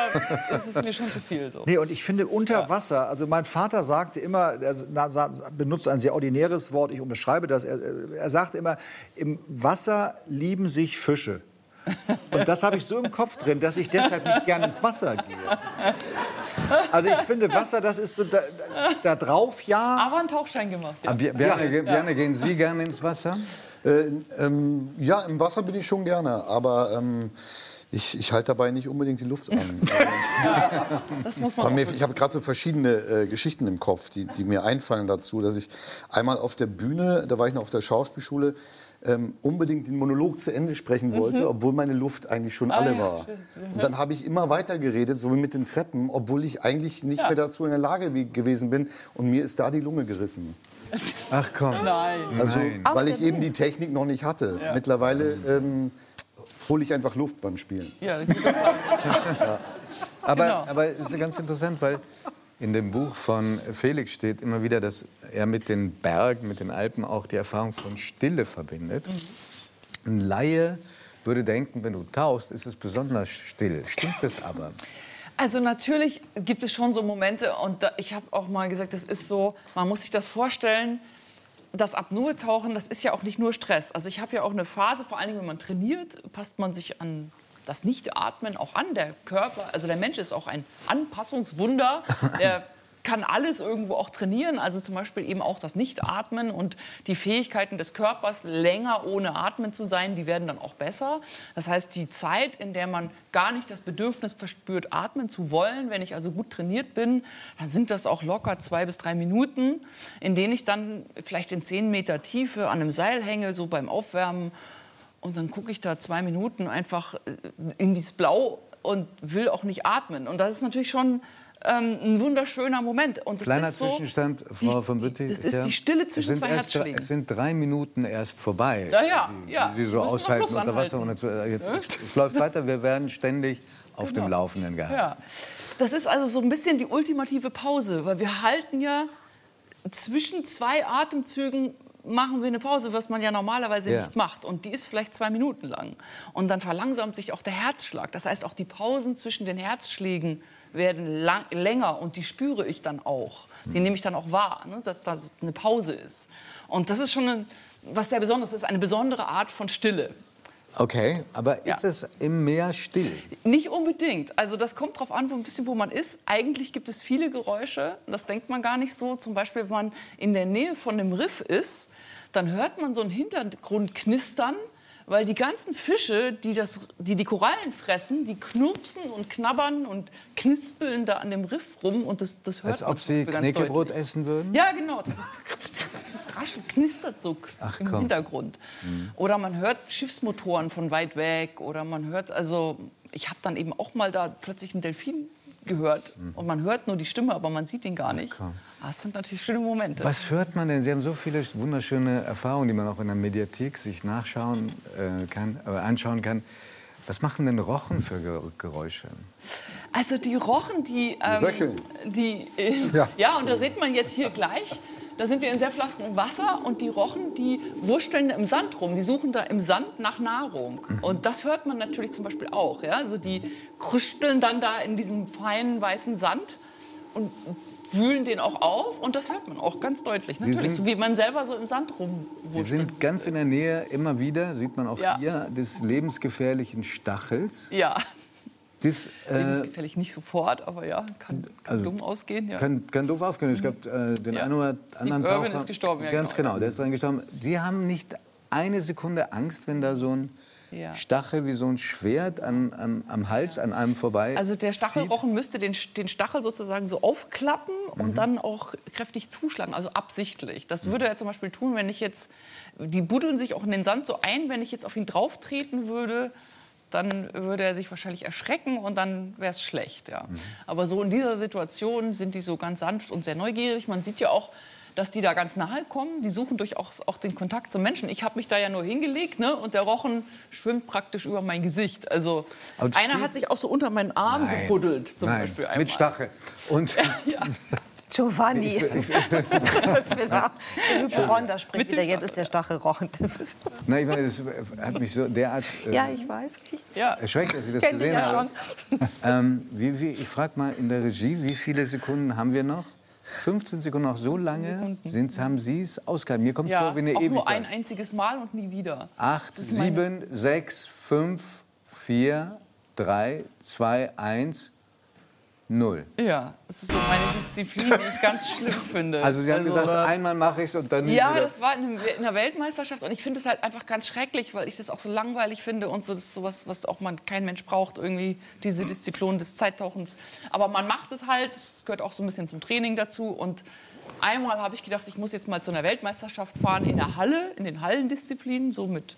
[laughs] ist es mir schon zu viel. So. Nee, und ich finde unter Wasser, also mein Vater sagte immer, er benutzt ein sehr ordinäres Wort, ich unterschreibe das, er, er sagte immer, im Wasser lieben sich Fische. Und das habe ich so im Kopf drin, dass ich deshalb nicht gerne ins Wasser gehe. Also ich finde, Wasser, das ist so da, da drauf, ja. Aber einen Tauchschein gemacht. Ja. Aber Bi- Bjarne, ge- Bjarne, gehen Sie gerne ins Wasser? Äh, ähm, ja, im Wasser bin ich schon gerne, aber ähm, ich, ich halte dabei nicht unbedingt die Luft an. [laughs] Das muss man mir, ich habe gerade so verschiedene äh, Geschichten im Kopf, die, die mir einfallen dazu, dass ich einmal auf der Bühne, da war ich noch auf der Schauspielschule, ähm, unbedingt den Monolog zu Ende sprechen wollte, obwohl meine Luft eigentlich schon alle Mhm. Ah, ja, war. stimmt. Und dann habe ich immer weiter geredet, so wie mit den Treppen, obwohl ich eigentlich nicht mehr dazu in der Lage wie, gewesen bin. Und mir ist da die Lunge gerissen. Ach komm. Nein. Also, Nein. weil ich eben die Technik noch nicht hatte. Mittlerweile ähm, hole ich einfach Luft beim Spielen. Ja, guter Plan. [laughs] Aber, Genau. aber es ist ganz interessant, weil in dem Buch von Felix steht immer wieder, dass er mit den Bergen, mit den Alpen auch die Erfahrung von Stille verbindet. Ein Laie würde denken, wenn du tauchst, ist es besonders still. Stimmt das aber? Also natürlich gibt es schon so Momente und da, ich habe auch mal gesagt, das ist so, man muss sich das vorstellen, das Apnoe-Tauchen, das ist ja auch nicht nur Stress. Also ich habe ja auch eine Phase, vor allen Dingen, wenn man trainiert, passt man sich an das Nichtatmen auch an. Der Körper, also der Mensch ist auch ein Anpassungswunder. Der [laughs] kann alles irgendwo auch trainieren. Also zum Beispiel eben auch das Nichtatmen und die Fähigkeiten des Körpers, länger ohne Atmen zu sein, die werden dann auch besser. Das heißt, die Zeit, in der man gar nicht das Bedürfnis verspürt, atmen zu wollen, wenn ich also gut trainiert bin, dann sind das auch locker zwei bis drei Minuten, in denen ich dann vielleicht in zehn Meter Tiefe an einem Seil hänge, so beim Aufwärmen. Und dann gucke ich da zwei Minuten einfach äh, in dieses Blau und will auch nicht atmen. Und das ist natürlich schon ähm, ein wunderschöner Moment. Und das Kleiner ist so, Zwischenstand, Frau die, von Bütti. Das ist ja. die Stille zwischen zwei erst Herzschlägen. Es sind drei Minuten erst vorbei. Ja, ja, die, ja. Die Sie so aushalten unter Wasser. Und jetzt, äh, jetzt, es, läuft weiter. Wir werden ständig auf dem Laufenden gehalten. Ja. Das ist also so ein bisschen die ultimative Pause, weil wir halten ja zwischen zwei Atemzügen machen wir eine Pause, was man ja normalerweise Ja. nicht macht. Und die ist vielleicht zwei Minuten lang. Und dann verlangsamt sich auch der Herzschlag. Das heißt, auch die Pausen zwischen den Herzschlägen werden lang, länger und die spüre ich dann auch. Die nehme ich dann auch wahr, ne, dass da eine Pause ist. Und das ist schon ein, was sehr Besonderes ist, eine besondere Art von Stille. Okay, aber Ja. ist es im Meer still? Nicht unbedingt. Also das kommt darauf an, wo ein bisschen wo man ist. Eigentlich gibt es viele Geräusche. Das denkt man gar nicht so. Zum Beispiel, wenn man in der Nähe von einem Riff ist, dann hört man so einen Hintergrund knistern, weil die ganzen Fische, die, das, die die Korallen fressen, die knurpsen und knabbern und knispeln da an dem Riff rum und das, das hört Als ob Sie Knäckebrot deutlich. essen würden? Ja, genau. Das, das raschelt, knistert so Ach, im komm. Hintergrund. Oder man hört Schiffsmotoren von weit weg. Oder man hört, also ich habe dann eben auch mal da plötzlich einen Delfin gehört. Und man hört nur die Stimme, aber man sieht ihn gar nicht. Ah, Das sind natürlich schöne Momente. Was hört man denn? Sie haben so viele wunderschöne Erfahrungen, die man auch in der Mediathek sich nachschauen äh, kann, äh, anschauen kann. Was machen denn Rochen für Ge Geräusche? Also die Rochen, die... Ähm, Röcheln. Die, äh, ja. Ja. und da sieht man jetzt hier gleich, da sind wir in sehr flachem Wasser und die Rochen, die wursteln im Sand rum, die suchen da im Sand nach Nahrung. Und das hört man natürlich zum Beispiel auch. Ja? Also die krusteln dann da in diesem feinen weißen Sand und wühlen den auch auf und das hört man auch ganz deutlich. Natürlich, sind- so wie man selber so im Sand Sie rumwurschtelt. sind ganz in der Nähe, immer wieder, sieht man auch Ja. hier, des lebensgefährlichen Stachels. Ja, Das äh, lebensgefährlich nicht sofort, aber ja, kann, kann Also, dumm ausgehen. Ja. kann, kann doof aufgehen. Es gab äh, den Ja. einen oder anderen Irwin Taucher. ist gestorben, ja, Ganz genau, genau, der ist dran gestorben. Sie haben nicht eine Sekunde Angst, wenn da so ein Ja. Stachel wie so ein Schwert an, an, am Hals an einem vorbei Also der zieht? Stachelrochen müsste den, den Stachel sozusagen so aufklappen Mhm. und dann auch kräftig zuschlagen, also absichtlich. Das würde er zum Beispiel tun, wenn ich jetzt, die buddeln sich auch in den Sand so ein, wenn ich jetzt auf ihn drauf treten würde, dann würde er sich wahrscheinlich erschrecken und dann wäre es schlecht. Ja. Mhm. Aber so in dieser Situation sind die so ganz sanft und sehr neugierig. Man sieht ja auch, dass die da ganz nahe kommen. Die suchen durchaus auch den Kontakt zum Menschen. Ich habe mich da ja nur hingelegt ne? und der Rochen schwimmt praktisch über mein Gesicht. Also einer hat sich auch so unter meinen Arm Nein, gebuddelt zum nein, Beispiel einmal. mit Stachel. Und [laughs] Ja. Giovanni. [laughs] Ron, spricht Mit dem wieder. Jetzt Stachel, ist der Stachelrochen. Das ist, na, ich meine, das hat mich so derart äh, [laughs] ja, ich weiß. Ja. erschreckt, dass ich das Kenn ich gesehen ja habe. [laughs] Ähm, wie, wie, ich frage mal in der Regie, wie viele Sekunden haben wir noch? 15 Sekunden noch so lange sind, haben Sie es ausgehalten. Mir kommt Ja, vor wie eine auch nur ein Ewigkeit. einziges Mal und nie wieder. Acht, Das sieben, sechs, fünf, vier, drei, zwei, eins, null. Ja, das ist so meine Disziplin, die ich ganz schlimm finde. Also Sie haben gesagt, äh, einmal mache ich es und dann nie Ja, wieder. das war in, einem- in der Weltmeisterschaft und ich finde es halt einfach ganz schrecklich, weil ich das auch so langweilig finde und so das ist sowas, was auch man kein Mensch braucht irgendwie diese Disziplin des Zeittauchens. Aber man macht es halt, es gehört auch so ein bisschen zum Training dazu und einmal habe ich gedacht, ich muss jetzt mal zu einer Weltmeisterschaft fahren in der Halle, in den Hallendisziplinen, so mit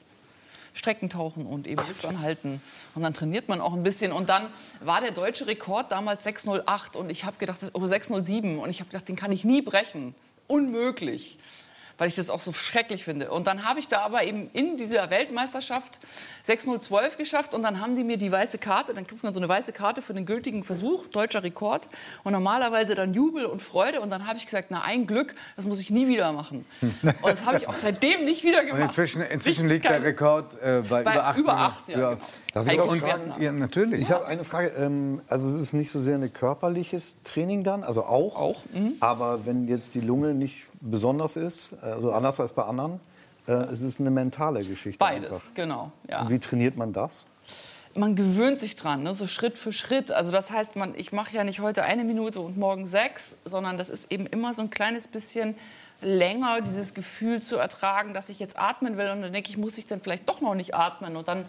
Streckentauchen und eben Luft anhalten. Und dann trainiert man auch ein bisschen. Und dann war der deutsche Rekord damals 608 und ich habe gedacht, oh 607 und ich habe gedacht, den kann ich nie brechen. Unmöglich. Weil ich das auch so schrecklich finde. Und dann habe ich da aber eben in dieser Weltmeisterschaft 6.012 geschafft und dann haben die mir die weiße Karte, dann kriegt man so eine weiße Karte für den gültigen Versuch, deutscher Rekord. Und normalerweise dann Jubel und Freude. Und dann habe ich gesagt, na ein Glück, das muss ich nie wieder machen. [laughs] Und das habe ich auch seitdem nicht wieder gemacht. Und inzwischen, inzwischen liegt der Rekord äh, bei, Bei über acht. über Minuten. acht, ja, genau. Darf ich Und, fragen? ja, natürlich. Ich habe eine Frage. Ähm, also es ist nicht so sehr ein körperliches Training dann, also auch. Auch, mhm. Aber wenn jetzt die Lunge nicht besonders ist, also anders als bei anderen, äh, es ist eine mentale Geschichte. Beides, Einfach. genau. Ja. Also wie trainiert man das? man gewöhnt sich dran, ne? so Schritt für Schritt. Also das heißt, man, ich mache ja nicht heute eine Minute und morgen sechs, sondern das ist eben immer so ein kleines bisschen länger, dieses Gefühl zu ertragen, dass ich jetzt atmen will. Und dann denke ich, muss ich dann vielleicht doch noch nicht atmen? Und dann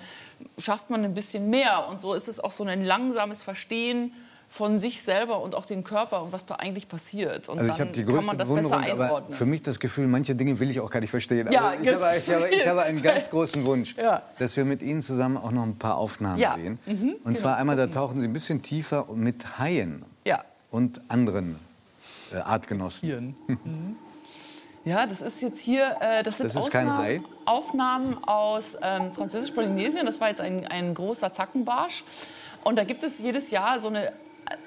schafft man ein bisschen mehr. Und so ist es auch so ein langsames Verstehen von sich selber und auch den Körper und was da eigentlich passiert. Und Also ich dann habe die kann größte man das besser Bewunderung, aber für mich das Gefühl, manche Dinge will ich auch gar nicht verstehen. Ja, aber ich, habe, ich, habe, ich habe einen ganz [laughs] großen Wunsch, Ja. dass wir mit Ihnen zusammen auch noch ein paar Aufnahmen Ja. sehen. Mhm, Und zwar einmal, da tauchen Sie ein bisschen tiefer mit Haien und anderen äh, Artgenossen. Ja, das ist jetzt hier, äh, das sind Das ist kein Ausnahmen- Hai? Aufnahmen aus ähm, Französisch-Polynesien. Das war jetzt ein, ein großer Zackenbarsch. Und da gibt es jedes Jahr so eine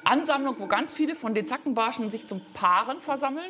Ansammlung, wo ganz viele von den Zackenbarschen sich zum Paaren versammeln.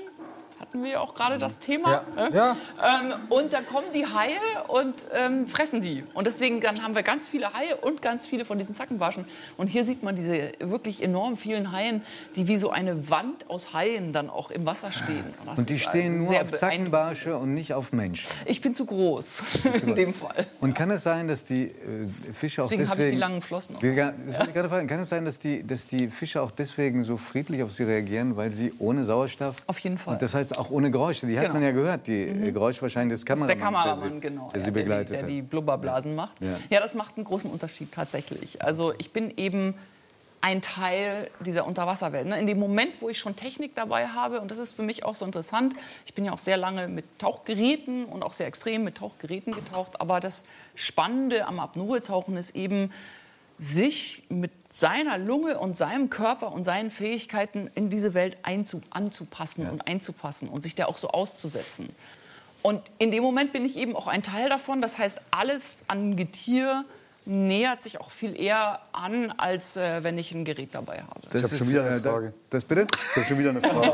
Hatten wir ja auch gerade das Thema. Ja. äh? Ja. Ähm, und dann kommen die Haie und ähm, fressen die. Und deswegen dann haben wir ganz viele Haie und ganz viele von diesen Zackenbarschen. Und hier sieht man diese wirklich enorm vielen Haien, die wie so eine Wand aus Haien dann auch im Wasser stehen. das Und die stehen nur auf. Zackenbarsche und nicht auf Menschen. Ich bin zu groß [laughs] in dem Fall. Und kann es sein, dass die äh, Fische auch Deswegen habe deswegen... ich die langen Flossen. Die- Das wollte ich gerade fragen. Kann es sein, dass die, dass die Fische auch deswegen so friedlich auf sie reagieren, weil sie ohne Sauerstoff... Auf jeden Fall. Und das heißt auch ohne Geräusche. Die hat Genau. man ja gehört, die äh, Geräusche wahrscheinlich des Das ist der Kameramanns, Kameramann, der sie, genau. der ja, sie begleitet der, die- der die Blubberblasen macht. Ja. Ja. das macht einen großen Unterschied tatsächlich. Also ich bin eben ein Teil dieser Unterwasserwelt. ne? In dem Moment, wo ich schon Technik dabei habe, und das ist für mich auch so interessant, ich bin ja auch sehr lange mit Tauchgeräten und auch sehr extrem mit Tauchgeräten getaucht, aber das Spannende am Apnoe-Tauchen ist eben, sich mit seiner Lunge und seinem Körper und seinen Fähigkeiten in diese Welt einzu anzupassen und einzupassen und sich der auch so auszusetzen. Und in dem Moment bin ich eben auch ein Teil davon. Das heißt, alles an Getier nähert sich auch viel eher an, als äh, wenn ich ein Gerät dabei habe. Das hab schon ist, wieder eine äh, da- Frage. Das bitte? Ich habe schon wieder eine [laughs] Frage.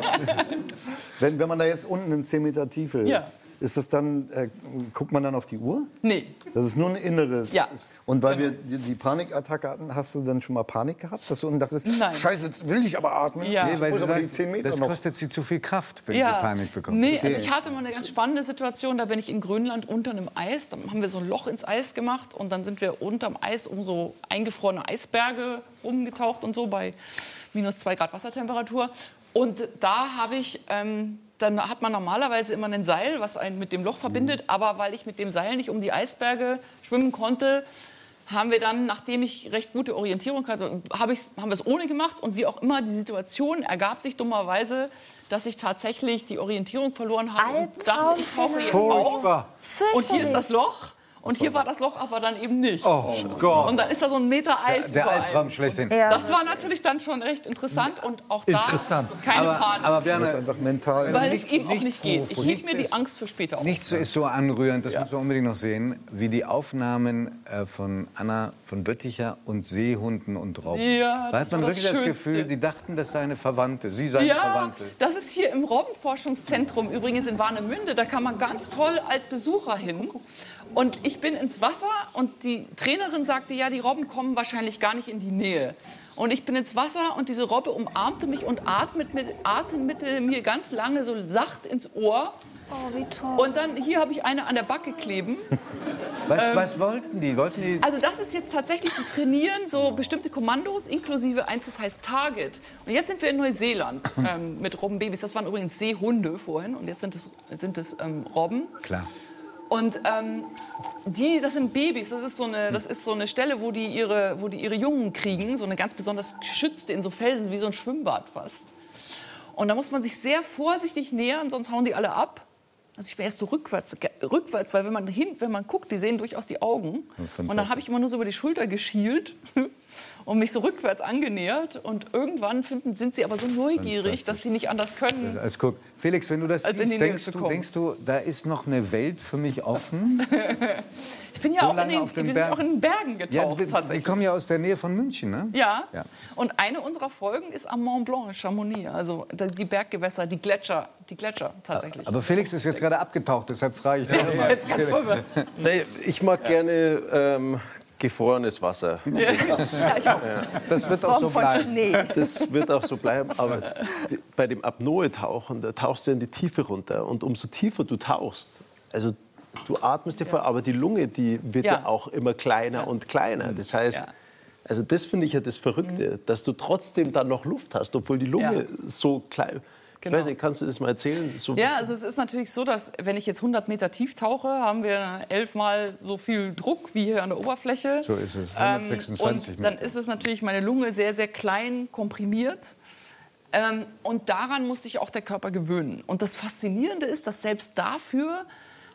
wenn, wenn man da jetzt unten in 10 Meter Tiefe ist, Ja. Ist das dann, äh, guckt man dann auf die Uhr? Nee, Das ist nur ein inneres. Ja. Und weil wir die, die Panikattacke hatten, hast du dann schon mal Panik gehabt? Dass du unten dachtest, Nein. scheiße, jetzt will ich aber atmen. Ja. Nee, weil sie sagen, die 10 Meter das noch. kostet sie zu viel Kraft, wenn ja. sie Panik bekommt. Nee, Okay. also ich hatte mal eine ganz spannende Situation. Da bin ich in Grönland unter einem Eis. Da haben wir so ein Loch ins Eis gemacht und dann sind wir unterm Eis um so eingefrorene Eisberge rumgetaucht und so bei minus zwei Grad Wassertemperatur. Und da habe ich, ähm, dann hat man normalerweise immer ein Seil, was einen mit dem Loch verbindet. Aber weil ich mit dem Seil nicht um die Eisberge schwimmen konnte, haben wir dann, nachdem ich recht gute Orientierung hatte, habe ich's, haben wir es ohne gemacht. Und wie auch immer, die Situation ergab sich dummerweise, dass ich tatsächlich die Orientierung verloren habe und dachte, ich tauche jetzt auf. Und hier ist das Loch. Und hier war das Loch aber dann eben nicht. Oh Gott. Und dann ist da so ein Meter Eis Der überall. Albtraum schlechthin. Ja. Das war natürlich dann schon recht interessant und auch da Interessant. keine Aber, Panik. aber Das ist Berne, einfach mental. weil nichts- es eben auch nichts- nicht geht. Ich nichts mir die Angst für später auf. Nichts ist so anrührend, das müssen wir unbedingt noch sehen, wie die Aufnahmen äh, von Anna von Bötticher und Seehunden und Robben. Ja, da das hat man das wirklich das Schönste. Gefühl, die dachten, das sei eine Verwandte, sie sei eine Ja, Verwandte. das ist hier im Robbenforschungszentrum übrigens in Warnemünde. Da kann man ganz toll als Besucher hin. Und ich bin ins Wasser und die Trainerin sagte, ja, die Robben kommen wahrscheinlich gar nicht in die Nähe. Und ich bin ins Wasser und diese Robbe umarmte mich und atmet mit, atmete mir ganz lange so sacht ins Ohr. Oh, wie toll. Und dann hier habe ich eine an der Backe kleben. Was, was wollten die? Wollten die Also das ist jetzt tatsächlich, die trainieren so bestimmte Kommandos, inklusive eins, das heißt Target. Und jetzt sind wir in Neuseeland [laughs] ähm, mit Robbenbabys. Das waren übrigens Seehunde vorhin und jetzt sind es, sind es ähm, Robben. Klar. Und ähm, die, das sind Babys. Das ist, so eine, das ist so eine Stelle, wo die, ihre, wo die ihre Jungen kriegen. So eine ganz besonders geschützte in so Felsen, wie so ein Schwimmbad fast. Und da muss man sich sehr vorsichtig nähern, sonst hauen die alle ab. Also ich bin erst so rückwärts, rückwärts, weil wenn man hin, wenn man guckt, die sehen durchaus die Augen. Und dann habe ich immer nur so über die Schulter geschielt [laughs] und mich so rückwärts angenähert. Und irgendwann finden, sind sie aber so neugierig, dass sie nicht anders können. Also guck, Felix, wenn du das siehst, denkst du, denkst du, da ist noch eine Welt für mich offen? [laughs] Ich bin ja So auch in lange den, auf den wir sind Bergen. auch in den Bergen Ja, getaucht, wir- Sie kommen ja aus der Nähe von München, ne? Ja. Ja. und eine unserer Folgen ist am Mont Blanc in Chamonix, also die Berggewässer, die Gletscher, die Gletscher tatsächlich. Aber Felix ist jetzt gerade abgetaucht, deshalb frage ich [laughs] dich mal. verwirrt. Nee, ich mag gerne ähm, gefrorenes Wasser. Ja. Das wird auch so bleiben. Schnee. Das wird auch so bleiben. Aber bei dem Apnoe-Tauchen, da tauchst du in die Tiefe runter. Und umso tiefer du tauchst, also du atmest dir vor, aber die Lunge, die wird ja, Ja. auch immer kleiner und kleiner. Das heißt, Ja. Also das finde ich ja das Verrückte, dass du trotzdem dann noch Luft hast, obwohl die Lunge Ja. so klein. Ich Genau. weiß nicht, kannst du das mal erzählen? So, Ja, also es ist natürlich so, dass wenn ich jetzt 100 Meter tief tauche, haben wir elfmal so viel Druck wie hier an der Oberfläche. So ist es, Ähm, 126 und dann ist es natürlich meine Lunge sehr, sehr klein komprimiert. Ähm, und daran musste sich auch der Körper gewöhnen. Und das Faszinierende ist, dass selbst dafür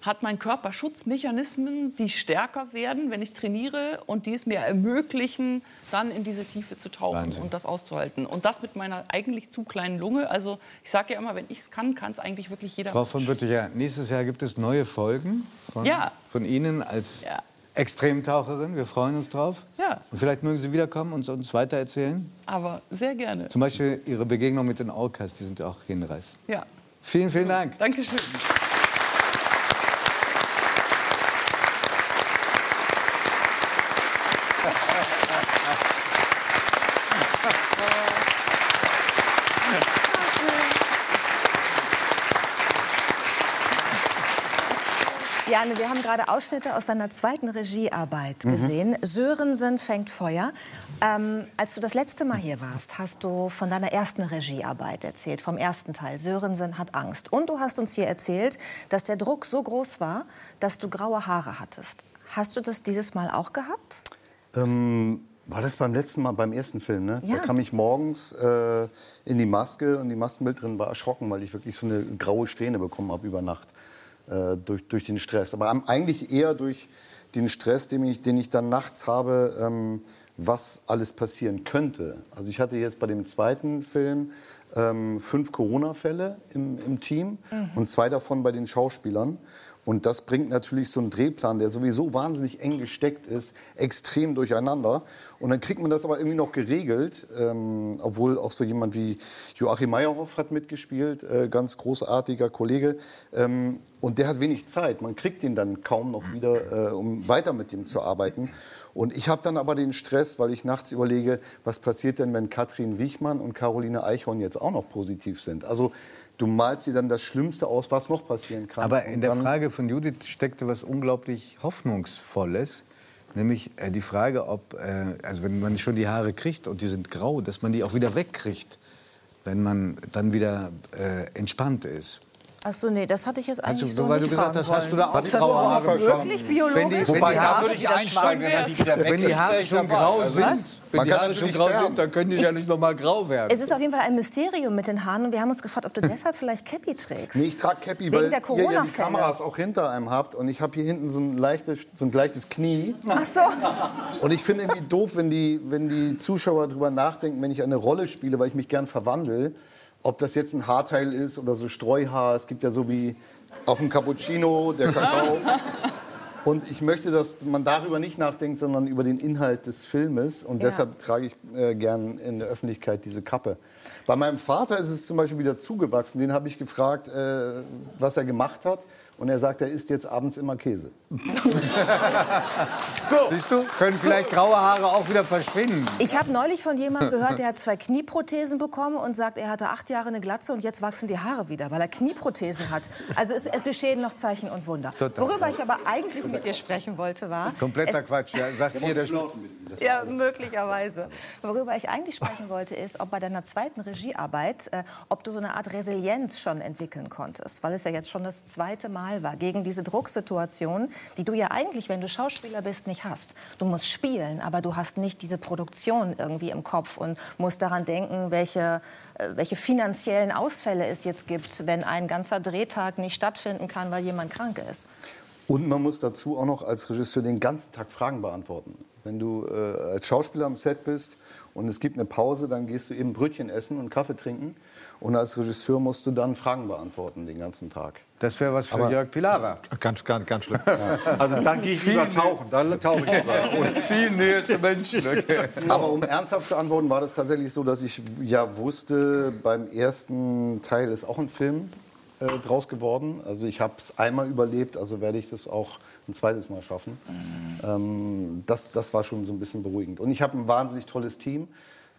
hat mein Körper Schutzmechanismen, die stärker werden, wenn ich trainiere und die es mir ermöglichen, dann in diese Tiefe zu tauchen Wahnsinn. und das auszuhalten. Und das mit meiner eigentlich zu kleinen Lunge. Also ich sage ja immer, wenn ich es kann, kann es eigentlich wirklich jeder. Frau von Bütticher, nächstes Jahr gibt es neue Folgen von, Ja. von Ihnen als Ja. Extremtaucherin. Wir freuen uns drauf. Ja. Und vielleicht mögen Sie wiederkommen und uns weitererzählen. Aber sehr gerne. Zum Beispiel Ihre Begegnung mit den Orcas, die sind auch hinreißend. Ja, Vielen, vielen Dank. Dankeschön. Diane, wir haben gerade Ausschnitte aus deiner zweiten Regiearbeit Mhm. gesehen. Sörensen fängt Feuer. Ähm, als du das letzte Mal hier warst, hast du von deiner ersten Regiearbeit erzählt, vom ersten Teil. Sörensen hat Angst. Und du hast uns hier erzählt, dass der Druck so groß war, dass du graue Haare hattest. Hast du das dieses Mal auch gehabt? Ähm, war das beim letzten Mal, beim ersten Film, ne? Ja. Da kam ich morgens äh, in die Maske und die Maskenbildnerin war erschrocken, weil ich wirklich so eine graue Strähne bekommen habe über Nacht äh, durch, durch den Stress. Aber eigentlich eher durch den Stress, den ich, den ich dann nachts habe, ähm, was alles passieren könnte. Also ich hatte jetzt bei dem zweiten Film ähm, fünf Corona-Fälle im, im Team und zwei davon bei den Schauspielern. Und das bringt natürlich so einen Drehplan, der sowieso wahnsinnig eng gesteckt ist, extrem durcheinander. Und dann kriegt man das aber irgendwie noch geregelt, ähm, obwohl auch so jemand wie Joachim Meyerhoff hat mitgespielt, äh, ganz großartiger Kollege. Ähm, und der hat wenig Zeit. Man kriegt ihn dann kaum noch wieder, äh, um weiter mit ihm zu arbeiten. Und ich habe dann aber den Stress, weil ich nachts überlege, was passiert denn, wenn Katrin Wichmann und Caroline Eichhorn jetzt auch noch positiv sind. Also du malst dir dann das Schlimmste aus, was noch passieren kann. Aber in der Frage von Judith steckte was unglaublich Hoffnungsvolles. Nämlich äh, die Frage, ob, äh, also wenn man schon die Haare kriegt und die sind grau, dass man die auch wieder wegkriegt, wenn man dann wieder äh, entspannt ist. Ach so, nee, das hatte ich jetzt eigentlich so weil nicht du gesagt hast, hast du da auch graue Haare? Wirklich biologisch? Wenn die, wenn Wobei, die Haare, würde ich einsteigen, wenn die wieder wenn die Haare schon grau Also, sind, Was? wenn Man die Haare schon grau färben. sind, dann können die ja nicht noch mal grau werden. Es ist auf jeden Fall ein Mysterium mit den Haaren und wir haben uns gefragt, ob du deshalb vielleicht Cappy trägst. Nee, ich trage Cappy, weil ihr ja die. Kameras auch hinter einem habt und ich habe hier hinten so ein, leichtes, so ein leichtes Knie. Ach so. Und ich finde irgendwie doof, wenn die, wenn die Zuschauer darüber nachdenken, wenn ich eine Rolle spiele, weil ich mich gern verwandle, ob das jetzt ein Haarteil ist oder so Streuhaar. Es gibt ja so wie auf dem Cappuccino, der Kakao. [laughs] Und ich möchte, dass man darüber nicht nachdenkt, sondern über den Inhalt des Filmes. Und Ja. deshalb trage ich äh, gern in der Öffentlichkeit diese Kappe. Bei meinem Vater ist es zum Beispiel wieder zugewachsen. Den habe ich gefragt, äh, was er gemacht hat. Und er sagt, er isst jetzt abends immer Käse. [laughs] Siehst du, können vielleicht graue Haare auch wieder verschwinden. Ich habe neulich von jemandem gehört, der hat zwei Knieprothesen bekommen und sagt, er hatte acht Jahre eine Glatze und jetzt wachsen die Haare wieder, weil er Knieprothesen hat. Also es, es geschehen noch Zeichen und Wunder. Total. Worüber ich aber eigentlich mit dir sprechen wollte, war... Kompletter es- Quatsch, ja, sagt hier der St- Ja, möglicherweise. Worüber ich eigentlich sprechen wollte, ist, ob bei deiner zweiten Regiearbeit, äh, ob du so eine Art Resilienz schon entwickeln konntest, weil es ja jetzt schon das zweite Mal war, gegen diese Drucksituation, die du ja eigentlich, wenn du Schauspieler bist, nicht hast. Du musst spielen, aber du hast nicht diese Produktion irgendwie im Kopf und musst daran denken, welche, äh, welche finanziellen Ausfälle es jetzt gibt, wenn ein ganzer Drehtag nicht stattfinden kann, weil jemand krank ist. Und man muss dazu auch noch als Regisseur den ganzen Tag Fragen beantworten. Wenn du äh, als Schauspieler am Set bist und es gibt eine Pause, dann gehst du eben Brötchen essen und Kaffee trinken. Und als Regisseur musst du dann Fragen beantworten den ganzen Tag. Das wäre was für Aber- Jörg Pilawa. Ganz, ganz, ganz schlimm. Also dann gehe ich lieber tauchen. Dann tauche ich lieber. [laughs] Und viel Nähe zu Menschen. Okay. Aber um ernsthaft zu antworten, war das tatsächlich so, dass ich ja wusste, beim ersten Teil ist auch ein Film äh, draus geworden. Also ich habe es einmal überlebt, also werde ich das auch ein zweites Mal schaffen. Ähm, das, das war schon so ein bisschen beruhigend. Und ich habe ein wahnsinnig tolles Team,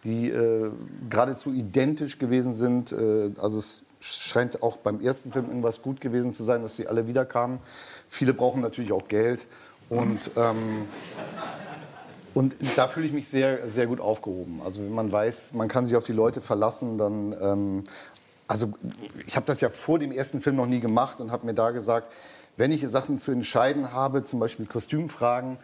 die äh, geradezu identisch gewesen sind. Äh, also es scheint auch beim ersten Film irgendwas gut gewesen zu sein, dass sie alle wiederkamen. Viele brauchen natürlich auch Geld. Und ähm, Und da fühle ich mich sehr, sehr gut aufgehoben. Also wenn man weiß, man kann sich auf die Leute verlassen, dann... Ähm, also ich habe das ja vor dem ersten Film noch nie gemacht und habe mir da gesagt, wenn ich Sachen zu entscheiden habe, zum Beispiel Kostümfragen,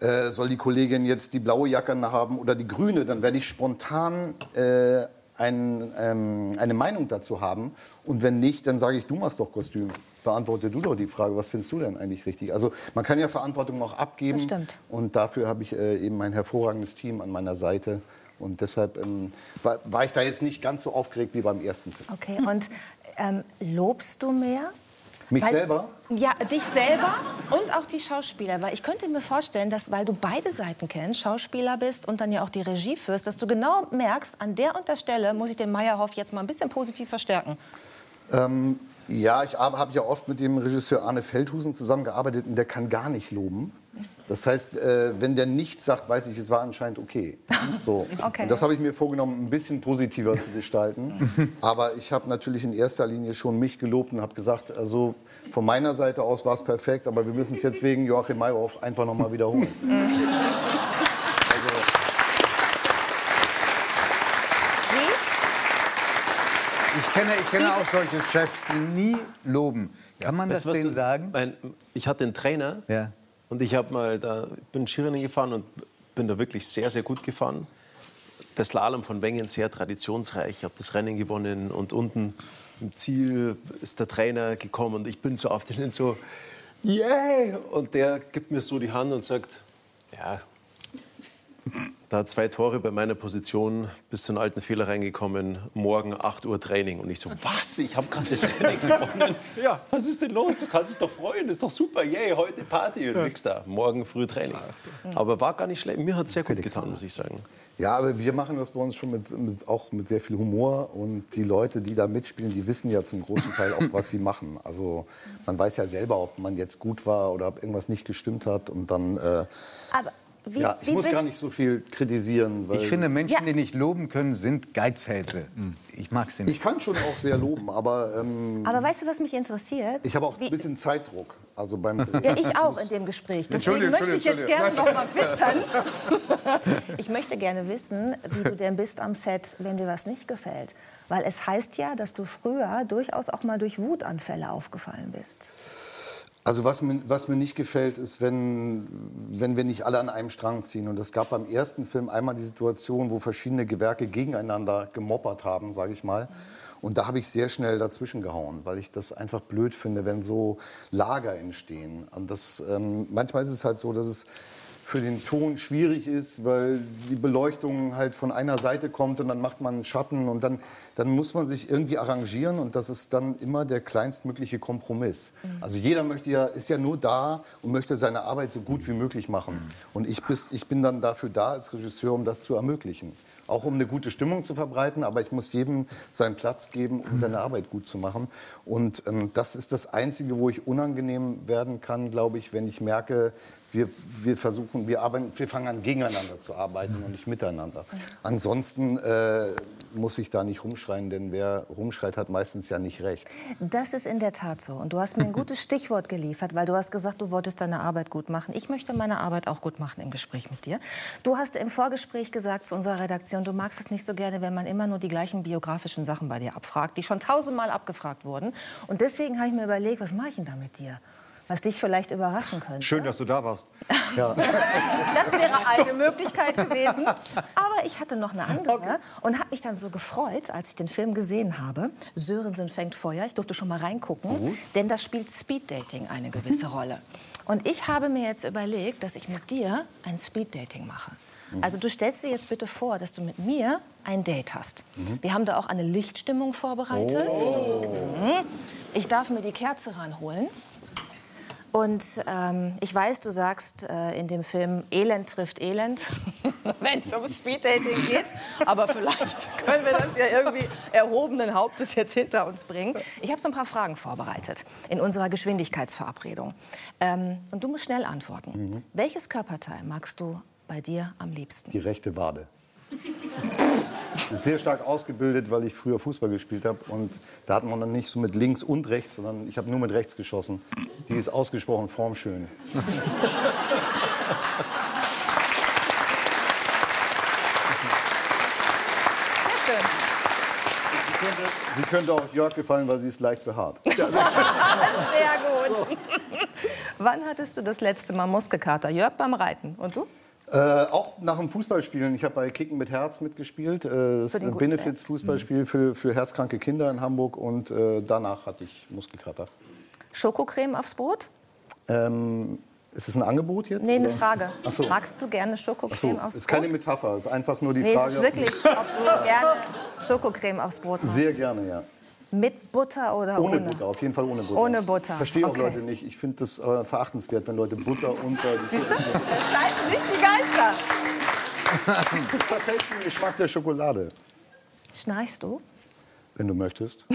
äh, soll die Kollegin jetzt die blaue Jacke haben oder die grüne, dann werde ich spontan äh, ein, ähm, eine Meinung dazu haben. Und wenn nicht, dann sage ich, du machst doch Kostüm. Beantworte du doch die Frage, was findest du denn eigentlich richtig? Also man kann ja Verantwortung auch abgeben. Das stimmt. Und dafür habe ich äh, eben ein hervorragendes Team an meiner Seite. Und deshalb ähm, war, war, ich da jetzt nicht ganz so aufgeregt wie beim ersten Film. Okay, und ähm, lobst du mehr? Mich weil, selber? Ja, dich selber und auch die Schauspieler. Weil ich könnte mir vorstellen, dass, weil du beide Seiten kennst, Schauspieler bist und dann ja auch die Regie führst, dass du genau merkst, an der und der Stelle muss ich den Meyerhoff jetzt mal ein bisschen positiv verstärken. Ähm, ja, ich habe ja oft mit dem Regisseur Arne Feldhusen zusammengearbeitet und der kann gar nicht loben. Das heißt, äh, wenn der nichts sagt, weiß ich, es war anscheinend okay. [laughs] So. okay. Und das habe ich mir vorgenommen, ein bisschen positiver zu gestalten. [laughs] Aber ich habe natürlich in erster Linie schon mich gelobt und habe gesagt, also von meiner Seite aus war es perfekt, aber wir müssen es jetzt wegen Joachim Meyerhoff einfach noch mal wiederholen. [laughs] also, Ich kenne, ich kenne auch solche Chefs, die nie loben. Kann man Weißt das was denen sagen? Mein, ich hatte einen Trainer Ja. Und ich habe mal da bin Skirennen gefahren und bin da wirklich sehr sehr gut gefahren. Der Slalom von Wengen sehr traditionsreich. Ich habe das Rennen gewonnen und unten im Ziel ist der Trainer gekommen und ich bin so auf den so yeah und der gibt mir so die Hand und sagt ja da zwei Tore bei meiner Position, bis zu einem alten Fehler reingekommen, morgen 8 Uhr Training. Und ich so, was? Ich habe gerade das Rennen gewonnen. [laughs] ja. Was ist denn los? Du kannst dich doch freuen, das ist doch super, yay, heute Party und nix da. Morgen früh Training. Aber war gar nicht schlecht. Mir hat es sehr gut getan, muss ich sagen. Ja, aber wir machen das bei uns schon mit, mit, auch mit sehr viel Humor. Und die Leute, die da mitspielen, die wissen ja zum großen Teil auch, was sie machen. Also man weiß ja selber, ob man jetzt gut war oder ob irgendwas nicht gestimmt hat. Und dann, äh, Aber wie, ja, ich wie muss bist, gar nicht so viel kritisieren. Weil Ich finde, Menschen, Ja. die nicht loben können, sind Geizhälse. Ich mag sie ich nicht. kann schon auch sehr loben, aber ähm, Aber weißt du, was mich interessiert? ich habe auch Wie- ein bisschen Zeitdruck. Also beim. Ja, ich auch in dem Gespräch. Deswegen Entschuldigung, möchte ich jetzt gerne noch mal wissen. [laughs] Ich möchte gerne wissen, wie du denn bist am Set, wenn dir was nicht gefällt. Weil es heißt ja, dass du früher durchaus auch mal durch Wutanfälle aufgefallen bist. Also was mir, was mir nicht gefällt, ist, wenn, wenn wir nicht alle an einem Strang ziehen. Und es gab beim ersten Film einmal die Situation, wo verschiedene Gewerke gegeneinander gemoppert haben, sage ich mal. Und da habe ich sehr schnell dazwischen gehauen, weil ich das einfach blöd finde, wenn so Lager entstehen. Und das, ähm, manchmal ist es halt so, dass es für den Ton schwierig ist, weil die Beleuchtung halt von einer Seite kommt und dann macht man einen Schatten und dann, dann muss man sich irgendwie arrangieren und das ist dann immer der kleinstmögliche Kompromiss. Also jeder möchte ja, ist ja nur da und möchte seine Arbeit so gut wie möglich machen. Und ich, bis, ich bin dann dafür da als Regisseur, um das zu ermöglichen. Auch um eine gute Stimmung zu verbreiten, aber ich muss jedem seinen Platz geben, um seine Arbeit gut zu machen. Und ähm, das ist das Einzige, wo ich unangenehm werden kann, glaube ich, wenn ich merke, wir, wir versuchen, wir, arbeiten, wir fangen an, gegeneinander zu arbeiten und nicht miteinander. Ansonsten äh, muss ich da nicht rumschreien, denn wer rumschreit, hat meistens ja nicht recht. Das ist in der Tat so. Und du hast mir ein gutes Stichwort geliefert, weil du hast gesagt, du wolltest deine Arbeit gut machen. Ich möchte meine Arbeit auch gut machen im Gespräch mit dir. Du hast im Vorgespräch gesagt zu unserer Redaktion, du magst es nicht so gerne, wenn man immer nur die gleichen biografischen Sachen bei dir abfragt, die schon tausendmal abgefragt wurden. Und deswegen habe ich mir überlegt, was mache ich denn da mit dir? Was dich vielleicht überraschen könnte. Schön, dass du da warst. [laughs] Das wäre eine Möglichkeit gewesen. Aber ich hatte noch eine andere und habe mich dann so gefreut, als ich den Film gesehen habe. Sörensen fängt Feuer. Ich durfte schon mal reingucken, denn da spielt Speeddating eine gewisse Rolle. Und ich habe mir jetzt überlegt, dass ich mit dir ein Speeddating mache. Also du stellst dir jetzt bitte vor, dass du mit mir ein Date hast. Wir haben da auch eine Lichtstimmung vorbereitet. Mhm. Ich darf mir die Kerze ranholen. Und ähm, ich weiß, du sagst äh, in dem Film, Elend trifft Elend, [laughs] wenn es um Speeddating geht. Aber vielleicht [laughs] können wir das ja irgendwie erhobenen Hauptes jetzt hinter uns bringen. Ich habe so ein paar Fragen vorbereitet in unserer Geschwindigkeitsverabredung. Ähm, und du musst schnell antworten. Welches Körperteil magst du bei dir am liebsten? Die rechte Wade sehr stark ausgebildet, weil ich früher Fußball gespielt habe. Und da hat man dann nicht so mit links und rechts, sondern ich habe nur mit rechts geschossen. Die ist ausgesprochen formschön. Sehr schön. Sie könnte auch Jörg gefallen, weil sie ist leicht behaart. [laughs] Sehr gut. Wann hattest du das letzte Mal Muskelkater? Jörg beim Reiten. Und du? Äh, auch nach dem Fußballspielen. Ich habe bei Kicken mit Herz mitgespielt. Äh, das ist ein Benefits-Fußballspiel für, für herzkranke Kinder in Hamburg. Und äh, danach hatte ich Muskelkater. Schokocreme aufs Brot? Ähm, ist es ein Angebot jetzt? Nee, eine oder? Frage. Ach so. Magst du gerne Ach so, Schokocreme aufs ist Brot? keine Metapher. Es ist einfach nur die nee, Frage. es ist wirklich, ob du gerne Schokocreme aufs Brot machst. Sehr gerne, ja. Mit Butter oder ohne? Ohne Butter, auf jeden Fall ohne Butter. Ohne Butter, Ich verstehe auch okay. Leute nicht. Ich finde das äh, verachtenswert, wenn Leute Butter unter die Siehst du? [laughs] Da scheiden sich die Geister. [laughs] Verfälscht den Geschmack der Schokolade, Schnarchst du? wenn du möchtest. [laughs]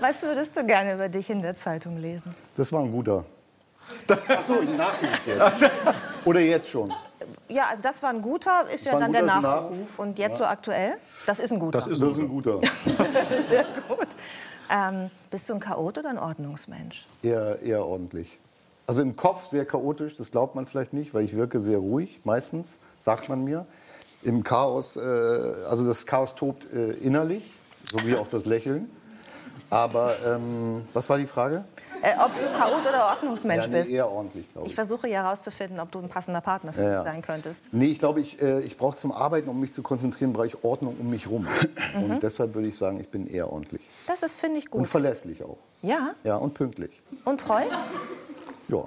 Was würdest du gerne über dich in der Zeitung lesen? Das war ein guter. Ach so, Nachricht jetzt. Oder jetzt schon. Ja, also das war ein guter, ist ja war ein dann der Nachruf. Nachruf. Und jetzt so aktuell? Das ist ein guter. Das ist, das ist ein guter. [laughs] Sehr gut. Ähm, bist du ein Chaot oder ein Ordnungsmensch? Eher, eher ordentlich. Also im Kopf sehr chaotisch, das glaubt man vielleicht nicht, weil ich wirke sehr ruhig, meistens, sagt man mir. Im Chaos, äh, also das Chaos tobt äh, innerlich, so wie auch das Lächeln. Aber ähm, was war die Frage? Äh, ob du Chaot oder Ordnungsmensch Ja, nee, bist? eher ordentlich, glaube Ich ich. versuche ja herauszufinden, ob du ein passender Partner für mich ja. sein könntest. Nee, ich glaube, ich, äh, ich brauche zum Arbeiten, um mich zu konzentrieren, brauche ich Ordnung um mich rum. Mhm. Und deshalb würde ich sagen, ich bin eher ordentlich. Das ist, finde ich, Und gut. verlässlich auch. Ja? Ja, und pünktlich. Und treu? Ja.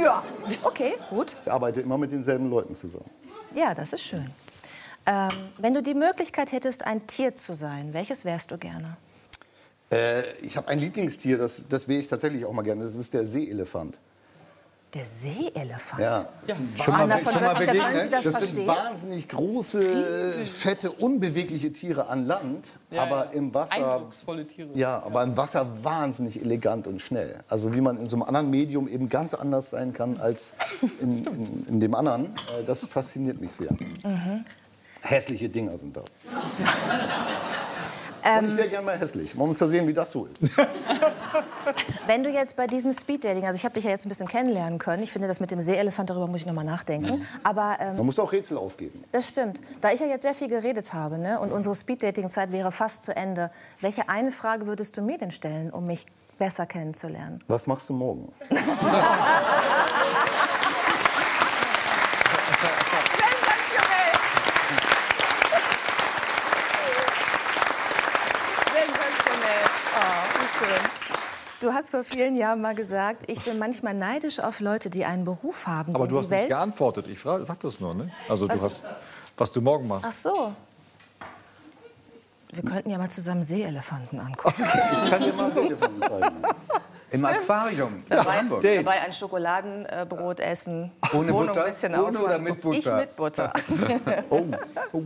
Ja. Okay, gut. Ich arbeite immer mit denselben Leuten zusammen. Ja, das ist schön. Ähm, wenn du die Möglichkeit hättest, ein Tier zu sein, welches wärst du gerne? Äh, ich habe ein Lieblingstier, das, das wäre ich tatsächlich auch mal gerne. Das ist der Seeelefant. Der Seeelefant. Ja. Schon mal, schon mal begegnet? das Das sind wahnsinnig große, fette, unbewegliche Tiere an Land, Ja, aber ja. im Wasser. Eindrucksvolle Tiere. Ja, aber im Wasser wahnsinnig elegant und schnell. Also wie man in so einem anderen Medium eben ganz anders sein kann als in, [laughs] in, in dem anderen. Äh, Das fasziniert mich sehr. Hässliche Dinger sind das. [laughs] und ich wäre gerne mal hässlich, um zu sehen, wie das so ist. [laughs] Wenn du jetzt bei diesem Speeddating, also ich habe dich ja jetzt ein bisschen kennenlernen können, ich finde das mit dem Seeelefant, darüber muss ich noch mal nachdenken, aber ähm, Man muss auch Rätsel aufgeben. das stimmt. Da ich ja jetzt sehr viel geredet habe ne, und unsere Speeddating-Zeit wäre fast zu Ende, welche eine Frage würdest du mir denn stellen, um mich besser kennenzulernen? Was machst du morgen? [laughs] Sensationell! Sensationell. Oh, wie schön. Du hast vor vielen Jahren mal gesagt, ich bin manchmal neidisch auf Leute, die einen Beruf haben. Aber du hast die nicht Welt geantwortet. Ich frage, sag das nur, ne? Also Was? du hast, was du morgen machst. Ach so. Wir könnten ja mal zusammen Seeelefanten angucken. Ich kann dir mal Seeelefanten zeigen. Im Aquarium in dabei, Hamburg. dabei ein Schokoladenbrot essen. Ohne Wohnung Butter? Ein bisschen Ohne oder mit Butter? Ich mit Butter. [laughs] Oh, oh.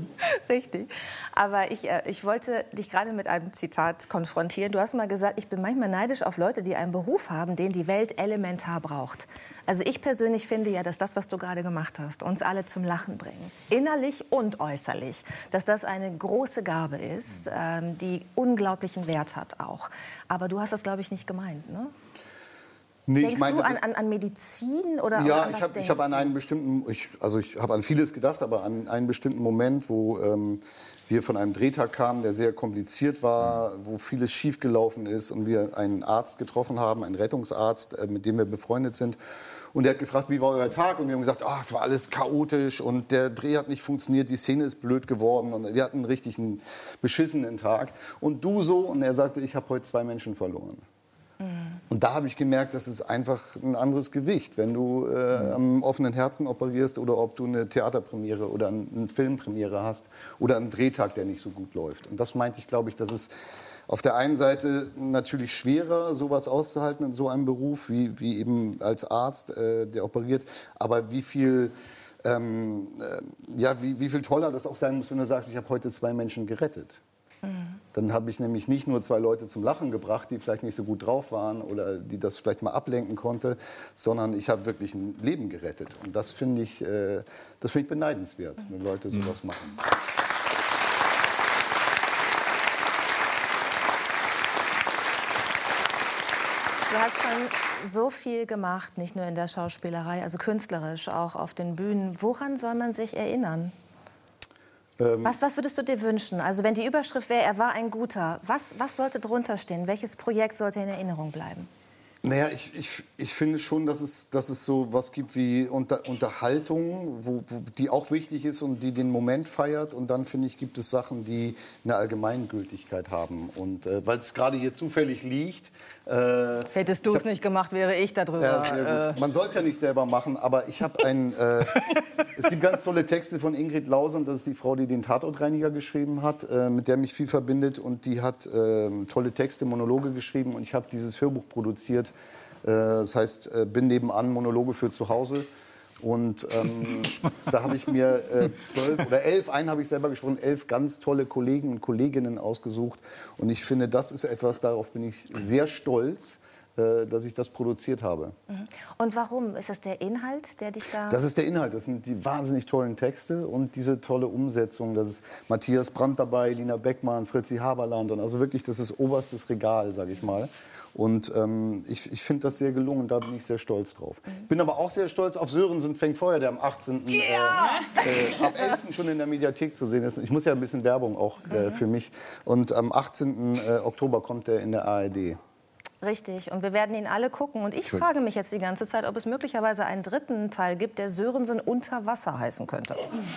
Richtig. Aber ich, äh, ich wollte dich gerade mit einem Zitat konfrontieren. Du hast mal gesagt, ich bin manchmal neidisch auf Leute, die einen Beruf haben, den die Welt elementar braucht. Also ich persönlich finde ja, dass das, was du gerade gemacht hast, uns alle zum Lachen bringen, innerlich und äußerlich, dass das eine große Gabe ist, ähm, die unglaublichen Wert hat auch. Aber du hast das, glaube ich, nicht gemeint, ne? Nee, Denkst ich meinte, du an, an, an Medizin oder Ja, an ich habe hab an einen bestimmten, ich, also ich habe an vieles gedacht, aber an einen bestimmten Moment, wo ähm, wir von einem Drehtag kamen, der sehr kompliziert war, wo vieles schiefgelaufen ist und wir einen Arzt getroffen haben, einen Rettungsarzt, äh, mit dem wir befreundet sind. Und der hat gefragt, wie war euer Tag? Und wir haben gesagt, ah, es war alles chaotisch und der Dreh hat nicht funktioniert, die Szene ist blöd geworden und wir hatten einen richtigen beschissenen Tag. Und du so? Und er sagte, ich habe heute zwei Menschen verloren. Und da habe ich gemerkt, das ist einfach ein anderes Gewicht, wenn du äh, am offenen Herzen operierst oder ob du eine Theaterpremiere oder ein- eine Filmpremiere hast oder einen Drehtag, der nicht so gut läuft. Und das meinte ich, glaube ich, dass es auf der einen Seite natürlich schwerer, sowas auszuhalten in so einem Beruf, wie, wie eben als Arzt, äh, der operiert, aber wie viel, ähm, äh, ja, wie, wie viel toller das auch sein muss, wenn du sagst, ich habe heute zwei Menschen gerettet. Dann habe ich nämlich nicht nur zwei Leute zum Lachen gebracht, die vielleicht nicht so gut drauf waren oder die das vielleicht mal ablenken konnte, sondern ich habe wirklich ein Leben gerettet. Und das finde ich, äh, das finde ich beneidenswert, wenn Leute sowas machen. Du hast schon so viel gemacht, nicht nur in der Schauspielerei, also künstlerisch, auch auf den Bühnen. Woran soll man sich erinnern? Was, was würdest du dir wünschen? Also wenn die Überschrift wäre, er war ein Guter, was, was sollte drunter stehen? Welches Projekt sollte in Erinnerung bleiben? Naja, ich, ich, ich finde schon, dass es, dass es so was gibt wie Unter, Unterhaltung, wo, wo, die auch wichtig ist und die den Moment feiert. Und dann, finde ich, gibt es Sachen, die eine Allgemeingültigkeit haben. Und äh, weil es gerade hier zufällig liegt... Äh, Hättest du es nicht gemacht, wäre ich darüber. Ja, gut. Man soll es ja nicht selber machen, aber ich habe ein. Äh, [laughs] es gibt ganz tolle Texte von Ingrid Lausand, das ist die Frau, die den Tatortreiniger geschrieben hat, äh, mit der mich viel verbindet. Und die hat ähm, tolle Texte, Monologe geschrieben. Und ich habe dieses Hörbuch produziert. Äh, das heißt, äh, bin nebenan Monologe für zu Hause. Und ähm, [laughs] da habe ich mir äh, zwölf oder elf, einen habe ich selber gesprochen, elf ganz tolle Kollegen und Kolleginnen ausgesucht. Und ich finde, das ist etwas, darauf bin ich sehr stolz, äh, dass ich das produziert habe. Und warum? Ist das der Inhalt, der dich da... Das ist der Inhalt, das sind die wahnsinnig tollen Texte und diese tolle Umsetzung. Das ist Matthias Brandt dabei, Lina Beckmann, Fritzi Haberland. Und also wirklich, das ist oberstes Regal, sage ich mal. Und ähm, ich, ich finde das sehr gelungen, da bin ich sehr stolz drauf. Ich bin aber auch sehr stolz auf Sörensen fängt Feuer, der am 18. Äh, äh, ab 11. schon in der Mediathek zu sehen ist. Ich muss ja ein bisschen Werbung auch äh, für mich. Und am 18. Äh, Oktober kommt er in der ARD. Richtig. Und wir werden ihn alle gucken. Und ich frage mich jetzt die ganze Zeit, ob es möglicherweise einen dritten Teil gibt, der Sörensen unter Wasser heißen könnte.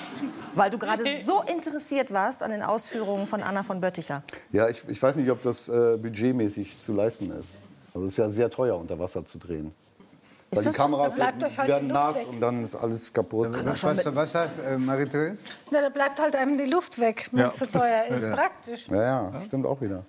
[laughs] Weil du gerade so interessiert warst an den Ausführungen von Anna von Bötticher. Ja, ich, ich weiß nicht, ob das äh, budgetmäßig zu leisten ist. Also es ist ja sehr teuer, unter Wasser zu drehen. Weil die Kameras da bleibt euch halt werden die Luft nass weg. und dann ist alles kaputt. Was, was, was sagt äh, Marie-Therese? Na, da bleibt halt einem die Luft weg, wenn es zu teuer ist. [laughs] Praktisch. Ja, ja, stimmt auch wieder.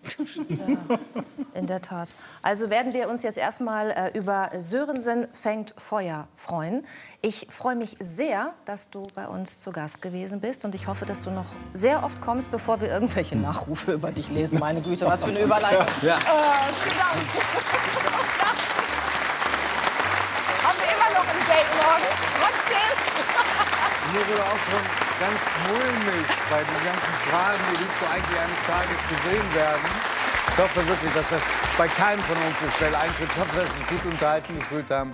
In der Tat. Also werden wir uns jetzt erstmal äh, über Sörensen fängt Feuer freuen. Ich freue mich sehr, dass du bei uns zu Gast gewesen bist und ich hoffe, dass du noch sehr oft kommst, bevor wir irgendwelche Nachrufe über dich lesen. Meine Güte, was für eine Überleitung. Ja. Äh, vielen Dank. Mir wurde auch schon ganz mulmig bei den ganzen Fragen, die du eigentlich eines Tages gesehen werden. Ich hoffe wirklich, dass das bei keinem von uns so schnell eintritt. Ich hoffe, dass Sie sich gut unterhalten gefühlt haben.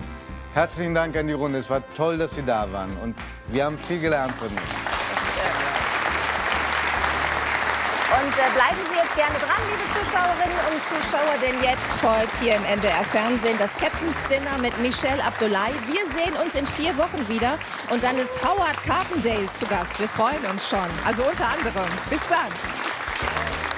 Herzlichen Dank an die Runde. Es war toll, dass Sie da waren. Und wir haben viel gelernt von Ihnen. Und äh, bleiben Sie jetzt gerne dran, liebe Zuschauerinnen und Zuschauer, denn jetzt folgt hier im NDR Fernsehen das Captain's Dinner mit Michelle Abdullahi. Wir sehen uns in vier Wochen wieder und dann ist Howard Carpendale zu Gast. Wir freuen uns schon. Also unter anderem. Bis dann.